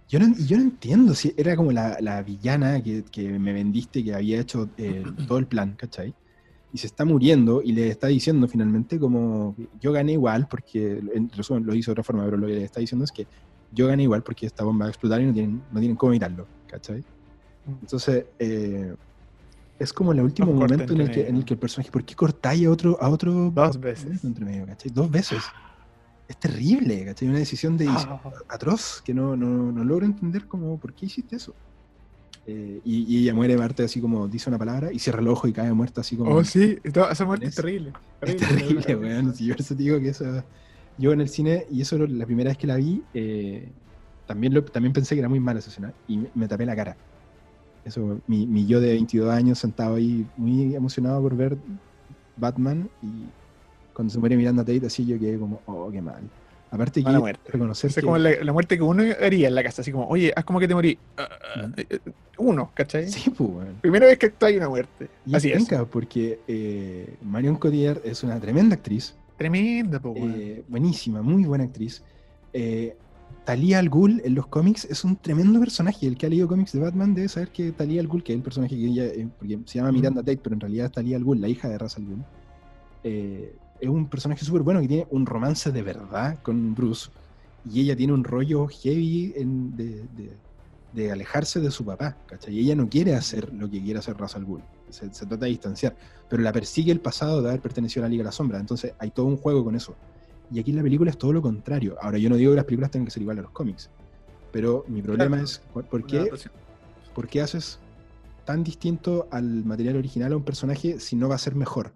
A: yo no, yo no entiendo si era como la, la villana que, que, me vendiste que había hecho eh, todo el plan, ¿cachai? Y se está muriendo y le está diciendo finalmente como yo gané igual, porque en resumen lo hizo de otra forma, pero lo que le está diciendo es que yo gané igual porque esta bomba va a explotar y no tienen, no tienen cómo evitarlo, ¿cachai? Entonces, eh, es como el último momento en el, que, en el, que, el personaje, ¿por qué cortáis a otro, a otro
B: dos veces?
A: Entre medio, Dos veces. Es terrible, ¿cachai? Una decisión de ah. atroz que no, no, no, logro entender como, ¿por qué hiciste eso? Eh, y, ella muere parte así como dice una palabra y cierra el ojo y cae muerta así como.
B: Oh, sí, esa muerte es terrible.
A: es terrible, weón. yo eso digo que eso. Yo en el cine, y eso la primera vez que la vi, eh, también, lo, también pensé que era muy mala esa escena y me tapé la cara. Eso, mi, mi, yo de 22 años sentado ahí muy emocionado por ver Batman y Cuando se muere Miranda Tate, así yo quedé como, oh, qué mal. Aparte que reconocer
B: Esa es
A: que-
B: como la, la muerte que uno haría en la casa, así como, oye, haz como que te morí. Eh, eh, Uno, ¿cachai?
A: Sí, pues, weón.
B: Primera vez que hay una muerte.
A: Y
B: Así es.
A: penca, porque eh, Marion Cotillard es una tremenda actriz,
B: Tremenda, po, weón.
A: eh, buenísima, muy buena actriz. Eh, Talia al Ghul en los cómics es un tremendo personaje. El que ha leído cómics de Batman debe saber que Talia al Ghul, que es el personaje que ella, eh, porque se llama Miranda Tate, pero en realidad es Talia al Ghul, la hija de Ra's al Ghul, eh, es un personaje súper bueno que tiene un romance de verdad con Bruce. Y ella tiene un rollo heavy en- de, de- de alejarse de su papá, ¿cachai? Y ella no quiere hacer lo que quiere hacer Ra's al Ghul. Se, se trata de distanciar. Pero la persigue el pasado de haber pertenecido a la Liga de la Sombra. Entonces hay todo un juego con eso. Y aquí en la película es todo lo contrario. Ahora, yo no digo que las películas tengan que ser igual a los cómics. Pero mi problema
B: Claro.
A: es, ¿por qué, por qué haces tan distinto al material original a un personaje si no va a ser mejor?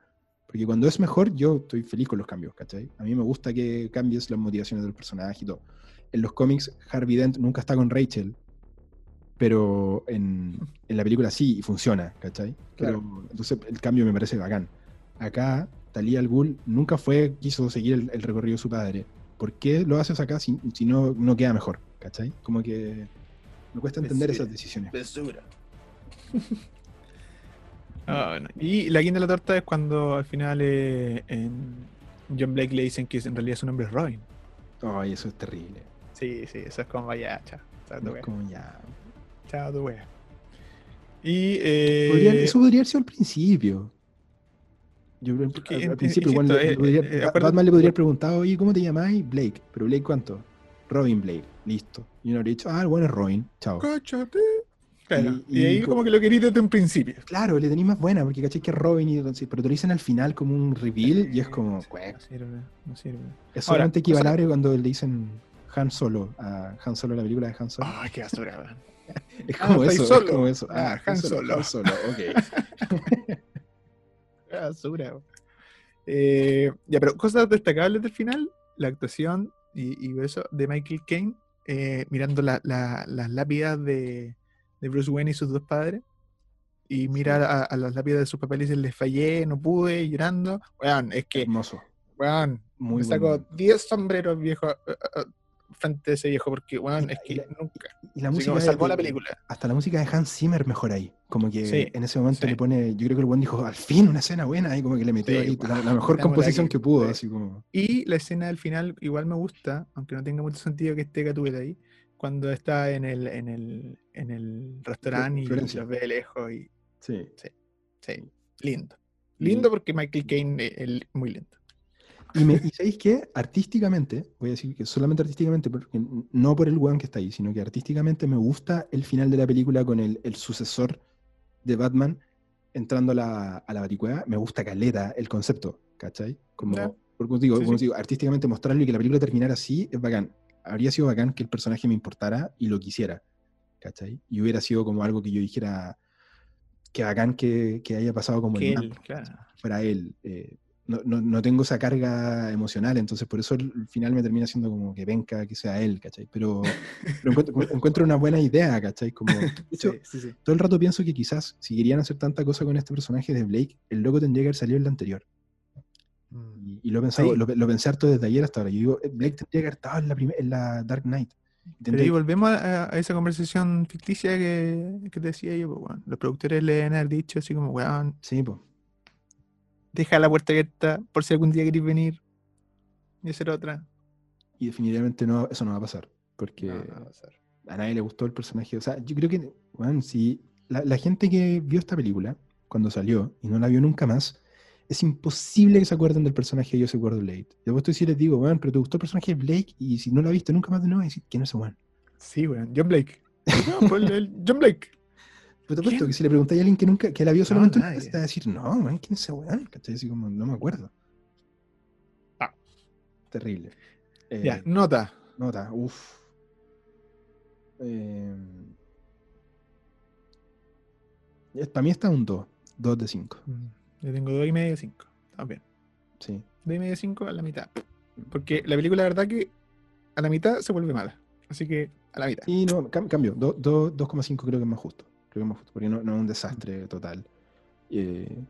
A: Porque cuando es mejor, yo estoy feliz con los cambios, ¿cachai? A mí me gusta que cambies las motivaciones del personaje y todo. En los cómics, Harvey Dent nunca está con Rachel, pero en, en la película sí, y funciona, ¿cachai? Pero, entonces el cambio me parece bacán. Acá, Talia al Ghul nunca fue, quiso seguir el, el recorrido de su padre. ¿Por qué lo haces acá si, si no, no queda mejor? ¿Cachai? Como que me cuesta entender
B: Besura.
A: esas decisiones.
B: Besura. Ah, bueno. Y la guinda de la torta es cuando al final eh, en John Blake le dicen que en realidad su nombre es Robin.
A: Ay, eso es terrible.
B: Sí, sí, eso es como vaya, chao. Chao, tu
A: Es
B: wea.
A: como ya.
B: Chao, tu wea. Y. Eh,
A: Podría- eso podría haber sido al principio. Yo creo que al,
B: in-
A: al principio, igual le-
B: eh,
A: podría-
B: eh, acuérdate-
A: Batman le podría haber preguntado, oye, ¿cómo te llamáis? Blake. Pero Blake, ¿cuánto? Robin Blake. Listo. Y uno habría dicho, ah, bueno, es Robin. Chao.
B: Cáchate. Claro.
A: Y-
B: Y, ahí como
A: co-
B: que lo querí desde un principio.
A: Claro, le tenéis más buena, porque caché que es Robin, y, entonces- pero te lo dicen al final como un reveal y es como.
B: No sirve, no sirve.
A: Es
B: Ahora,
A: solamente equivalable cuando le dicen Han Solo, a Han Solo, la película de Han Solo.
B: Ay, qué basura,
A: es
B: ah,
A: como eso,
B: solo.
A: es como eso.
B: Ah,
A: Ah,
B: Han
A: Han Solo,
B: Solo.
A: Han Solo, ok.
B: Basura. Eh, ya, pero cosas destacables del final, la actuación y, y eso de Michael Caine eh, mirando la- la- las lápidas de, de Bruce Wayne y sus dos padres. Y mirar a, a las lápidas de sus papeles y dice, les fallé, no pude, llorando. Weón, es que,
A: Hermoso.
B: weón,
A: Muy
B: me saco
A: bueno.
B: 10 sombreros viejos eh, eh, frente a ese viejo, porque,
A: Y
B: es que
A: y la-
B: nunca.
A: Y la música
B: como
A: de-
B: salvó la película.
A: Hasta la música de Hans Zimmer mejor ahí. Como que
B: Sí,
A: en ese momento
B: sí.
A: le pone, yo creo que el buen dijo, al fin una escena buena, y como que le metió
B: Sí,
A: ahí la, mejor composición que pudo,
B: Sí.
A: así como.
B: Y la escena del final igual me gusta, aunque no tenga mucho sentido que esté Gatúbela ahí, cuando está en el, en el, en el restaurante y
A: Florencia.
B: los ve de lejos y
A: Sí.
B: sí, lindo.
A: Y-
B: Lindo porque Michael Caine es el- muy lindo.
A: Y, me, y sabéis que artísticamente, voy a decir que solamente artísticamente, porque no por el weón que está ahí, sino que artísticamente me gusta el final de la película con el, el sucesor de Batman entrando a la, a la baticueva. Me gusta caleta el concepto, ¿cachai? Como,
B: Ya.
A: porque digo,
B: Sí,
A: como
B: sí.
A: digo, artísticamente mostrarlo y que la película terminara así es bacán. Habría sido bacán que el personaje me importara y lo quisiera, ¿cachai? Y hubiera sido como algo que yo dijera, que bacán que, que haya pasado como
B: Que
A: el
B: él, claro.
A: fuera él. eh, no, no- no tengo esa carga emocional, entonces por eso el final me termina siendo como que venga que sea él, ¿cachai? Pero, pero encuentro, encuentro una buena idea, ¿cachai? Como, de hecho,
B: Sí, sí, sí.
A: todo el rato pienso que quizás si querían hacer tanta cosa con este personaje de Blake, el loco tendría que haber salido en la anterior.
B: Mm.
A: Y, y lo, he pensado, lo, lo pensé harto desde ayer hasta ahora. Yo digo, eh, Blake tendría que haber estado en la, en la Dark Knight.
B: Pero
A: que-
B: volvemos a, a esa conversación ficticia que, que te decía yo, pues, weón. Los productores le deben haber dicho así como, weón,
A: Sí, pues.
B: Deja la puerta abierta por si algún día querés venir y hacer otra.
A: Y definitivamente no, eso no va a pasar. Porque
B: No, no va a pasar.
A: a nadie le gustó el personaje. O sea, yo creo que, bueno, si la, la gente que vio esta película cuando salió y no la vio nunca más, es imposible que se acuerden del personaje de Joseph Gordon-Levitt. Yo estoy si les digo, bueno, pero te gustó el personaje de Blake y si no lo has visto nunca más de nuevo, decir quién es ese weón.
B: Sí, weón. John Blake. No, pues el, el John Blake.
A: Apuesto
B: ¿Quién?
A: que si le preguntáis a alguien que nunca, que la vio solamente una
B: nadie.
A: vez, te va a decir, no, weón, ¿quién es ese weón? ¿Cachai? Así como, no me acuerdo.
B: Ah.
A: Terrible. Eh,
B: Ya, nota.
A: Nota, uff. para mí está un 2, 2 de 5.
B: Mm, Yo tengo 2 y medio, 5. También.
A: Sí.
B: 2 y medio, 5 a la mitad. Porque la película, la verdad que a la mitad se vuelve mala. Así que a la mitad.
A: Y no, cam- cambio, do- do- 2,5 creo que es más justo. Porque no, no es un desastre total. Eh,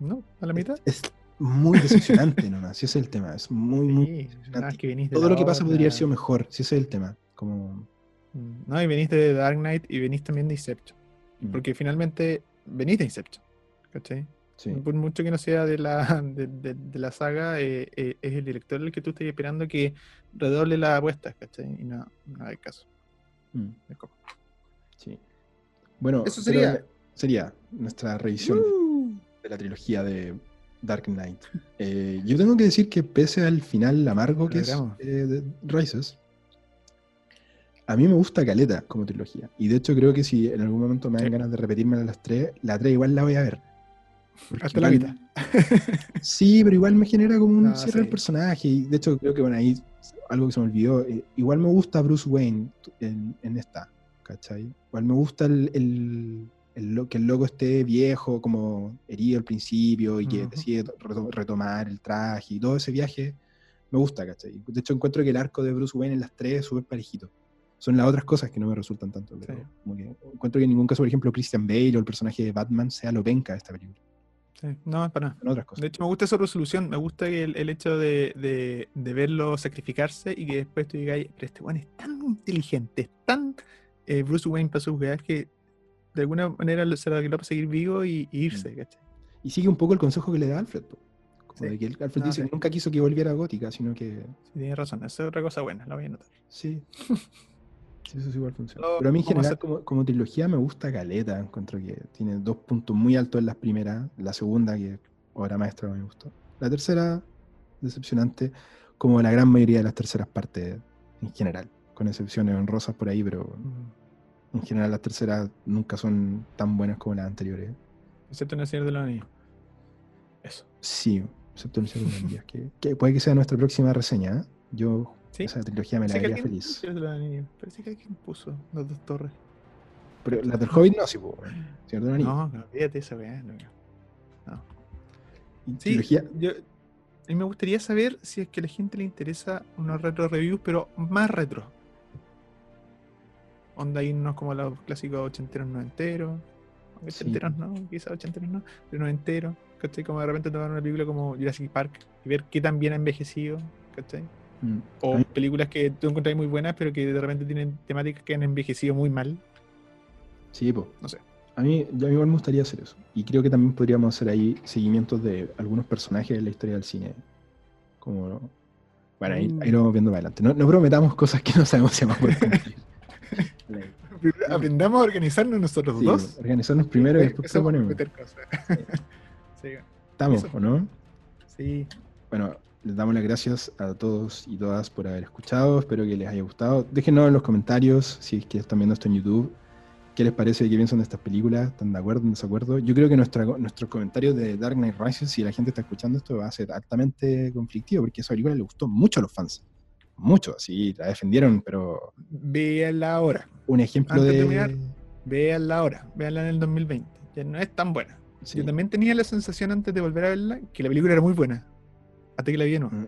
B: ¿No? A la mitad.
A: Es muy decepcionante nomás, si ese es el tema. Es muy, muy.
B: Sí,
A: decepcionante.
B: nada, que
A: Todo lo que pasa podría haber sido mejor, si ese es el tema. Como.
B: Mm, No, y venís de Dark Knight y venís también de Inception.
A: mm,
B: Porque finalmente venís de Inception. ¿Cachai?
A: sí.
B: Por mucho que no sea de la, de, de- de la saga, eh, eh, es el director el que tú estás esperando que redoble las apuestas, ¿cachai? Y no, no hay caso.
A: mm, sí. Bueno,
B: Eso sería.
A: sería nuestra revisión
B: Uh,
A: de la trilogía de Dark Knight. Eh, yo tengo que decir que pese al final amargo que es eh, de Rises, a mí me gusta Caleta como trilogía. Y de hecho creo que si en algún momento me dan
B: Sí.
A: ganas de repetirme las tres, la tres igual la voy a ver. Porque
B: Hasta la mitad.
A: Sí, pero igual me genera como un
B: Ah,
A: cierre del
B: sí.
A: personaje. Y de hecho creo que bueno, ahí algo que se me olvidó. eh, igual me gusta Bruce Wayne en, en esta, ¿cachai? Igual me gusta el, el- el que el loco esté viejo, como herido al principio y que
B: Ujú.
A: decide reto- retomar el traje y todo ese viaje. Me gusta, ¿cachai? De hecho encuentro que el arco de Bruce Wayne en las tres es súper parejito. Son las otras cosas que no me resultan tanto. Pero
B: Sí.
A: como que encuentro que en ningún caso, por ejemplo, Christian Bale o el personaje de Batman sea lo de esta película.
B: Sí, no, es para nada.
A: Otras cosas.
B: De hecho, me gusta esa resolución. Me gusta el, el hecho de, de- de verlo sacrificarse y que después tú digas, pero este weón es tan inteligente, es tan eh, Bruce Wayne para sus weas que de alguna manera se lo arregló para seguir vivo y, y irse, ¿cachai?
A: Y sigue un poco el consejo que le da Alfred. po. Como
B: Sí.
A: de que Alfred
B: No,
A: dice
B: sí.
A: que nunca quiso que volviera a Gótica, sino que
B: Sí, tienes razón, esa es otra cosa buena, la voy a anotar.
A: sí. Eso sí igual funciona. Pero a mí en
B: a
A: general,
B: hacer-
A: como, como trilogía, me gusta Caleta. Encuentro que tiene dos puntos muy altos en las primeras. La segunda, que obra maestra, me gustó. La tercera, decepcionante, como la gran mayoría de las terceras partes en general. Con excepciones honrosas por ahí, pero en general las terceras nunca son tan buenas como las anteriores.
B: Excepto en el Señor de los Anillos. Eso.
A: Sí, excepto el Señor de los Anillos, que, que puede que sea nuestra próxima reseña. ¿eh? Yo
B: Sí.
A: esa trilogía me la vería
B: alguien-
A: feliz.
B: Señor de los Anillos. Parece que alguien puso las dos torres.
A: Pero la del Hobbit no, sí, pues, Señor de los Anillos.
B: No, no, olvídate esa weá. no. Sí,
A: trilogía,
B: yo, a mí me gustaría saber si es que a la gente le interesa unos retro reviews, pero más retro. Onda irnos como a los clásicos ochenteros noventeros.
A: Sí.
B: Ochenteros no, quizás ochenteros no, pero noventeros. ¿Cachai? Como de repente tomar una película como Jurassic Park y ver qué tan bien ha envejecido. ¿Cachai?
A: mm,
B: O películas que tú encontrás muy buenas, pero que de repente tienen temáticas que han envejecido muy mal.
A: sí, pues.
B: No sé.
A: A mí, yo a mí igual me gustaría hacer eso. Y creo que también podríamos hacer ahí seguimientos de algunos personajes de la historia del cine. Como. Bueno, ahí, ahí lo vamos viendo más adelante. No, no prometamos cosas que no sabemos si vamos a poder cumplir.
B: Aprendamos a organizarnos nosotros
A: Sí,
B: dos.
A: organizarnos primero y después
B: Empezamos a
A: proponemos.
B: Sí,
A: Estamos,
B: eso.
A: ¿o no?
B: sí.
A: Bueno, les damos las gracias a todos y todas por haber escuchado. Espero que les haya gustado. Déjenos en los comentarios si es que están viendo esto en YouTube. ¿Qué les parece? ¿Qué piensan de estas películas? ¿Están de acuerdo? ¿En desacuerdo? Yo creo que nuestra, nuestros comentarios de Dark Knight Rises, si la gente está escuchando esto, va a ser altamente conflictivo porque esa película le gustó mucho a los fans. Mucho, sí, la defendieron, pero
B: Véanla ahora.
A: Un ejemplo
B: Antes de
A: de...
B: mirar. Véanla ahora. Véanla en el 2020. Ya no es tan buena.
A: Sí.
B: Yo también tenía la sensación antes de volver a verla que la película era muy buena. Hasta que la vi de nuevo.
A: Mm.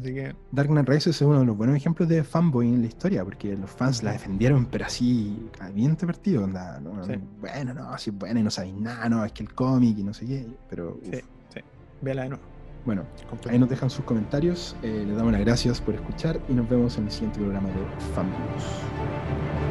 B: Así que
A: Dark Knight Rises es uno de los buenos ejemplos de fanboy en la historia, porque los fans la defendieron, pero así, caliente partido, onda, no,
B: Sí.
A: bueno, no, así es bueno y no sabéis nada, no, es que el cómic y no sé qué, pero
B: sí, sí. Véanla de nuevo.
A: bueno, ahí nos dejan sus comentarios, eh, les damos las gracias por escuchar y nos vemos en el siguiente programa de Fanboys.